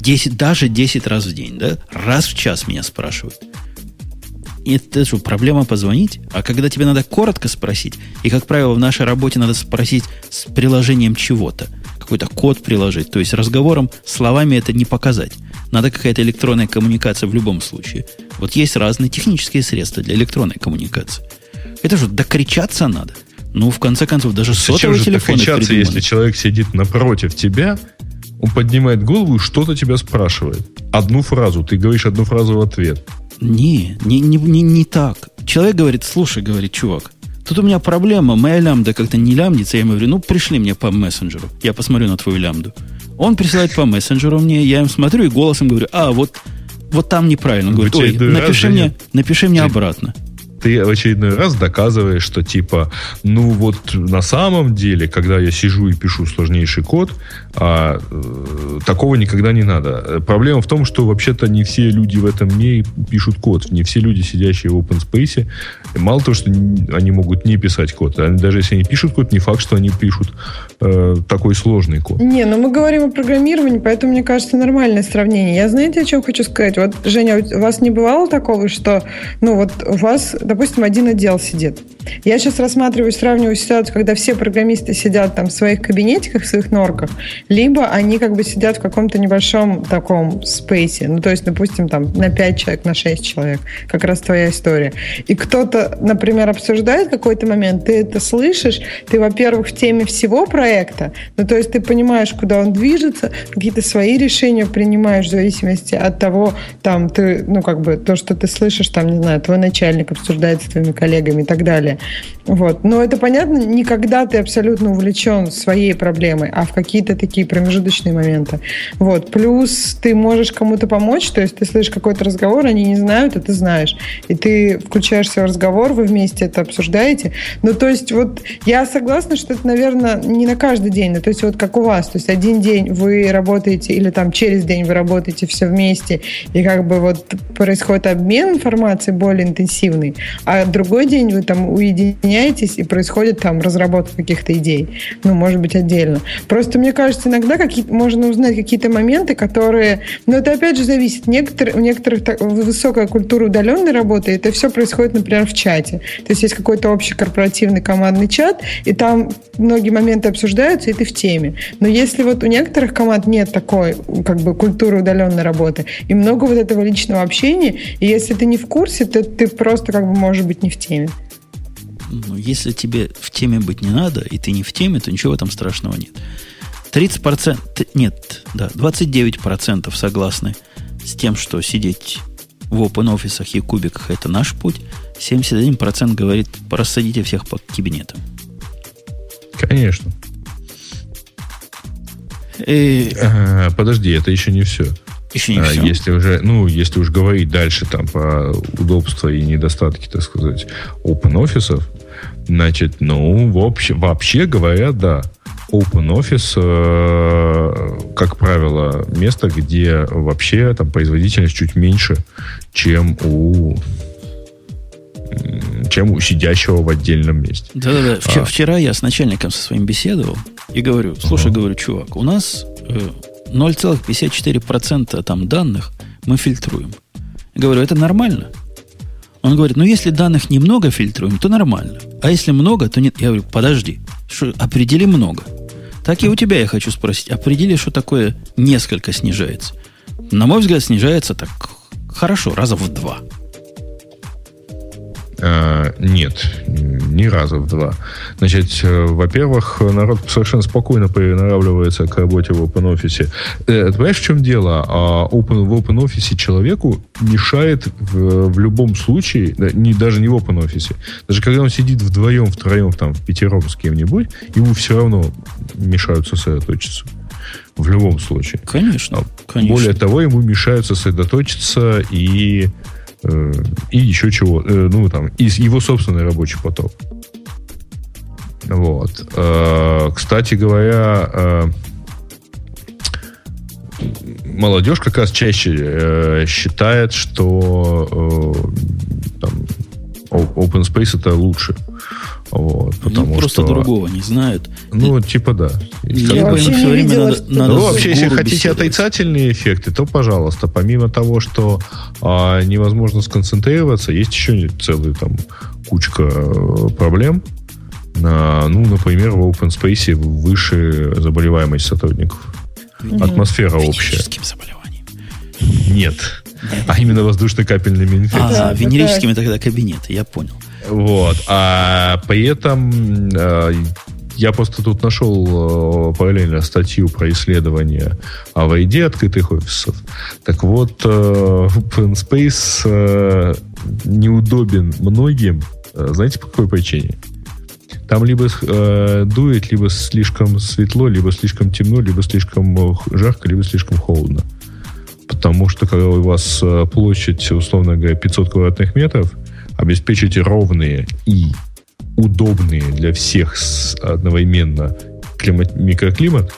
10, даже 10 раз в день, да? Раз в час меня спрашивают. И это что, проблема позвонить? А когда тебе надо коротко спросить, и, как правило, в нашей работе надо спросить с приложением чего-то, какой-то код приложить, то есть разговором, словами это не показать. Надо какая-то электронная коммуникация в любом случае. Вот есть разные технические средства для электронной коммуникации. Это что, докричаться надо? Ну, в конце концов, даже сотовый телефон докричаться, если человек сидит напротив тебя, он поднимает голову и что-то тебя спрашивает. Одну фразу. Ты говоришь одну фразу в ответ. Не, не, не, не, не так. Человек говорит, слушай, говорит, чувак, тут у меня проблема, моя лямбда как-то не лямдится. Я ему говорю, ну, пришли мне по мессенджеру. Я посмотрю на твою лямбду. Он присылает по мессенджеру мне, я им смотрю и голосом говорю, а, вот, вот там неправильно. Он говорит, ой, напиши мне, напиши мне обратно ты в очередной раз доказываешь, что типа, ну вот на самом деле, когда я сижу и пишу сложнейший код, а, э, такого никогда не надо. Проблема в том, что вообще-то не все люди в этом мире пишут код. Не все люди, сидящие в open space, мало того, что они могут не писать код, они, даже если они пишут код, не факт, что они пишут э, такой сложный код. Не, но ну мы говорим о программировании, поэтому, мне кажется, нормальное сравнение. Я знаете, о чем хочу сказать? Вот, Женя, у вас не бывало такого, что, ну вот у вас, допустим, один отдел сидит. Я сейчас рассматриваю, сравниваю ситуацию, когда все программисты сидят там в своих кабинетиках, в своих норках, либо они как бы сидят в каком-то небольшом таком спейсе, ну, то есть, допустим, там на 5 человек, на 6 человек, как раз твоя история. И кто-то, например, обсуждает какой-то момент, ты это слышишь, ты, во-первых, в теме всего проекта, ну, то есть ты понимаешь, куда он движется, какие-то свои решения принимаешь в зависимости от того, там, ты, ну, как бы, то, что ты слышишь, там, не знаю, твой начальник обсуждает с твоими коллегами и так далее. Вот. Но это понятно, никогда ты абсолютно увлечен своей проблемой, а в какие-то такие промежуточные моменты. Вот. Плюс ты можешь кому-то помочь, то есть ты слышишь какой-то разговор, они не знают, а ты знаешь. И ты включаешься в разговор, вы вместе это обсуждаете. Ну, то есть вот я согласна, что это, наверное, не на каждый день, но то есть вот как у вас, то есть один день вы работаете или там через день вы работаете все вместе, и как бы вот происходит обмен информацией более интенсивный, а другой день вы там уединяетесь, и происходит там разработка каких-то идей. Ну, может быть, отдельно. Просто мне кажется, иногда какие можно узнать какие-то моменты, которые... Но это опять же зависит. Некоторые, у некоторых так, высокая культура удаленной работы, это все происходит, например, в чате. То есть есть какой-то общий корпоративный командный чат, и там многие моменты обсуждаются, и ты в теме. Но если вот у некоторых команд нет такой как бы культуры удаленной работы, и много вот этого личного общения, и если ты не в курсе, то ты просто как бы можешь быть не в теме. Ну, если тебе в теме быть не надо, и ты не в теме, то ничего в этом страшного нет. 30%, нет, да, 29% согласны с тем, что сидеть в open офисах и кубиках это наш путь. 71% говорит, рассадите всех по кабинетам. Конечно. И... А, подожди, это еще не все. Еще не а, все. Если уже, ну, если уж говорить дальше там по удобству и недостатки, так сказать, open офисов, значит, ну, вообще, вообще говоря, да. OpenOffice, э, как правило, место, где вообще там производительность чуть меньше, чем у чем у сидящего в отдельном месте. Да-да-да. Вчера, а. вчера я с начальником со своим беседовал и говорю, слушай, ага. говорю, чувак, у нас 0,54% э, там данных мы фильтруем. Я говорю, это нормально? Он говорит, ну если данных немного фильтруем, то нормально. А если много, то нет. Я говорю, подожди, что, определи много. Так и у тебя я хочу спросить. Определи, что такое несколько снижается. На мой взгляд, снижается так хорошо, раза в два. А, нет, ни раза в два. Значит, э, во-первых, народ совершенно спокойно приноравливается к работе в OpenOffice. Э, ты понимаешь, в чем дело? А open, в OpenOffice человеку мешает в, в любом случае, не, даже не в OpenOffice, даже когда он сидит вдвоем, втроем, там, в пятером с кем-нибудь, ему все равно мешают сосредоточиться. В любом случае. Конечно, конечно. Более того, ему мешают сосредоточиться и и еще чего, э, ну, там, и его собственный рабочий поток. Вот. Э, кстати говоря, молодежь как раз чаще э, считает, что э, там, open space это лучше. Вот, потому Они просто что, другого не знают. Ну, типа да. Я им вообще все время видела, надо, что- надо Ну, вообще, если хотите беседовать. отрицательные эффекты, то, пожалуйста, помимо того, что а, невозможно сконцентрироваться, есть еще целая там кучка э, проблем. На, ну, например, в open space выше заболеваемость сотрудников. Атмосфера общая. Заболеванием. Нет. А именно воздушно-капельными инфекциями. А, венерическими тогда кабинеты, я понял. Вот. А при этом э, я просто тут нашел э, параллельно статью про исследование АВД открытых офисов. Так вот, э, Open э, неудобен многим. Знаете, по какой причине? Там либо э, дует, либо слишком светло, либо слишком темно, либо слишком жарко, либо слишком холодно. Потому что когда у вас площадь, условно говоря, 500 квадратных метров, обеспечить ровные и удобные для всех одновременно климат, микроклимат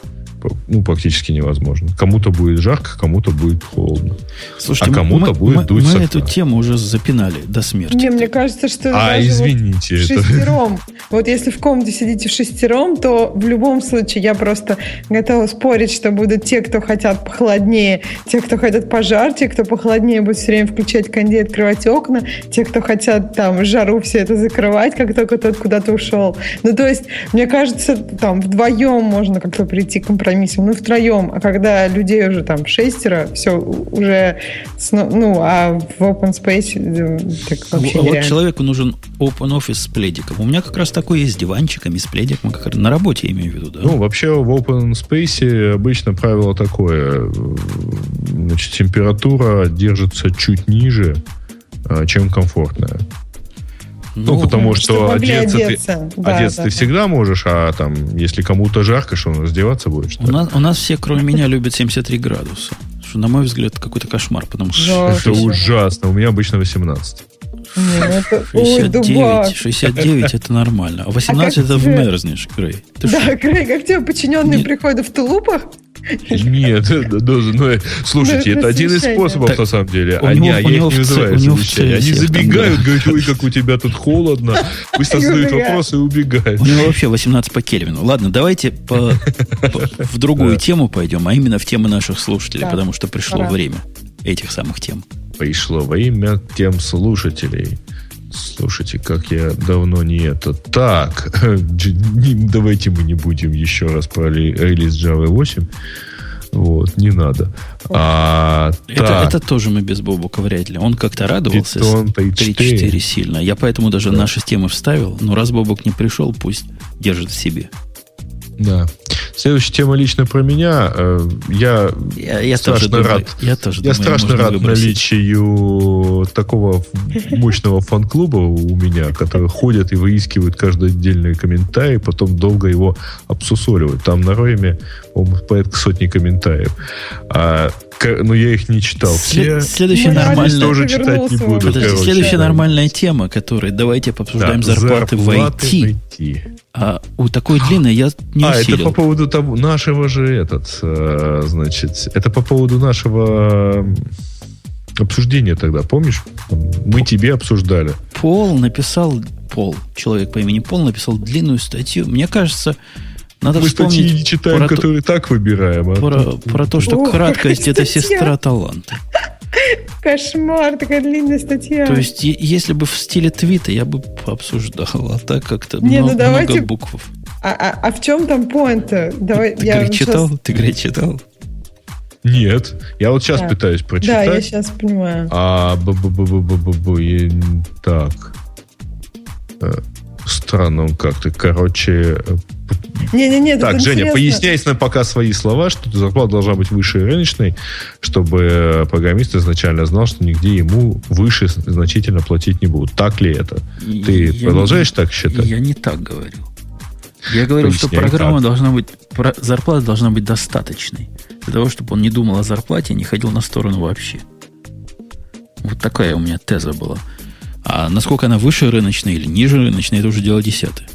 ну, практически невозможно. Кому-то будет жарко, кому-то будет холодно. Слушайте, А кому-то мы, будет мы, дуть мы эту тему уже запинали до смерти. Не, мне кажется, что А, даже вот извините, это... шестером. Вот если в комнате сидите в шестером, то в любом случае я просто готова спорить, что будут те, кто хотят похолоднее, те, кто хотят пожар, те, кто похолоднее будут все время включать кондей, открывать окна, те, кто хотят там жару все это закрывать, как только тот куда-то ушел. Ну, то есть, мне кажется, там вдвоем можно как-то прийти к компромиссам, ну, втроем. А когда людей уже там шестеро, все уже, ну, а в open space э, так А вообще вот нереально. человеку нужен open офис с пледиком. У меня как раз такой есть с диванчиками, с пледиком. Как на работе я имею в виду, да? Ну, вообще в open space обычно правило такое. Значит, температура держится чуть ниже, э, чем комфортная. Ну, потому что одеться, одеться. ты, Да, одеться да, ты да. всегда можешь, а там, если кому-то жарко, что он раздеваться будет, что у, ли? нас, у нас все, кроме меня, любят 73 градуса. Что, на мой взгляд, какой-то кошмар, потому что. Это ужасно. У меня обычно 18. Не, ну это- [laughs] Ой, 69, дубак. 69 это нормально. А 18 как это вмерзнешь, Грей. Ты Да, что? Грей, как тебе подчиненные Нет. приходят в тулупах? Нет, [laughs] ну, э, слушайте, Ну, это один из способов, на самом деле. Они, а я их не называю. Они забегают, говорят, ой, как у тебя тут холодно. Быстро задают вопросы и убегают. У него вообще 18 по Кельвину. Ладно, давайте в другую тему пойдем, а именно в тему наших слушателей, потому что пришло время этих самых тем. Пришло время тем слушателей. Слушайте, как я давно не это. Так, [laughs] давайте мы не будем еще раз про ли- релиз Java 8. Вот, не надо. А, Это, так, это тоже мы без Бобука вряд ли. Он как-то радовался с Python 3.4. 3.4 сильно. Я поэтому даже наши темы вставил. Но раз Бобук не пришел, пусть держит в себе. Да. Следующая тема лично про меня. Э, Я Я, я тоже страшно думаю, рад. Я тоже Я думаю, страшно рад выбросить. наличию такого мощного фан-клуба у меня, который ходят и выискивают каждый отдельный комментарий, потом долго его обсусоливают. Там на Роме, по-моему, порядка сотни комментариев. А, но я их не читал. След- следующая рады, нормальная... тоже читать не буду. Подожди, короче, следующая нормальная тема, которая давайте пообсуждаем Да, зарплаты, зарплаты в IT. А у такой длинной я не а, это усилил. по поводу того, нашего же этот, э, значит, это по поводу нашего обсуждения тогда, помнишь? Мы тебе обсуждали. Пол написал, Пол, человек по имени Пол написал длинную статью. Мне кажется, надо Мы статьи вспомнить не читаем, про, то- которые так выбираем. а про, тут- про то, что Ох, краткость это сестра таланта. Кошмар, такая длинная статья. То есть, если бы в стиле твита, я бы пообсуждал, а так как-то Не, ну много, давайте- много букв. А, а- а в чем там поинт Давай, Ты, я вот читал? щас- Ты, Грей, читал? Нет. Я вот сейчас Да. пытаюсь Да, прочитать. я сейчас понимаю. А бу бу бу бу бу бу бу я так. Э, Странно он как-то. Короче, э, Не-не-не, так, Женя, интересно. поясняй на пока свои слова, что зарплата должна быть выше рыночной, чтобы э, программист изначально знал, что нигде ему выше значительно платить не будут. Так ли это? Ты Я продолжаешь не- так считать? Я не так говорю. Я говорю, что Поясняй, программа как. должна быть, про- зарплата должна быть достаточной. Для того, чтобы он не думал о зарплате, не ходил на сторону вообще. Вот такая у меня теза была. А насколько она выше рыночной или ниже рыночной, это уже дело десятое.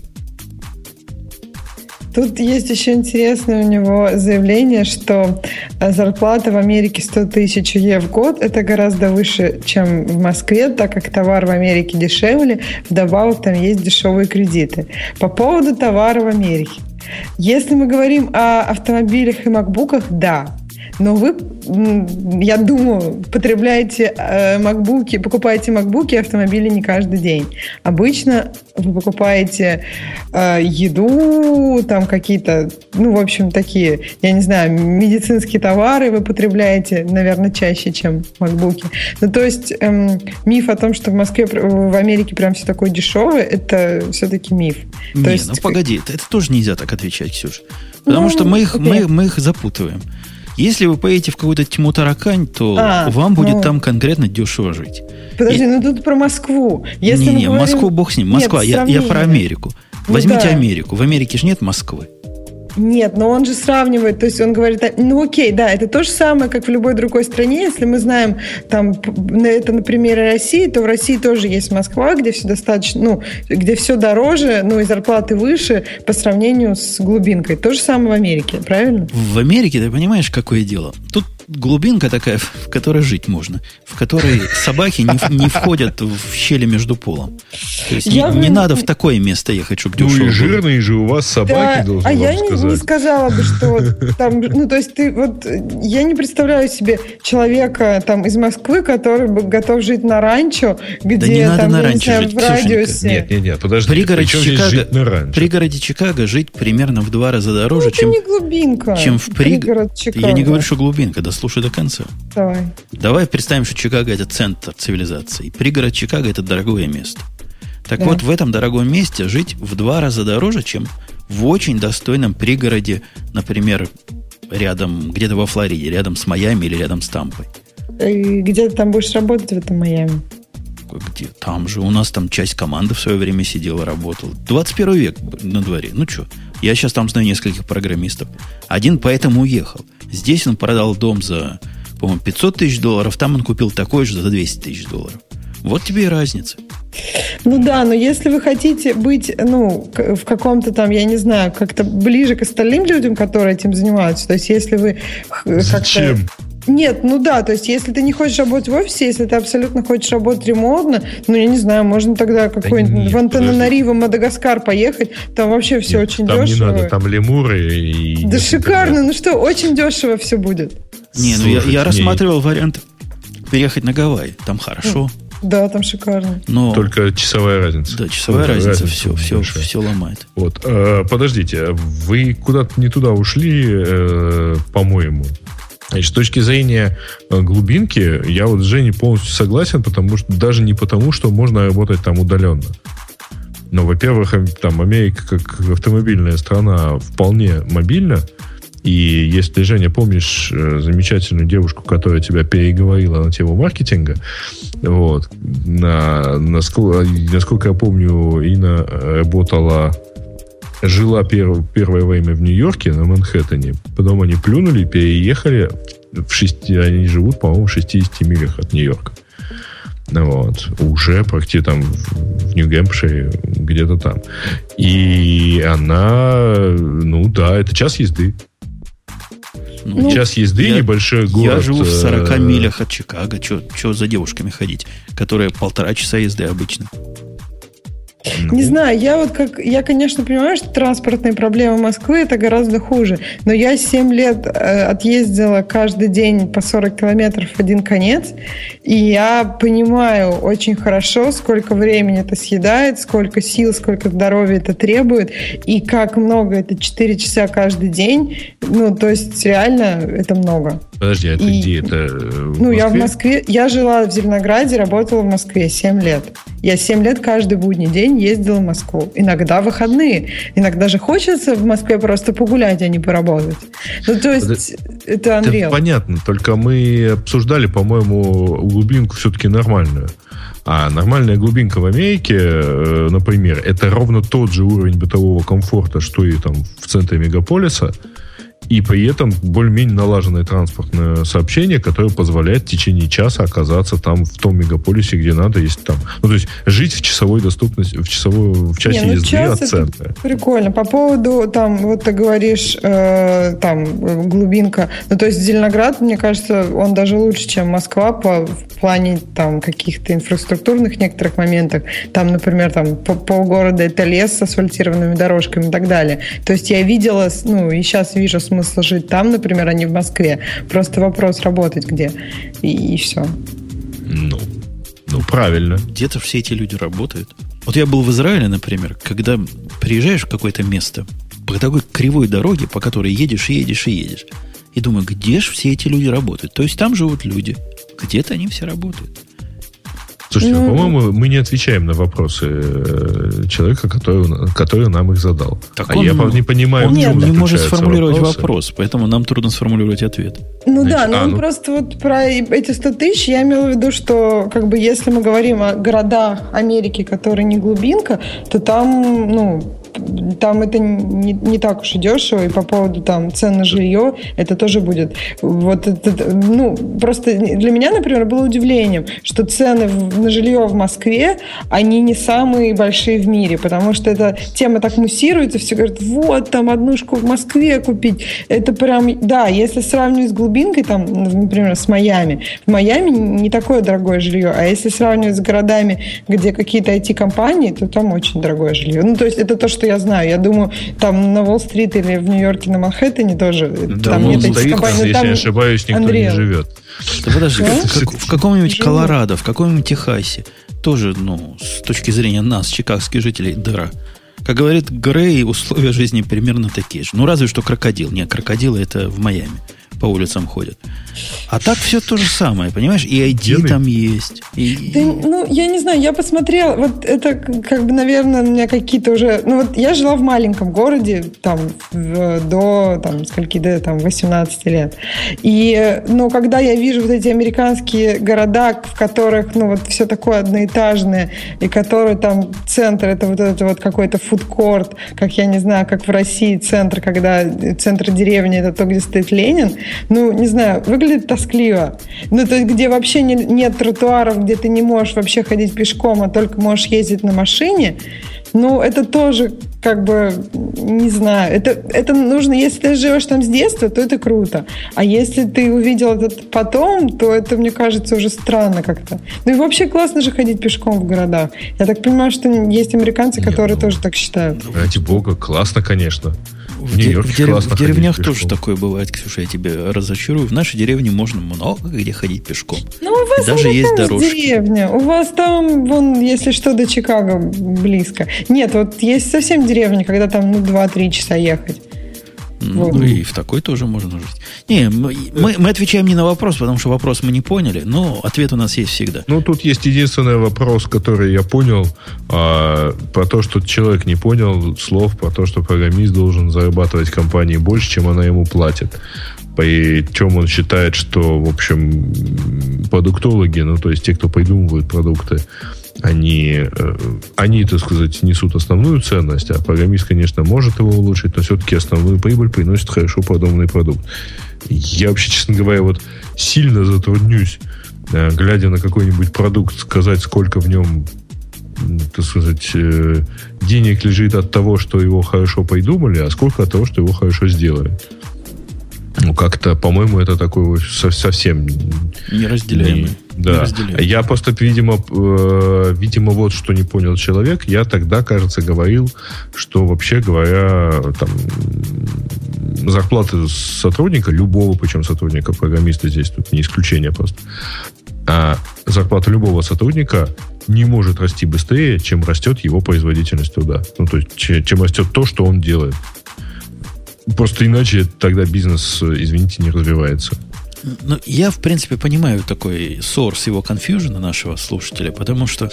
Тут есть еще интересное у него заявление, что э, зарплата в Америке 100 тысяч Е в год. Это гораздо выше, чем в Москве, так как товар в Америке дешевле. Вдобавок там есть дешевые кредиты. По поводу товара в Америке. Если мы говорим о автомобилях и макбуках, да, но вы, я думаю, потребляете э, макбуки, покупаете макбуки и автомобили не каждый день. Обычно вы покупаете э, еду, там какие-то, ну, в общем, такие, я не знаю, медицинские товары вы потребляете, наверное, чаще, чем макбуки. Ну, то есть эм, миф о том, что в Москве, в Америке прям все такое дешевое, это все-таки миф. Не, то ну есть... ну погоди, это, это тоже нельзя так отвечать, Ксюш. Потому ну, что мы их, мы, мы их запутываем. Если вы поедете в какую-то тьму таракань, то а, вам будет ну... там конкретно дешево жить. Подожди, И... ну тут про Москву. Если не, не, говорим... Москву бог с ним. Москва, нет, я, я про Америку. Ну, Возьмите да. Америку. В Америке же нет Москвы. Нет, но он же сравнивает, то есть он говорит, ну окей, да, это то же самое, как в любой другой стране. Если мы знаем там это на примере России, то в России тоже есть Москва, где все достаточно, ну, где все дороже, ну и зарплаты выше по сравнению с глубинкой. То же самое в Америке, правильно? В Америке, ты понимаешь, какое дело? Тут глубинка такая, в которой жить можно, в которой собаки не, не входят в щели между полом. То есть я не, бы... не надо в такое место ехать, чтобы ну и жирные было. же у вас собаки, да, должен А я сказать. Не, не сказала бы, что там, ну то есть ты вот, я не представляю себе человека там из Москвы, который бы готов жить на ранчо, где да не надо там, на ранчо знаю, жить, в радиусе. Нет, нет, нет, подожди. Пригород Чикаго, на ранчо? пригороде Чикаго жить примерно в два раза дороже, ну, чем, не глубинка, чем в пригород Чикаго. Я не говорю, что глубинка, да слушай до конца. Давай. Давай представим, что Чикаго это центр цивилизации. Пригород Чикаго это дорогое место. Так да. вот, в этом дорогом месте жить в два раза дороже, чем в очень достойном пригороде, например, рядом, где-то во Флориде, рядом с Майами или рядом с Тампой. Где ты там будешь работать в этом Майами? Где? Там же. У нас там часть команды в свое время сидела, работала. 21 век на дворе. Ну что, я сейчас там знаю нескольких программистов. Один поэтому уехал. Здесь он продал дом за, по-моему, 500 тысяч долларов, там он купил такой же за 200 тысяч долларов. Вот тебе и разница. Ну да, но если вы хотите быть, ну, в каком-то там, я не знаю, как-то ближе к остальным людям, которые этим занимаются, то есть если вы Зачем? Нет, ну да, то есть если ты не хочешь работать в офисе, если ты абсолютно хочешь работать ремонтно, ну я не знаю, можно тогда какой-нибудь да в Антананариву, Мадагаскар поехать, там вообще все нет, очень там дешево. Там не надо, там лемуры и... Да шикарно, ну что, очень дешево все будет. Не, ну я, я рассматривал вариант переехать на Гавайи, там хорошо. Да, там шикарно. Но... Только часовая разница. Да, часовая Только разница, разница все, все, все, все ломает. Вот, э, подождите, вы куда-то не туда ушли, э, по-моему. Значит, с точки зрения э, глубинки, я вот с Женей полностью согласен, потому что даже не потому, что можно работать там удаленно. Но, во-первых, там Америка как автомобильная страна вполне мобильна. И если, Женя, помнишь э, замечательную девушку, которая тебя переговорила на тему маркетинга, вот, на, насколько, насколько я помню, Ина работала жила перв, первое время в Нью-Йорке, на Манхэттене. Потом они плюнули, переехали. В шести, они живут, по-моему, в 60 милях от Нью-Йорка. Вот. Уже практически там в Нью-Гэмпшире, где-то там. И она, ну да, это час езды. Ну, час езды, я, небольшой город. Я живу в 40 э, милях от Чикаго. Что за девушками ходить? Которые полтора часа езды обычно. Ну. Не знаю, я вот как, я, конечно, понимаю, что транспортные проблемы Москвы это гораздо хуже, но я 7 лет э, отъездила каждый день по 40 километров один конец, и я понимаю очень хорошо, сколько времени это съедает, сколько сил, сколько здоровья это требует, и как много это 4 часа каждый день, ну, то есть реально это много. Подожди, а ты и, где это? В ну, я в Москве, я жила в Зеленограде, работала в Москве 7 лет. Я 7 лет каждый будний день ездила в Москву. Иногда выходные. Иногда же хочется в Москве просто погулять, а не поработать. Ну, то есть, это Unreal. Это понятно, только мы обсуждали, по-моему, глубинку все-таки нормальную. А нормальная глубинка в Америке, э, например, это ровно тот же уровень бытового комфорта, что и там в центре мегаполиса. И при этом более-менее налаженное транспортное сообщение, которое позволяет в течение часа оказаться там в том мегаполисе, где надо, есть там. Ну, то есть жить в часовой доступности, в часовой, в часе Не, ну, езды час от центра. Прикольно. По поводу, там, вот ты говоришь, э, там, глубинка. Ну, то есть Зеленоград, мне кажется, он даже лучше, чем Москва по, в плане там каких-то инфраструктурных некоторых моментах. Там, например, там полгорода это лес с асфальтированными дорожками и так далее. То есть я видела, ну, и сейчас вижу смысл жить там, например, а не в Москве. Просто вопрос работать где. И, и все. Ну, ну, правильно. Где-то все эти люди работают. Вот я был в Израиле, например, когда приезжаешь в какое-то место по такой кривой дороге, по которой едешь, едешь и едешь. И думаю, где же все эти люди работают? То есть там живут люди. Где-то они все работают. Слушайте, ну, по-моему, мы не отвечаем на вопросы э, человека, который, который нам их задал. Так а он, я не понимаю, он в чем не может сформулировать вопросы. вопрос, поэтому нам трудно сформулировать ответ. Ну Значит, да, но а, он ну... просто вот про эти 100 тысяч, я имела в виду, что как бы если мы говорим о городах Америки, которые не глубинка, то там, ну, там это не, не так уж и дешево, и по поводу там цен на жилье, это тоже будет. Вот это, ну, просто для меня, например, было удивлением, что цены на жилье в Москве, они не самые большие в мире, потому что эта тема так муссируется, все говорят, вот, там однушку в Москве купить, это прям, да, если сравнивать с глубинкой, там, например, с Майами, в Майами не такое дорогое жилье, а если сравнивать с городами, где какие-то IT-компании, то там очень дорогое жилье. Ну, то есть это то, что я знаю. Я думаю, там на Уолл-стрит или в Нью-Йорке на Манхэттене тоже. Да, там нет этих компаний. Если там не ошибаюсь, никто Андрея. не живет. Да подожди, в, в каком-нибудь Колорадо, в каком-нибудь Техасе тоже, ну, с точки зрения нас, чикагских жителей, дыра. Как говорит Грей, условия жизни примерно такие же. Ну, разве что крокодил. Нет, крокодилы это в Майами по улицам ходят. А так все то же самое, понимаешь? И ID Гены. там есть. И... Да, ну, я не знаю, я посмотрела, вот это как бы, наверное, у меня какие-то уже... Ну, вот я жила в маленьком городе, там, в, до, там, скольки, до, там, 18 лет. И, ну, когда я вижу вот эти американские города, в которых, ну, вот все такое одноэтажное, и которые там центр, это вот это вот какой-то фудкорт, как я не знаю, как в России центр, когда центр деревни, это то, где стоит Ленин, ну, не знаю, выглядит тоскливо. Ну, то есть, где вообще не, нет тротуаров, где ты не можешь вообще ходить пешком, а только можешь ездить на машине, ну, это тоже как бы, не знаю, это, это нужно, если ты живешь там с детства, то это круто. А если ты увидел это потом, то это, мне кажется, уже странно как-то. Ну и вообще классно же ходить пешком в городах. Я так понимаю, что есть американцы, Нет, которые ну, тоже так считают. Ради бога, классно, конечно. В, де- в, дерев- в деревнях тоже такое бывает, Ксюша, я тебе разочарую. В нашей деревне можно много где ходить пешком. Ну, у вас даже есть дорожки. деревня. У вас там, вон, если что, до Чикаго близко. Нет, вот есть совсем деревня, когда там ну, 2-3 часа ехать. Ну, вот. и в такой тоже можно жить. Не, мы, мы, мы отвечаем не на вопрос, потому что вопрос мы не поняли, но ответ у нас есть всегда. Ну, тут есть единственный вопрос, который я понял, а, про то, что человек не понял слов, про то, что программист должен зарабатывать компании больше, чем она ему платит. Причем он считает, что, в общем, продуктологи, ну, то есть те, кто придумывают продукты, они, э, они, так сказать, несут основную ценность, а программист, конечно, может его улучшить, но все-таки основную прибыль приносит хорошо продуманный продукт. Я вообще, честно говоря, вот сильно затруднюсь, э, глядя на какой-нибудь продукт, сказать, сколько в нем так сказать, э, денег лежит от того, что его хорошо придумали, а сколько от того, что его хорошо сделали. Ну, как-то, по-моему, это такой совсем... Неразделяемый. Да. Я просто, видимо, э, видимо, вот что не понял человек. Я тогда, кажется, говорил, что, вообще говоря, там, зарплаты сотрудника, любого, причем сотрудника, программиста здесь тут не исключение просто, а зарплата любого сотрудника не может расти быстрее, чем растет его производительность труда. Ну, то есть, чем растет то, что он делает. Просто иначе тогда бизнес, извините, не развивается. Ну, я, в принципе, понимаю такой source его конфьюжена нашего слушателя, потому что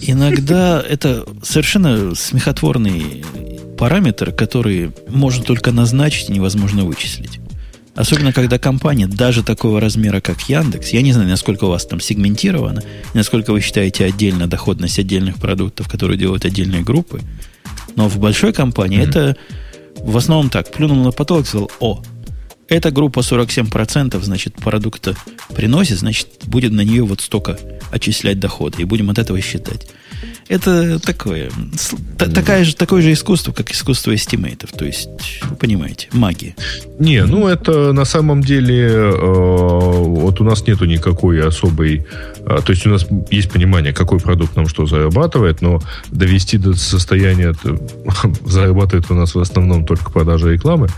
иногда это совершенно смехотворный параметр, который можно только назначить и невозможно вычислить. Особенно, когда компания даже такого размера, как Яндекс, я не знаю, насколько у вас там сегментировано, насколько вы считаете отдельно доходность отдельных продуктов, которые делают отдельные группы, но в большой компании mm-hmm. это В основном так, плюнул на потолок, сказал, о, эта группа 47%, значит, продукта приносит, значит, будет на нее вот столько отчислять доходы, и будем от этого считать. Это такое, такая же, такое же искусство, как искусство эстимейтов. То есть, вы понимаете, магия. Не, ну это на самом деле, э, вот у нас нету никакой особой, э, то есть у нас есть понимание, какой продукт нам что зарабатывает, но довести до состояния, [laughs] зарабатывает у нас в основном только продажа рекламы,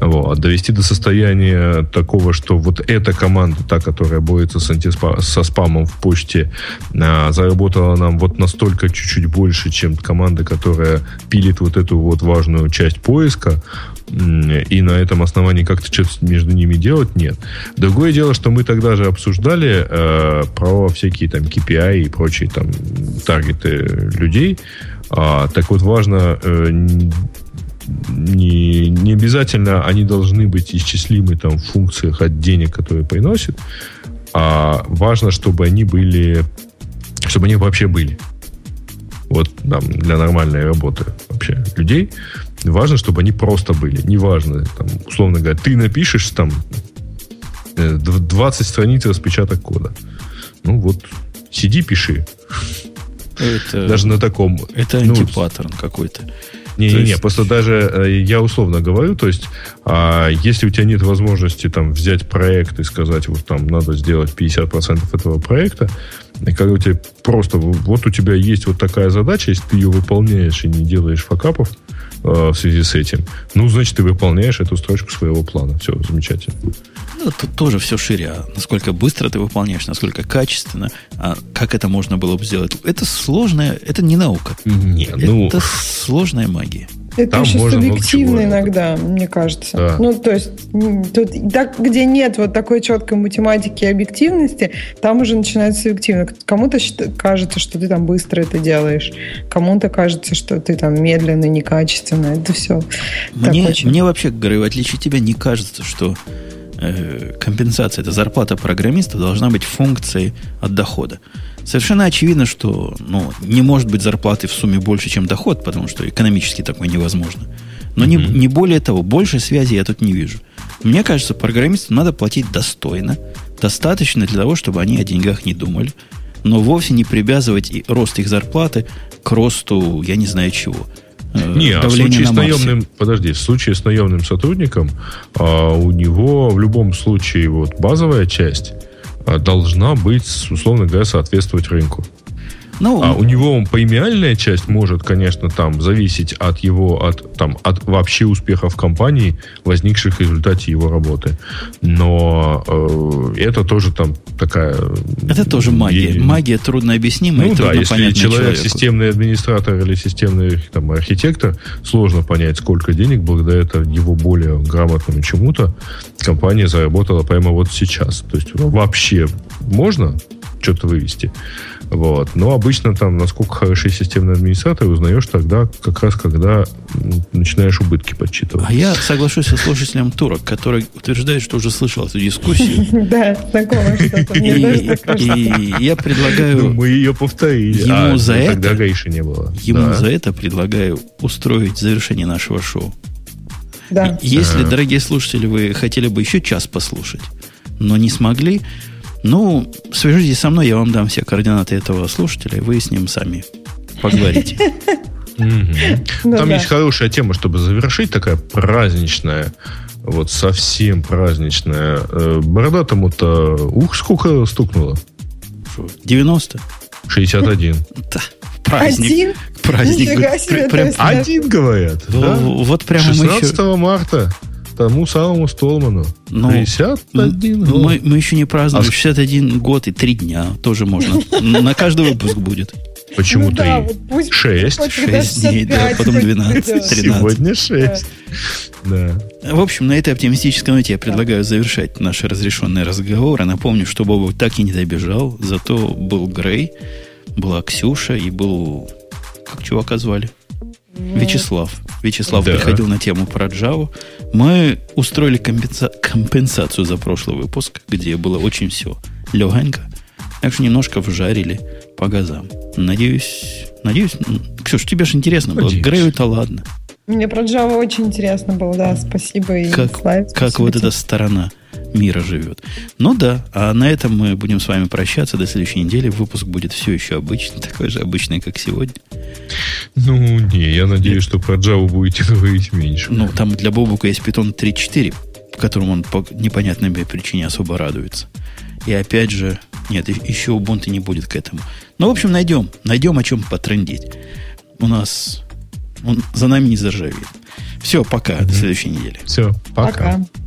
вот, а довести до состояния такого, что вот эта команда, та, которая борется с антиспа, со спамом в почте, э, заработала нам вот настолько чуть-чуть больше, чем команда, которая пилит вот эту вот важную часть поиска, и на этом основании как-то что-то между ними делать, нет. Другое дело, что мы тогда же обсуждали э, про всякие там KPI и прочие там таргеты людей. А, так вот, важно э, не, не обязательно они должны быть исчислимы там в функциях от денег, которые приносят, а важно, чтобы они были, чтобы они вообще были вот там, для нормальной работы вообще людей, важно, чтобы они просто были. Неважно, там, условно говоря, ты напишешь там 20 э, страниц распечаток кода. Ну вот, сиди, пиши. Это, даже на таком. Это ну, антипаттерн какой-то. Не-не-не, есть... просто даже э, я условно говорю, то есть, а, если у тебя нет возможности там взять проект и сказать, вот там надо сделать 50% этого проекта, и когда у тебя просто, вот у тебя есть вот такая задача, если ты ее выполняешь и не делаешь факапов э, в связи с этим, ну, значит, ты выполняешь эту строчку своего плана. Все, замечательно. Ну, тут тоже все шире. А насколько быстро ты выполняешь, насколько качественно, а как это можно было бы сделать. Это сложная, это не наука. Не, ну... Это сложная магия. Это там еще субъективно иногда, мне кажется. Да. Ну, то есть, тут, так, где нет вот такой четкой математики и объективности, там уже начинается субъективно. Кому-то кажется, что ты там быстро это делаешь, кому-то кажется, что ты там медленно, некачественно. Это все. Мне, очень... мне вообще, говорю, в отличие от тебя, не кажется, что э, компенсация, это зарплата программиста должна быть функцией от дохода. Совершенно очевидно, что ну, не может быть зарплаты в сумме больше, чем доход, потому что экономически такое невозможно. Но mm-hmm. не, не более того, больше связи я тут не вижу. Мне кажется, программистам надо платить достойно, достаточно для того, чтобы они о деньгах не думали, но вовсе не привязывать и рост их зарплаты к росту, я не знаю чего. Э, не, а в случае с наемным, подожди, в случае с наемным сотрудником а, у него в любом случае вот базовая часть должна быть, условно говоря, соответствовать рынку. Ну, а у него премиальная часть может, конечно, там зависеть от его, от, там, от вообще успехов компании, возникших в результате его работы. Но э, это тоже там такая... Это тоже магия. И, магия трудно объяснимая ну, и трудно да, если человек человеку. системный администратор или системный там, архитектор, сложно понять, сколько денег благодаря его более грамотному чему-то компания заработала прямо вот сейчас. То есть вообще можно что-то вывести. Вот. Но обычно там, насколько хороший системный администратор, узнаешь тогда, как раз когда начинаешь убытки подсчитывать. А я соглашусь со слушателем Турок, который утверждает, что уже слышал эту дискуссию. [laughs] Да, знакомо что-то. И я предлагаю... Ну, мы ее повторили. Ему а, за это... Тогда Гаиши не было. Ему за это предлагаю устроить завершение нашего шоу. Да. Если, дорогие слушатели, вы хотели бы еще час послушать, но не смогли, ну, свяжитесь со мной, я вам дам все координаты этого слушателя, и вы с ним сами поговорите. Ну Там есть хорошая тема, чтобы завершить, такая праздничная, вот совсем праздничная. Э, бородатому-то, ух, сколько стукнуло? 90? 61. [laughs] Да, праздник. Один? Праздник. Прям, один, говорят. Да? Вот прямо 16 марта тому самому Столману. Ну, 61 год. Мы, мы еще не празднуем. А 61 год и 3 дня тоже можно. На каждый выпуск будет. Почему ну, 3? Да, вот 6. 6 дней, да, потом 12, 13. Сегодня 6. Да. В общем, на этой оптимистической ноте я предлагаю завершать наши разрешенные разговоры. Напомню, что Бобок так и не добежал, зато был Грей, была Ксюша и был... Как чувака звали? Вячеслав. Вячеслав да. приходил на тему про Java. Мы устроили компенса- компенсацию за прошлый выпуск, где было очень все легонько. Так что немножко вжарили по газам. Надеюсь, надеюсь, Ксюш, тебе же интересно было. Грею-то ладно. Мне про Java очень интересно было, да, спасибо. И как Славе, как вот тебе. эта сторона мира живет. Ну да, а на этом мы будем с вами прощаться до следующей недели. Выпуск будет все еще обычный, [laughs] такой же обычный, как сегодня. Ну, не, я надеюсь, что про Java будете [laughs] говорить меньше. Ну, там для Бобука есть Python 3.4, по которому он по непонятной причине особо радуется. И опять же, нет, еще Ubuntu не будет к этому. Ну, в общем, найдем. Найдем, о чем потрендить. У нас... Он за нами не заржавеет. Все, пока. До следующей недели. Все, пока. Пока.